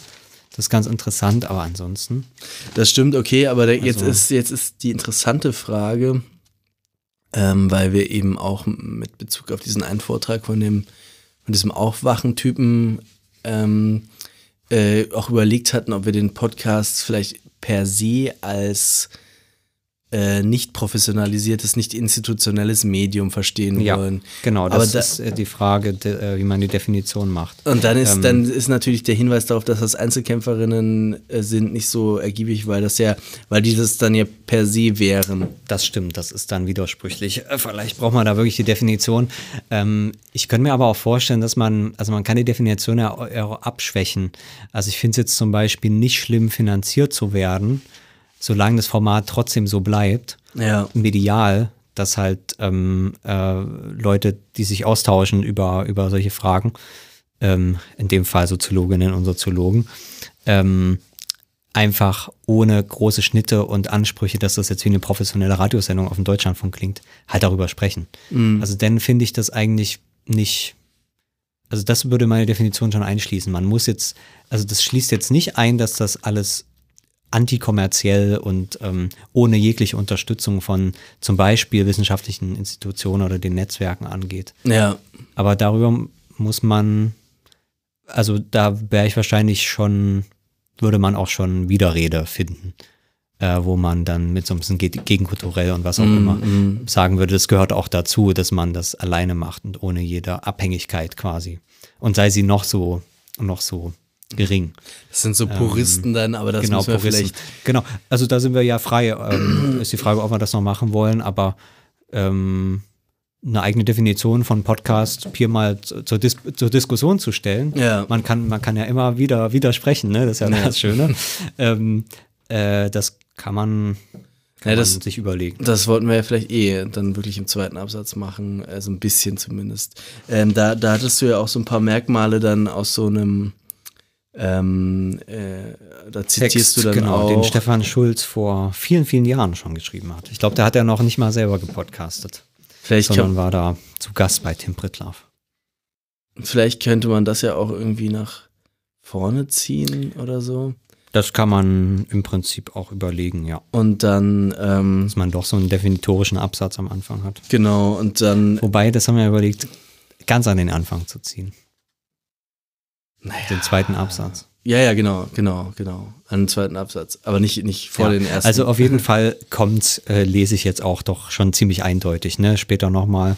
Das ist ganz interessant, aber ansonsten. Das stimmt, okay, aber der, jetzt, Also- ist, jetzt ist die interessante Frage, ähm, weil wir eben auch mit Bezug auf diesen einen Vortrag von dem, von diesem Aufwachen-Typen ähm, äh, auch überlegt hatten, ob wir den Podcast vielleicht per se als äh, nicht professionalisiertes, nicht institutionelles Medium verstehen Ja, wollen. genau, Aber das da- ist äh, die Frage, de, äh, wie man die Definition macht. Und dann ist, Ähm, dann ist natürlich der Hinweis darauf, dass das Einzelkämpferinnen äh, sind, nicht so ergiebig, weil das ja, weil die das dann ja per se wären. Das stimmt, das ist dann widersprüchlich. Äh, Vielleicht braucht man da wirklich die Definition. Ähm, ich könnte mir aber auch vorstellen, dass man, also man kann die Definition ja auch abschwächen. Also ich finde es jetzt zum Beispiel nicht schlimm, finanziert zu werden, solange das Format trotzdem so bleibt, Ja. medial, dass halt ähm, äh, Leute, die sich austauschen über, über solche Fragen, ähm, in dem Fall Soziologinnen und Soziologen, ähm, einfach ohne große Schnitte und Ansprüche, dass das jetzt wie eine professionelle Radiosendung auf dem Deutschlandfunk klingt, halt darüber sprechen. Also dann finde ich das eigentlich nicht, also das würde meine Definition schon einschließen. Man muss jetzt, also das schließt jetzt nicht ein, dass das alles antikommerziell und ähm, ohne jegliche Unterstützung von zum Beispiel wissenschaftlichen Institutionen oder den Netzwerken angeht. Ja. Aber darüber muss man, also da wäre ich wahrscheinlich schon, würde man auch schon Widerrede finden, äh, wo man dann mit so ein bisschen ge- gegenkulturell und was auch immer sagen würde, das gehört auch dazu, dass man das alleine macht und ohne jede Abhängigkeit quasi. Und sei sie noch so, noch so gering. Das sind so Puristen dann, aber das genau, müssen wir Puristen. vielleicht. Genau, also da sind wir ja frei. Ähm, *clears throat* ist die Frage, ob wir das noch machen wollen, aber ähm, eine eigene Definition von Podcast hier mal zu- zur, Dis zur Diskussion zu stellen. Ja. Man, kann, man kann ja immer wieder widersprechen, ne? das ist ja, das Schöne. *laughs* ähm, äh, das kann man, Ja, das- sich überlegen. Das wollten wir ja vielleicht eh dann wirklich im zweiten Absatz machen, also ein bisschen zumindest. Ähm, da, da hattest du ja auch so ein paar Merkmale dann aus so einem, ähm, äh, da zitierst du dann genau, auch. den Stefan Schulz vor vielen, vielen Jahren schon geschrieben hat. Ich glaube, da hat er noch nicht mal selber gepodcastet, vielleicht, sondern kann, war da zu Gast bei Tim Pritlaff. vielleicht könnte man das ja auch irgendwie nach vorne ziehen oder so. Das kann man im Prinzip auch überlegen, ja. Und dann, ähm, Dass man doch so einen definitorischen Absatz am Anfang hat. genau, und dann, Wobei, das haben wir überlegt, ganz an den Anfang zu ziehen. Naja, Den zweiten Absatz. ja, ja, genau, genau, genau, an den zweiten Absatz, aber nicht, nicht vor Ja, den ersten. Also auf jeden Fall kommt, äh, lese ich jetzt auch doch schon ziemlich eindeutig, ne? Später nochmal.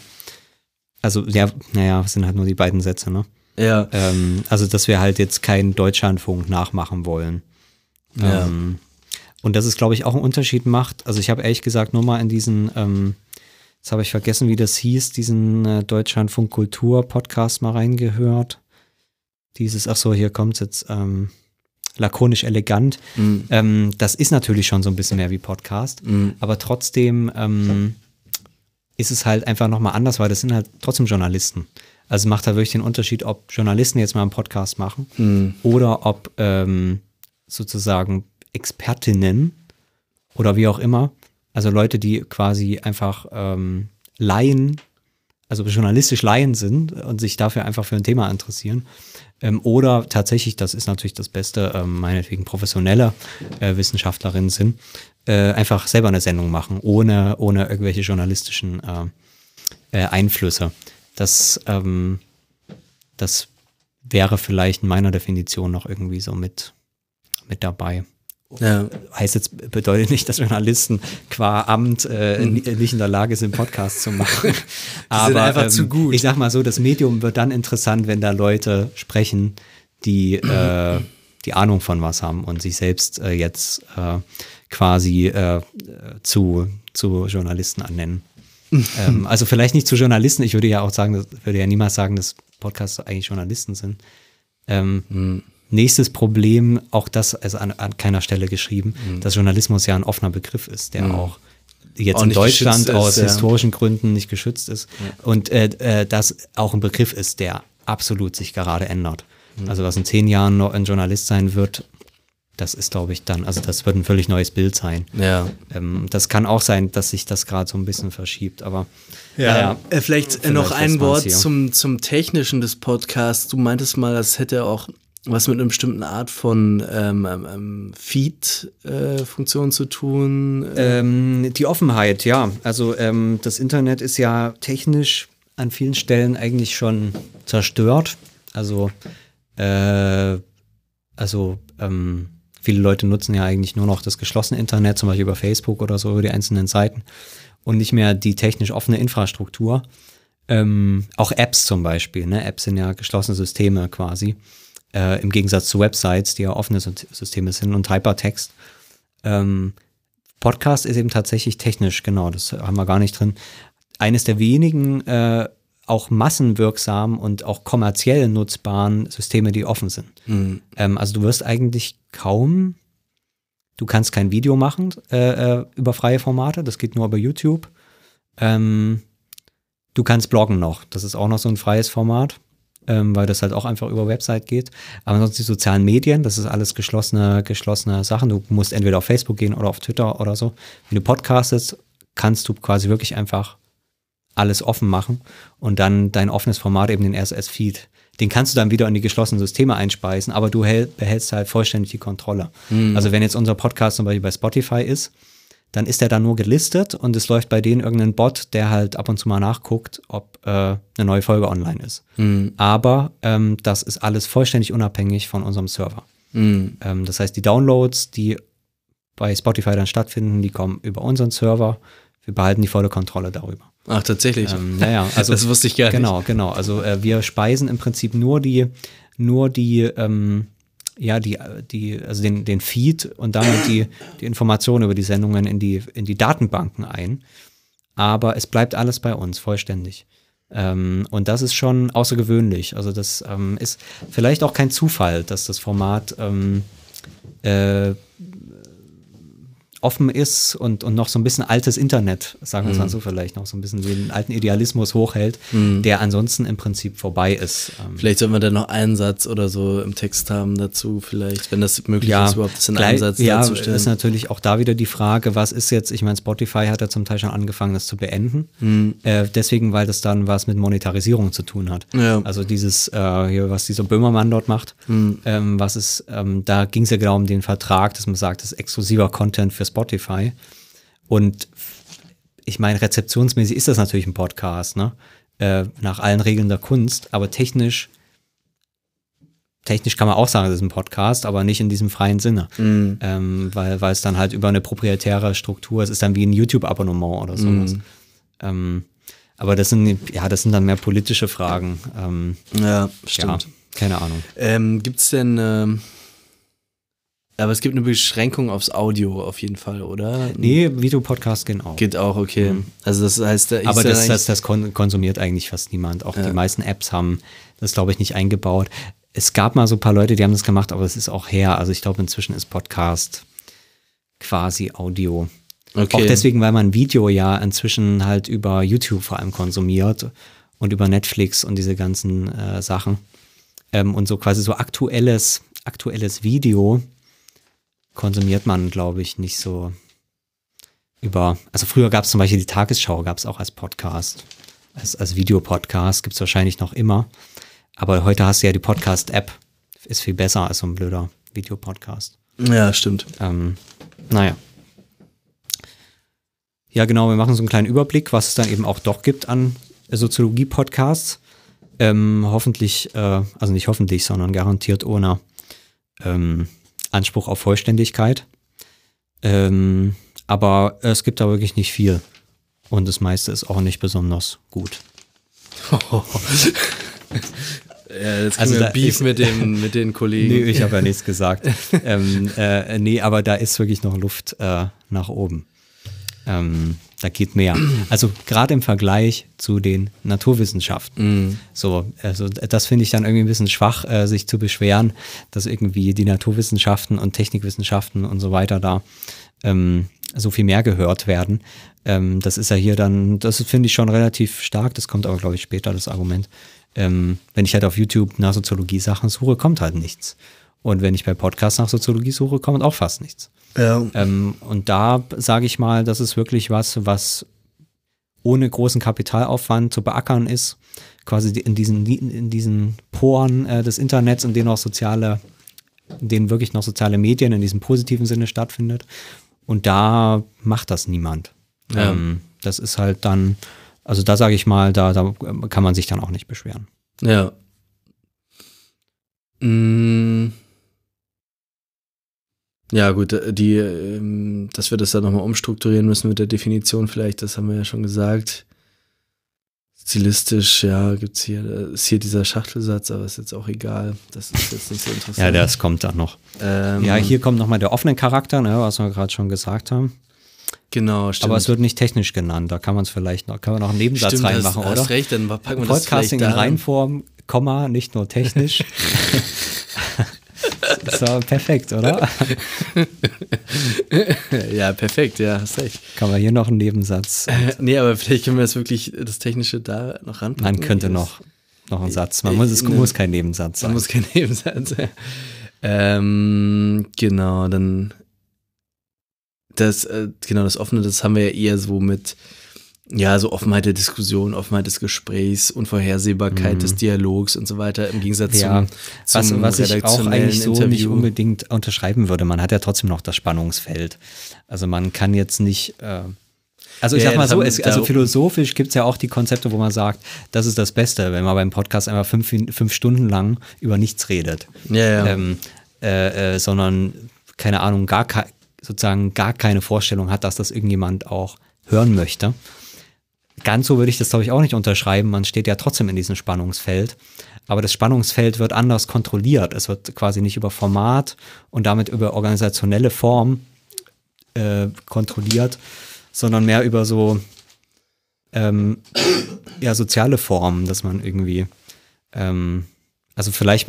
Also, ja, naja, es sind halt nur die beiden Sätze, ne? ja, Ähm, also, dass wir halt jetzt keinen Deutschlandfunk nachmachen wollen. Ja. Ähm, und das ist, glaube ich, auch einen Unterschied macht. Also ich habe ehrlich gesagt nur mal in diesen, ähm, jetzt habe ich vergessen, wie das hieß, diesen äh, Deutschlandfunk Kultur Podcast mal reingehört. Dieses, ach so, hier kommt jetzt ähm, lakonisch elegant. Mhm. Ähm, das ist natürlich schon so ein bisschen mehr wie Podcast, Mhm. aber trotzdem ähm, ist es halt einfach nochmal anders, weil das sind halt trotzdem Journalisten. Also es macht halt wirklich den Unterschied, ob Journalisten jetzt mal einen Podcast machen Mhm. oder ob ähm, sozusagen Expertinnen oder wie auch immer, also Leute, die quasi einfach ähm, Laien, also journalistisch Laien sind und sich dafür einfach für ein Thema interessieren. Ähm, oder tatsächlich, das ist natürlich das Beste, ähm, meinetwegen professionelle äh, Wissenschaftlerinnen sind, äh, einfach selber eine Sendung machen, ohne, ohne irgendwelche journalistischen äh, äh, Einflüsse. Das, ähm, das wäre vielleicht in meiner Definition noch irgendwie so mit, mit dabei. Ja. Heißt jetzt, bedeutet nicht, dass Journalisten qua Amt äh, ni- nicht in der Lage sind, Podcasts zu machen. *laughs* Aber einfach ähm, zu gut. ich sag mal so, das Medium wird dann interessant, wenn da Leute sprechen, die äh, *clears throat* die Ahnung von was haben und sich selbst äh, jetzt äh, quasi äh, zu, zu Journalisten annennen. *laughs* ähm, also vielleicht nicht zu Journalisten, ich würde ja auch sagen, das würde ja niemals sagen, dass Podcasts eigentlich Journalisten sind. Ähm, Nächstes Problem, auch das ist an, an keiner Stelle geschrieben, dass Journalismus ja ein offener Begriff ist, der auch jetzt Auch in Deutschland geschützt ist, aus ja. historischen Gründen nicht geschützt ist und äh, äh, das auch ein Begriff ist, der absolut sich gerade ändert. Also was in zehn Jahren noch ein Journalist sein wird, das ist, glaube ich, dann, also das wird ein völlig neues Bild sein. Ja. Ähm, das kann auch sein, dass sich das gerade so ein bisschen verschiebt, aber Ja, Äh, vielleicht, äh, noch Vielleicht ein Wort zum, zum Technischen des Podcasts. Du meintest mal, das hätte auch was mit einer bestimmten Art von ähm, ähm, ähm, Feed-Funktion zu tun. Äh, Ähm, die Offenheit, ja. Also ähm, das Internet ist ja technisch an vielen Stellen eigentlich schon zerstört. Also, äh, also ähm, Viele Leute nutzen ja eigentlich nur noch das geschlossene Internet, zum Beispiel über Facebook oder so, über die einzelnen Seiten und nicht mehr die technisch offene Infrastruktur. Auch Apps zum Beispiel. Ne? Apps sind ja geschlossene Systeme quasi. Äh, Im Gegensatz zu Websites, die ja offene Systeme sind und Hypertext. Ähm, Podcast ist eben tatsächlich technisch, genau, das haben wir gar nicht drin. Eines der wenigen äh, auch massenwirksam und auch kommerziell nutzbaren Systeme, die offen sind. Mhm. Ähm, also du wirst eigentlich kaum, du kannst kein Video machen äh, äh, über freie Formate, das geht nur über YouTube. Ähm, du kannst bloggen noch, das ist auch noch so ein freies Format, ähm, weil das halt auch einfach über Website geht. Aber sonst die sozialen Medien, das ist alles geschlossene, geschlossene Sachen. Du musst entweder auf Facebook gehen oder auf Twitter oder so. Wenn du podcastest, kannst du quasi wirklich einfach alles offen machen und dann dein offenes Format, eben den RSS-Feed, den kannst du dann wieder in die geschlossenen Systeme einspeisen, aber du hält, behältst halt vollständig die Kontrolle. Also wenn jetzt unser Podcast zum Beispiel bei Spotify ist, dann ist er da nur gelistet und es läuft bei denen irgendein Bot, der halt ab und zu mal nachguckt, ob äh, eine neue Folge online ist. Aber ähm, das ist alles vollständig unabhängig von unserem Server. Mhm. Ähm, das heißt, die Downloads, die bei Spotify dann stattfinden, die kommen über unseren Server. Wir behalten die volle Kontrolle darüber. Ach, tatsächlich. Ähm, naja, also *laughs* das wusste ich gar nicht. Genau, genau. Also äh, wir speisen im Prinzip nur die, nur die, ähm, ja, die, die, also den, den Feed und damit die, die Informationen über die Sendungen in die, in die Datenbanken ein. Aber es bleibt alles bei uns, vollständig. Ähm, und das ist schon außergewöhnlich. Also das ähm, ist vielleicht auch kein Zufall, dass das Format ähm, äh, offen ist und, und noch so ein bisschen altes Internet, sagen wir es mal so vielleicht, noch so ein bisschen den alten Idealismus hochhält, der ansonsten im Prinzip vorbei ist. Ähm, Vielleicht sollten wir dann noch einen Satz oder so im Text haben dazu, vielleicht, wenn das möglich ist, überhaupt das in einem gleich- Satz ja, darzustellen. ist natürlich auch da wieder die Frage, was ist jetzt, ich meine, Spotify hat ja zum Teil schon angefangen, das zu beenden. Hm. Äh, deswegen, weil das dann was mit Monetarisierung zu tun hat. Ja. Also dieses, äh, hier, was dieser Böhmermann dort macht, Hm. ähm, was ist, ähm, da ging es ja genau um den Vertrag, dass man sagt, das ist exklusiver Content für Spotify. Und ich meine, rezeptionsmäßig ist das natürlich ein Podcast, ne? Äh, nach allen Regeln der Kunst, aber technisch, technisch kann man auch sagen, das ist ein Podcast, aber nicht in diesem freien Sinne. Ähm, weil, weil es dann halt über eine proprietäre Struktur, es ist dann wie ein YouTube-Abonnement oder sowas. Ähm, aber das sind, ja, das sind dann mehr politische Fragen. Ähm, ja, stimmt. Ja, keine Ahnung. Ähm, Gibt es denn, ähm, aber es gibt eine Beschränkung aufs Audio auf jeden Fall, oder? Nee, Videopodcast genau. Geht auch, okay. Also das heißt, da Aber das, das, das kon konsumiert eigentlich fast niemand. Auch Ja. die meisten Apps haben das, glaube ich, nicht eingebaut. Es gab mal so ein paar Leute, die haben das gemacht, aber es ist auch her. Also ich glaube, inzwischen ist Podcast quasi Audio. okay. Auch deswegen, weil man Video ja inzwischen halt über YouTube vor allem konsumiert und über Netflix und diese ganzen äh, Sachen. Ähm, und so quasi so aktuelles, aktuelles Video konsumiert man, glaube ich, nicht so über. Also früher gab es zum Beispiel die Tagesschau, gab es auch als Podcast. Als, als Videopodcast gibt es wahrscheinlich noch immer. Aber heute hast du ja die Podcast-App. Ist viel besser als so ein blöder Videopodcast. Ja, stimmt. Ähm, naja. Ja, genau, wir machen so einen kleinen Überblick, was es dann eben auch doch gibt an Soziologie-Podcasts. Ähm, hoffentlich, äh, also nicht hoffentlich, sondern garantiert ohne ähm, Anspruch auf Vollständigkeit. Ähm, aber es gibt da wirklich nicht viel. Und das meiste ist auch nicht besonders gut. *laughs* Ja, jetzt Also da Beef ist- mit, dem, mit den Kollegen. Nee, ich habe ja nichts gesagt. ähm, äh, nee, aber da ist wirklich noch Luft äh, nach oben. Ähm, da geht mehr. Also gerade im Vergleich zu den Naturwissenschaften. So, also das finde ich dann irgendwie ein bisschen schwach, äh, sich zu beschweren, dass irgendwie die Naturwissenschaften und Technikwissenschaften und so weiter da ähm, so viel mehr gehört werden. Ähm, das ist ja hier dann, das finde ich schon relativ stark, das kommt aber, glaube ich, später, das Argument. Ähm, wenn ich halt auf YouTube nach Soziologie-Sachen suche, kommt halt nichts. Und wenn ich bei Podcasts nach Soziologie suche, kommt auch fast nichts. Ja. Ähm, und da sage ich mal, das ist wirklich was, was ohne großen Kapitalaufwand zu beackern ist, quasi in diesen, in diesen Poren äh, des Internets, in denen auch soziale, in denen wirklich noch soziale Medien in diesem positiven Sinne stattfindet. Und da macht das niemand. Ja. Ähm, das ist halt dann, also da sage ich mal, da, da kann man sich dann auch nicht beschweren. Ja. Mm. Ja, gut, äh, die, ähm, dass wir das dann nochmal umstrukturieren müssen mit der Definition vielleicht, das haben wir ja schon gesagt. Stilistisch, ja, gibt's hier, äh, ist hier dieser Schachtelsatz, aber ist jetzt auch egal. Das ist jetzt nicht so interessant. Ja, das kommt dann noch. ähm, Ja, hier kommt nochmal der offene Charakter, ne, was wir gerade schon gesagt haben. Genau, stimmt. Aber es wird nicht technisch genannt. Da kann man es vielleicht noch, kann man noch einen Nebensatz stimmt, reinmachen, hast, oder? Hast recht, dann packen wir das Podcasting vielleicht in. Reinform, Komma, nicht nur technisch. *laughs* ist doch perfekt, oder? *laughs* Ja, perfekt, ja, hast recht. Kann man hier noch einen Nebensatz. Äh, nee, aber vielleicht können wir das wirklich, das Technische da noch ranpacken. Man könnte noch, noch einen Satz. Man muss, es ne. muss kein Nebensatz Man sein. muss kein *laughs* Nebensatz. ähm, genau, dann das, äh, genau, das Offene, das haben wir ja eher so mit, ja, so Offenheit der Diskussion, Offenheit des Gesprächs, Unvorhersehbarkeit des Dialogs und so weiter, im Gegensatz Mhm. Ja, zum, was, zum was ich auch eigentlich so Interview. nicht unbedingt unterschreiben würde. Man hat ja trotzdem noch das Spannungsfeld. Also man kann jetzt nicht. Äh, also ich Ja, sag mal so, es, also philosophisch gibt es ja auch die Konzepte, wo man sagt, das ist das Beste, wenn man beim Podcast einfach fünf, fünf Stunden lang über nichts redet. Ja, ja. Ähm, äh, äh, sondern, keine Ahnung, gar sozusagen gar keine Vorstellung hat, dass das irgendjemand auch hören möchte. Ganz so würde ich das, glaube ich, auch nicht unterschreiben. Man steht ja trotzdem in diesem Spannungsfeld. Aber das Spannungsfeld wird anders kontrolliert. Es wird quasi nicht über Format und damit über organisationelle Form äh, kontrolliert, sondern mehr über so ähm, ja, soziale Formen, dass man irgendwie, ähm, also vielleicht,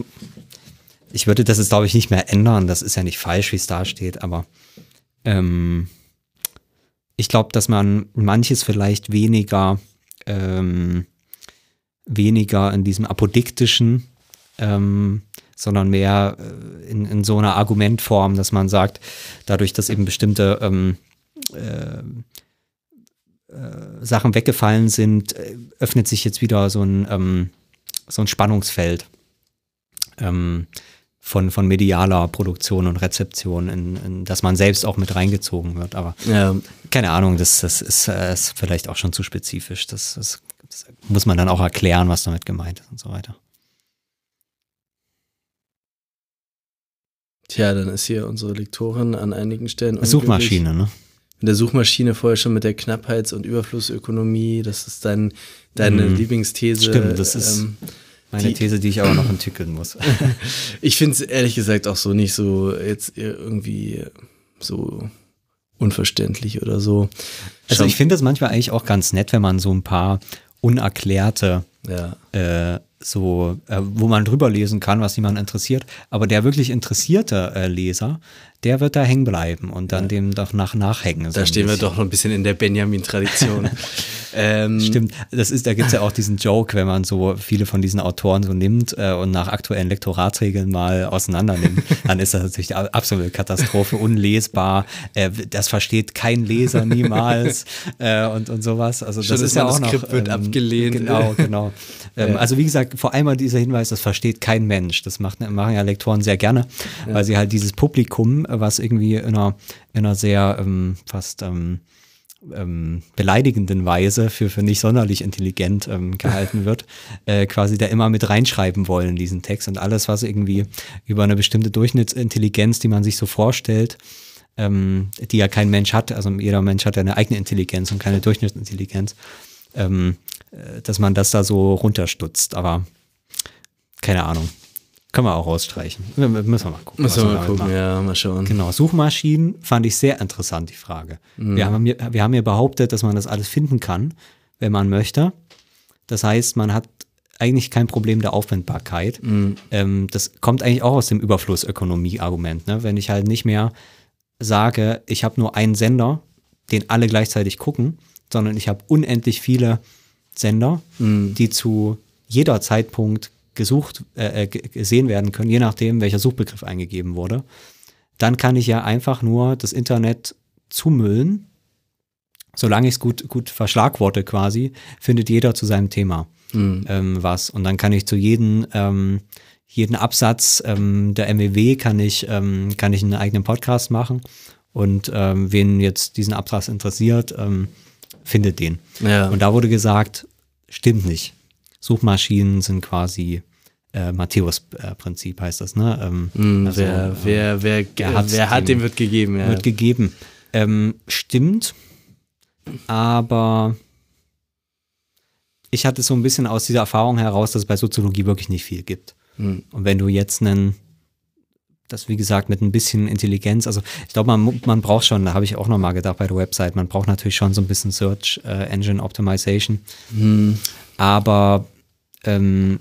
ich würde das jetzt, glaube ich, nicht mehr ändern. Das ist ja nicht falsch, wie es da steht, aber ähm, ich glaube, dass man manches vielleicht weniger, ähm, weniger in diesem apodiktischen, ähm, sondern mehr äh, in, in so einer Argumentform, dass man sagt, dadurch, dass eben bestimmte ähm, äh, äh, Sachen weggefallen sind, äh, öffnet sich jetzt wieder so ein, ähm, so ein Spannungsfeld. Ähm, von, von medialer Produktion und Rezeption, in, in dass man selbst auch mit reingezogen wird. Aber ja, keine Ahnung, das, das ist, äh, ist vielleicht auch schon zu spezifisch. Das, das, das muss man dann auch erklären, was damit gemeint ist und so weiter. tja, dann ist hier unsere Lektorin an einigen Stellen. Suchmaschine, ne? in der Suchmaschine vorher schon mit der Knappheits- und Überflussökonomie. Das ist dein, deine Mhm. Lieblingsthese. Stimmt, das ist- Ähm, Meine Die- These, die ich aber noch entwickeln muss. *laughs* ich finde es ehrlich gesagt auch so nicht so jetzt irgendwie so unverständlich oder so. Also ich finde es manchmal eigentlich auch ganz nett, wenn man so ein paar unerklärte ja. äh, so, äh, wo man drüber lesen kann, was jemand interessiert. Aber der wirklich interessierte äh, Leser, der wird da hängen bleiben und dann dem doch nach nachhängen. so Da stehen wir doch noch ein bisschen in der Benjamin-Tradition. *laughs* ähm, Stimmt, das ist, da gibt's ja auch diesen Joke, wenn man so viele von diesen Autoren so nimmt äh, und nach aktuellen Lektoratsregeln mal auseinander nimmt, *laughs* dann ist das natürlich eine absolute Katastrophe, unlesbar, äh, das versteht kein Leser niemals *laughs* äh, und, und sowas. Also Schon das ist ja auch noch. Manuskript wird abgelehnt. Genau, genau. Ähm, Also wie gesagt, vor allem dieser Hinweis, das versteht kein Mensch. Das macht, machen ja Lektoren sehr gerne, weil sie halt dieses Publikum, was irgendwie in einer, in einer sehr ähm, fast ähm, ähm, beleidigenden Weise für, für nicht sonderlich intelligent ähm, gehalten wird, *laughs* äh, quasi da immer mit reinschreiben wollen in diesen Text und alles, was irgendwie über eine bestimmte Durchschnittsintelligenz, die man sich so vorstellt, ähm, die ja kein Mensch hat, also jeder Mensch hat ja eine eigene Intelligenz und keine Durchschnittsintelligenz, ähm, äh, dass man das da so runterstutzt, aber keine Ahnung. Können wir auch rausstreichen. Müssen wir mal gucken. Müssen wir mal gucken, machen. ja, mal schauen. Genau, Suchmaschinen fand ich sehr interessant, die Frage. Wir, haben, wir haben ja behauptet, dass man das alles finden kann, wenn man möchte. Das heißt, man hat eigentlich kein Problem der Aufwendbarkeit. Ähm, das kommt eigentlich auch aus dem Überflussökonomie-Argument. Ne? Wenn ich halt nicht mehr sage, ich habe nur einen Sender, den alle gleichzeitig gucken, sondern ich habe unendlich viele Sender, die zu jeder Zeitpunkt gesucht, äh, äh, gesehen werden können, je nachdem, welcher Suchbegriff eingegeben wurde, dann kann ich ja einfach nur das Internet zumüllen. Solange ich es gut, gut verschlagworte quasi, findet jeder zu seinem Thema ähm, was. Und dann kann ich zu jedem, ähm, jeden Absatz ähm, der MEW kann ich, ähm, kann ich einen eigenen Podcast machen. Und ähm, wen jetzt diesen Absatz interessiert, ähm, findet den. Ja. Und da wurde gesagt, stimmt nicht. Suchmaschinen sind quasi äh, Matthäus-Prinzip heißt das, ne? Ähm, Hm, also, wer, äh, wer, wer, wer hat's, wer hat, dem dem wird gegeben. Ja. wird gegeben. Ähm, stimmt, aber ich hatte so ein bisschen aus dieser Erfahrung heraus, dass es bei Soziologie wirklich nicht viel gibt. Hm. Und wenn du jetzt einen, das wie gesagt mit ein bisschen Intelligenz, also ich glaube, man, man braucht schon, da habe ich auch nochmal gedacht bei der Website, man braucht natürlich schon so ein bisschen Search äh, Engine Optimization. Aber ähm,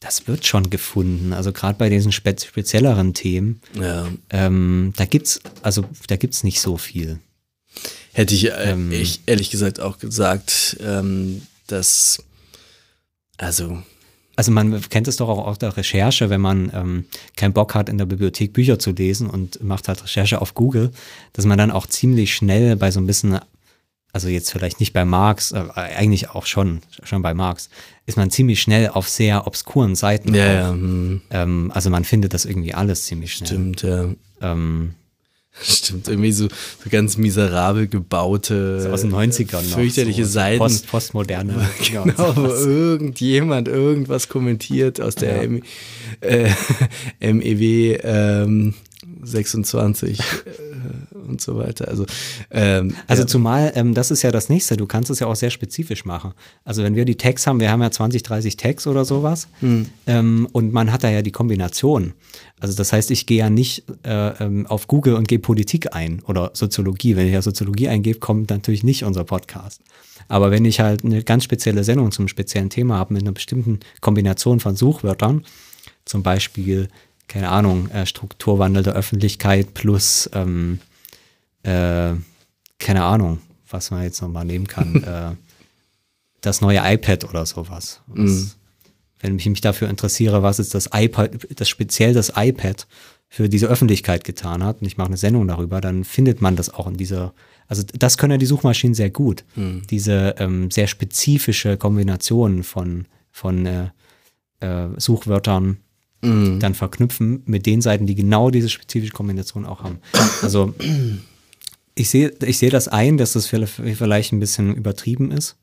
das wird schon gefunden. Also gerade bei diesen spe spezielleren Themen, ja. ähm, da gibt's, also da gibt's nicht so viel. Hätte ich, äh, Ähm. ich ehrlich gesagt auch gesagt, ähm, dass, also, Also man kennt es doch auch aus der Recherche, wenn man ähm, keinen Bock hat, in der Bibliothek Bücher zu lesen und macht halt Recherche auf Google, dass man dann auch ziemlich schnell bei so ein bisschen, also jetzt vielleicht nicht bei Marx, äh, eigentlich auch schon, schon bei Marx, ist man ziemlich schnell auf sehr obskuren Seiten. ja, auch. ja, hm, Ähm, also man findet das irgendwie alles ziemlich schnell. stimmt, ja. Ähm, Stimmt, irgendwie so, so ganz miserabel gebaute, so aus den 90ern noch. fürchterliche so, so Seiten. Post, postmoderne. *laughs* Genau, wo irgendjemand irgendwas kommentiert aus der M äh, *laughs* MEW ähm, 26 äh, *laughs* und so weiter. Also, ähm, Also ja, zumal, ähm, das ist ja das nächste, du kannst es ja auch sehr spezifisch machen. Also wenn wir die Tags haben, wir haben ja 20, 30 Tags oder sowas ähm, und man hat da ja die Kombination. Also das heißt, ich gehe ja nicht äh, ähm, auf Google und gebe Politik ein oder Soziologie. Wenn ich ja Soziologie eingebe, kommt natürlich nicht unser Podcast. Aber wenn ich halt eine ganz spezielle Sendung zum speziellen Thema habe mit einer bestimmten Kombination von Suchwörtern, zum Beispiel, keine Ahnung, äh, Strukturwandel der Öffentlichkeit plus ähm, äh, keine Ahnung, was man jetzt nochmal nehmen kann, *laughs* äh, das neue iPad oder sowas. Was, Wenn ich mich dafür interessiere, was ist das iPad, das speziell das iPad für diese Öffentlichkeit getan hat, und ich mache eine Sendung darüber, dann findet man das auch in dieser, also das können ja die Suchmaschinen sehr gut. Diese ähm, sehr spezifische Kombination von, von äh, äh, Suchwörtern dann verknüpfen mit den Seiten, die genau diese spezifische Kombination auch haben. Also *clears throat* ich sehe ich sehe das ein, dass das vielleicht ein bisschen übertrieben ist,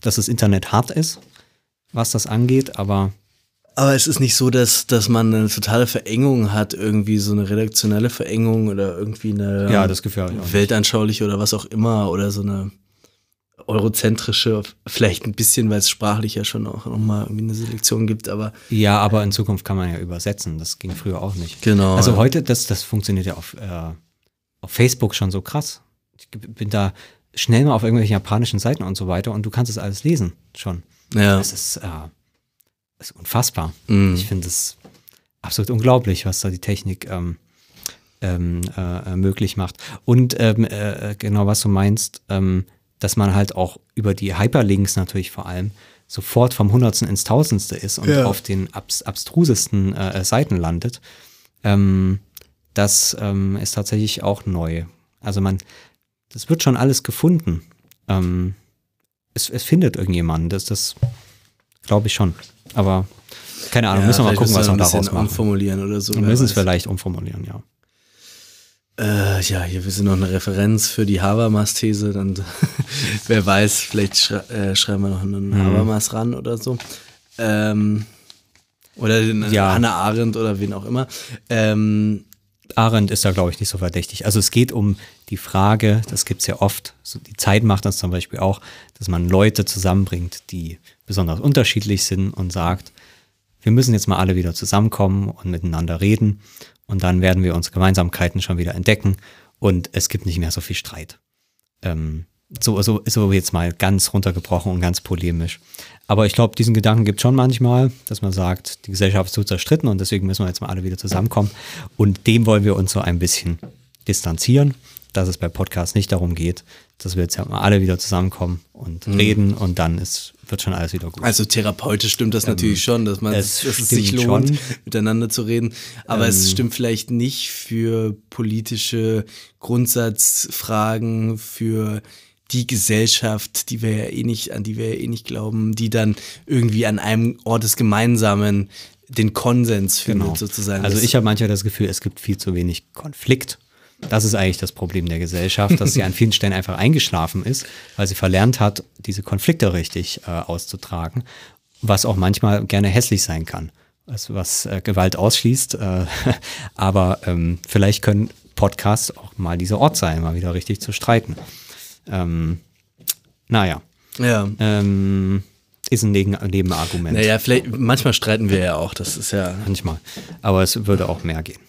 dass das Internet hart ist, was das angeht, aber aber es ist nicht so, dass, dass man eine totale Verengung hat, irgendwie so eine redaktionelle Verengung oder irgendwie eine Ja, das weltanschauliche oder was auch immer oder so eine eurozentrische, vielleicht ein bisschen, weil es sprachlich ja schon auch nochmal irgendwie eine Selektion gibt, aber ja, aber in Zukunft kann man ja übersetzen. Das ging früher auch nicht. Genau, Also heute, das, das funktioniert ja auf, äh, auf Facebook schon so krass. Ich bin da schnell mal auf irgendwelchen japanischen Seiten und so weiter und du kannst es alles lesen schon. ja. Das ist, äh, ist unfassbar. Mhm. Ich finde es absolut unglaublich, was da die Technik ähm, ähm, äh, möglich macht. Und ähm, äh, genau, was du meinst, ähm, dass man halt auch über die Hyperlinks natürlich vor allem sofort vom Hundertsten ins Tausendste ist und Ja. auf den abs abstrusesten äh, Seiten landet. Ähm, das ähm, ist tatsächlich auch neu. Also man, das wird schon alles gefunden. Ähm, es, es findet irgendjemand, das, das glaube ich schon. Aber keine Ahnung, müssen wir mal gucken, was wir ein bisschen daraus machen. umformulieren oder so. Wir müssen es vielleicht umformulieren, ja. Äh, ja, hier wir sind noch eine Referenz für die Habermas-These. Dann *laughs* wer weiß, vielleicht schrei äh, schreiben wir noch einen Mhm. Habermas ran oder so. Ähm, oder den Ja. Hannah Arendt oder wen auch immer. Ähm, Arendt ist da, glaube ich, nicht so verdächtig. Also es geht um die Frage, das gibt es ja oft, so die Zeit macht das zum Beispiel auch, dass man Leute zusammenbringt, die besonders unterschiedlich sind und sagt, wir müssen jetzt mal alle wieder zusammenkommen und miteinander reden und dann werden wir unsere Gemeinsamkeiten schon wieder entdecken und es gibt nicht mehr so viel Streit. Ähm, so, so, so jetzt mal ganz runtergebrochen und ganz polemisch. Aber ich glaube, diesen Gedanken gibt es schon manchmal, dass man sagt, die Gesellschaft ist zu zerstritten und deswegen müssen wir jetzt mal alle wieder zusammenkommen. Und dem wollen wir uns so ein bisschen distanzieren, dass es bei Podcasts nicht darum geht, dass wir jetzt ja mal alle wieder zusammenkommen und reden und dann ist, wird schon alles wieder gut. also therapeutisch stimmt das natürlich schon, dass man Ähm, es dass es sich lohnt, schon. Ähm. miteinander zu reden. Aber es stimmt vielleicht nicht für politische Grundsatzfragen, für die Gesellschaft, die wir ja eh nicht, an die wir ja eh nicht glauben, die dann irgendwie an einem Ort des Gemeinsamen den Konsens findet, sozusagen. Also ich habe manchmal das Gefühl, es gibt viel zu wenig Konflikt. Das ist eigentlich das Problem der Gesellschaft, dass sie an vielen Stellen einfach eingeschlafen ist, weil sie verlernt hat, diese Konflikte richtig äh, auszutragen, was auch manchmal gerne hässlich sein kann. was, was äh, Gewalt ausschließt. Äh, *laughs* aber ähm, vielleicht können Podcasts auch mal dieser Ort sein, mal wieder richtig zu streiten. Ähm, naja. Ja. Ähm, ist ein Negen Nebenargument. Naja, vielleicht, manchmal streiten wir ja auch, das ist ja. Manchmal. Aber es würde auch mehr gehen.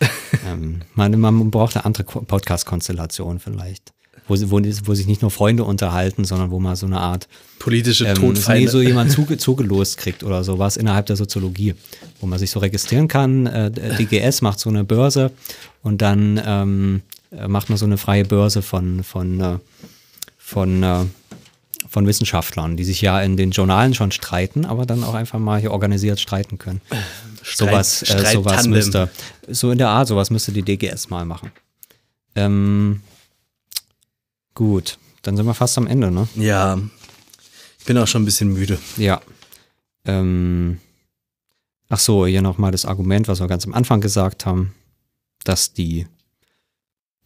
*laughs* ähm, man, man braucht eine andere Ko- Podcast-Konstellation vielleicht. Wo, wo, wo sich nicht nur Freunde unterhalten, sondern wo man so eine Art Politische ähm, Todfeinde. nee, so jemand zuge zugelost kriegt oder sowas innerhalb der Soziologie, wo man sich so registrieren kann. Äh, DGS macht so eine Börse und dann ähm, äh, macht man so eine freie Börse von, von, äh, von, äh, von Wissenschaftlern, die sich ja in den Journalen schon streiten, aber dann auch einfach mal hier organisiert streiten können. sowas, äh, sowas müsste, so in der Art, sowas müsste die DGS mal machen. Ähm, gut, dann sind wir fast am Ende, ne? Ja. Ich bin auch schon ein bisschen müde. Ja. Ähm, ach so, hier nochmal das Argument, was wir ganz am Anfang gesagt haben, dass die,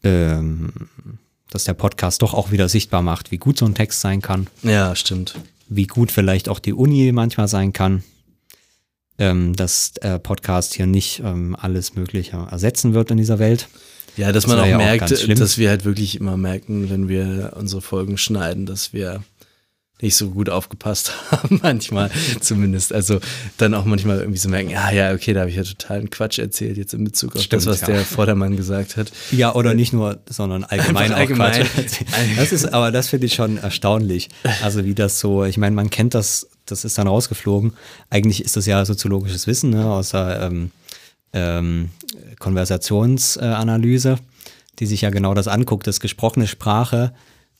ähm, dass der Podcast doch auch wieder sichtbar macht, wie gut so ein Text sein kann, Ja, stimmt. wie gut vielleicht auch die Uni manchmal sein kann, ähm, dass der Podcast hier nicht ähm, alles Mögliche ersetzen wird in dieser Welt. Ja, dass Das man auch ja auch merkt, schlimm. dass wir halt wirklich immer merken, wenn wir unsere Folgen schneiden, dass wir nicht so gut aufgepasst *laughs* haben, manchmal zumindest. Also dann auch manchmal irgendwie so merken, ja, ja, okay, da habe ich ja totalen Quatsch erzählt jetzt in Bezug auf Stimmt, das, was ja. der Vordermann gesagt hat. Ja, oder nicht nur, sondern allgemein Einfach auch allgemein. Quatsch. Das ist, aber das finde ich schon erstaunlich. Also wie das so, ich meine, man kennt das, das ist dann rausgeflogen. Eigentlich ist das ja soziologisches Wissen, ne, aus der ähm, ähm, Konversationsanalyse, die sich ja genau das anguckt, dass gesprochene Sprache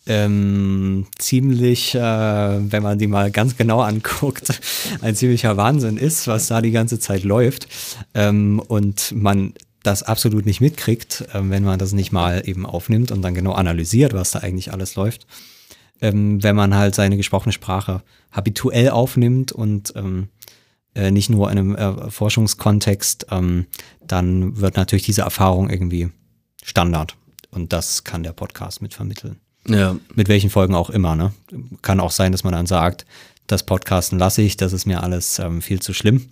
ähm, ziemlich, äh, wenn man die mal ganz genau anguckt, ein ziemlicher Wahnsinn ist, was da die ganze Zeit läuft. Ähm, und man das absolut nicht mitkriegt, ähm, wenn man das nicht mal eben aufnimmt und dann genau analysiert, was da eigentlich alles läuft. Ähm, wenn man halt seine gesprochene Sprache habituell aufnimmt und ähm, äh, nicht nur in einem äh, Forschungskontext, ähm, dann wird natürlich diese Erfahrung irgendwie Standard. Und das kann der Podcast mit vermitteln. Ja, Mit welchen Folgen auch immer. Ne? Kann auch sein, dass man dann sagt, das Podcasten lasse ich, das ist mir alles ähm, viel zu schlimm,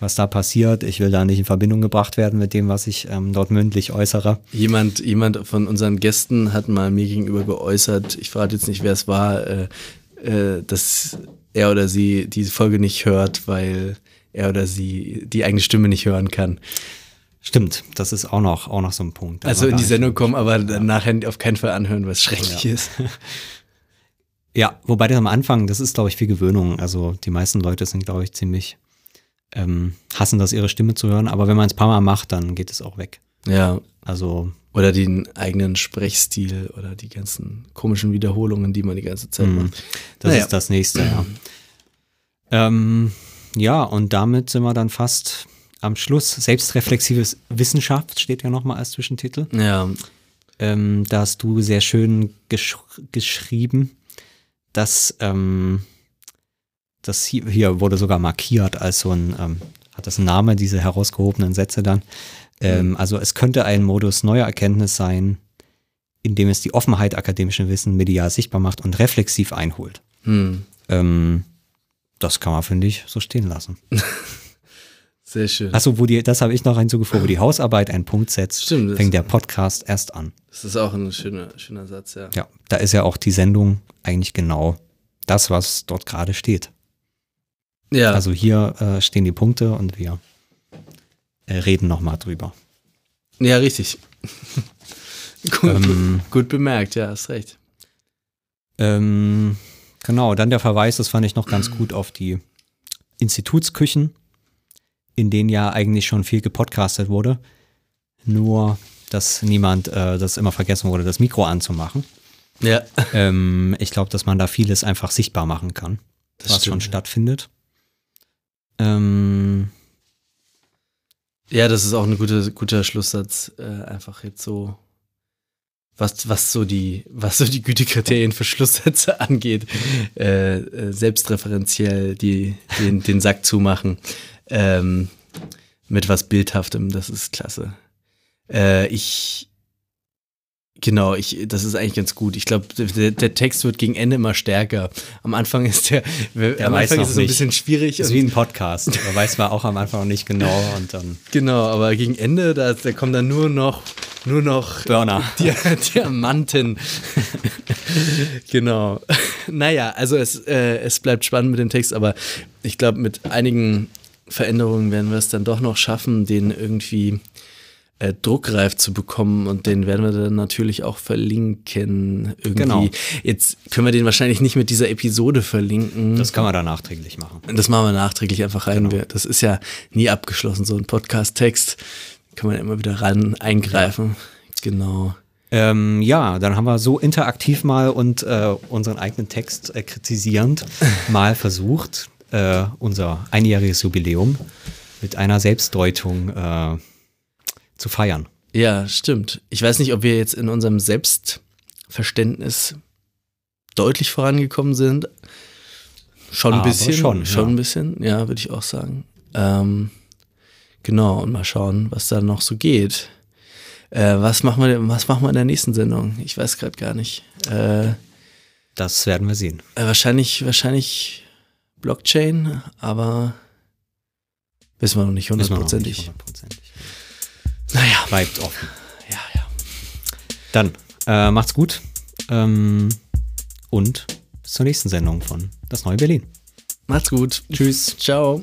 was da passiert. Ich will da nicht in Verbindung gebracht werden mit dem, was ich ähm, dort mündlich äußere. jemand, jemand von unseren Gästen hat mal mir gegenüber geäußert, ich frage jetzt nicht, wer es war, äh, äh, dass er oder sie diese Folge nicht hört, weil er oder sie die eigene Stimme nicht hören kann. Stimmt, das ist auch noch, auch noch so ein Punkt. Also in die Sendung kommen, aber dann nachher auf keinen Fall anhören, was schrecklich ist. Ja, wobei das am Anfang, das ist, glaube ich, viel Gewöhnung. Also die meisten Leute sind, glaube ich, ziemlich ähm, hassen das, ihre Stimme zu hören. Aber wenn man es ein paar Mal macht, dann geht es auch weg. Ja, Also oder den eigenen Sprechstil oder die ganzen komischen Wiederholungen, die man die ganze Zeit Mhm. macht. Das Naja. ist das nächste, ja. ähm, ja, und damit sind wir dann fast am Schluss. Selbstreflexives Wissenschaft steht ja nochmal als Zwischentitel. Ja, Ähm, da hast du sehr schön gesch geschrieben, dass ähm, das hier, hier wurde sogar markiert als so ein, ähm, hat das einen Namen, diese herausgehobenen Sätze dann. Ähm, also es könnte ein Modus neuer Erkenntnis sein, in dem es die Offenheit akademischen Wissen medial sichtbar macht und reflexiv einholt. hm. Ähm, das kann man, finde ich, so stehen lassen. *laughs* sehr schön. Achso, wo die, das habe ich noch hinzugefügt, wo die Hausarbeit einen Punkt setzt, Stimmt, fängt der Podcast erst an. Das ist auch ein schöner, schöner Satz, ja. Ja, da ist ja auch die Sendung eigentlich genau das, was dort gerade steht. Ja, Also hier äh, stehen die Punkte und wir äh, reden nochmal drüber. ja richtig. *laughs* gut, Ähm, gut bemerkt, ja, hast recht. Ähm, genau, dann der Verweis, das fand ich noch ganz gut auf die Institutsküchen, in denen ja eigentlich schon viel gepodcastet wurde. Nur, dass niemand, äh, das immer vergessen wurde, das Mikro anzumachen. Ja, Ähm, ich glaube, dass man da vieles einfach sichtbar machen kann, Das was stimmt, schon ja. stattfindet. Ähm, ja, das ist auch ein guter, guter Schlusssatz. Äh, einfach jetzt so, was, was so die, was so die Gütekriterien für Schlusssätze angeht, äh, äh, selbstreferenziell die, den, den Sack zumachen. Ähm, mit was Bildhaftem, das ist klasse. Äh, ich Genau, ich, das ist eigentlich ganz gut. Ich glaube, der, der, Text wird gegen Ende immer stärker. Am Anfang ist der, der am Anfang ist es so ein bisschen schwierig. Das ist wie ein Podcast. Da weiß man auch am Anfang noch nicht genau und dann. Genau, aber gegen Ende, da, da kommen dann nur noch, nur noch Burner. Di Diamanten. genau. *laughs* Naja, also es, äh, es bleibt spannend mit dem Text, aber ich glaube, mit einigen Veränderungen werden wir es dann doch noch schaffen, den irgendwie äh, druckreif zu bekommen und den werden wir dann natürlich auch verlinken. Irgendwie. Genau. Jetzt können wir den wahrscheinlich nicht mit dieser Episode verlinken. Das kann man dann nachträglich machen. Das machen wir nachträglich einfach rein. Genau. Das ist ja nie abgeschlossen, so ein Podcast-Text. Kann man immer wieder ran eingreifen. Genau. Ähm, ja, dann haben wir so interaktiv mal und äh, unseren eigenen Text äh, kritisierend *laughs* mal versucht, äh, unser einjähriges Jubiläum mit einer Selbstdeutung äh, zu feiern. Ja, stimmt. Ich weiß nicht, ob wir jetzt in unserem Selbstverständnis deutlich vorangekommen sind. Schon ein Aber bisschen. schon, schon ja. ein bisschen, ja, würde ich auch sagen. Ähm, genau, und mal schauen, was da noch so geht. Äh, was, machen wir, was machen wir in der nächsten Sendung? Ich weiß gerade gar nicht. Äh, Das werden wir sehen. äh, wahrscheinlich, wahrscheinlich Blockchain, aber wissen wir noch nicht hundertprozentig. Naja, Bleibt offen. ja, ja. Dann äh, macht's gut ähm, und bis zur nächsten Sendung von Das Neue Berlin. Macht's gut. Tschüss. Ciao.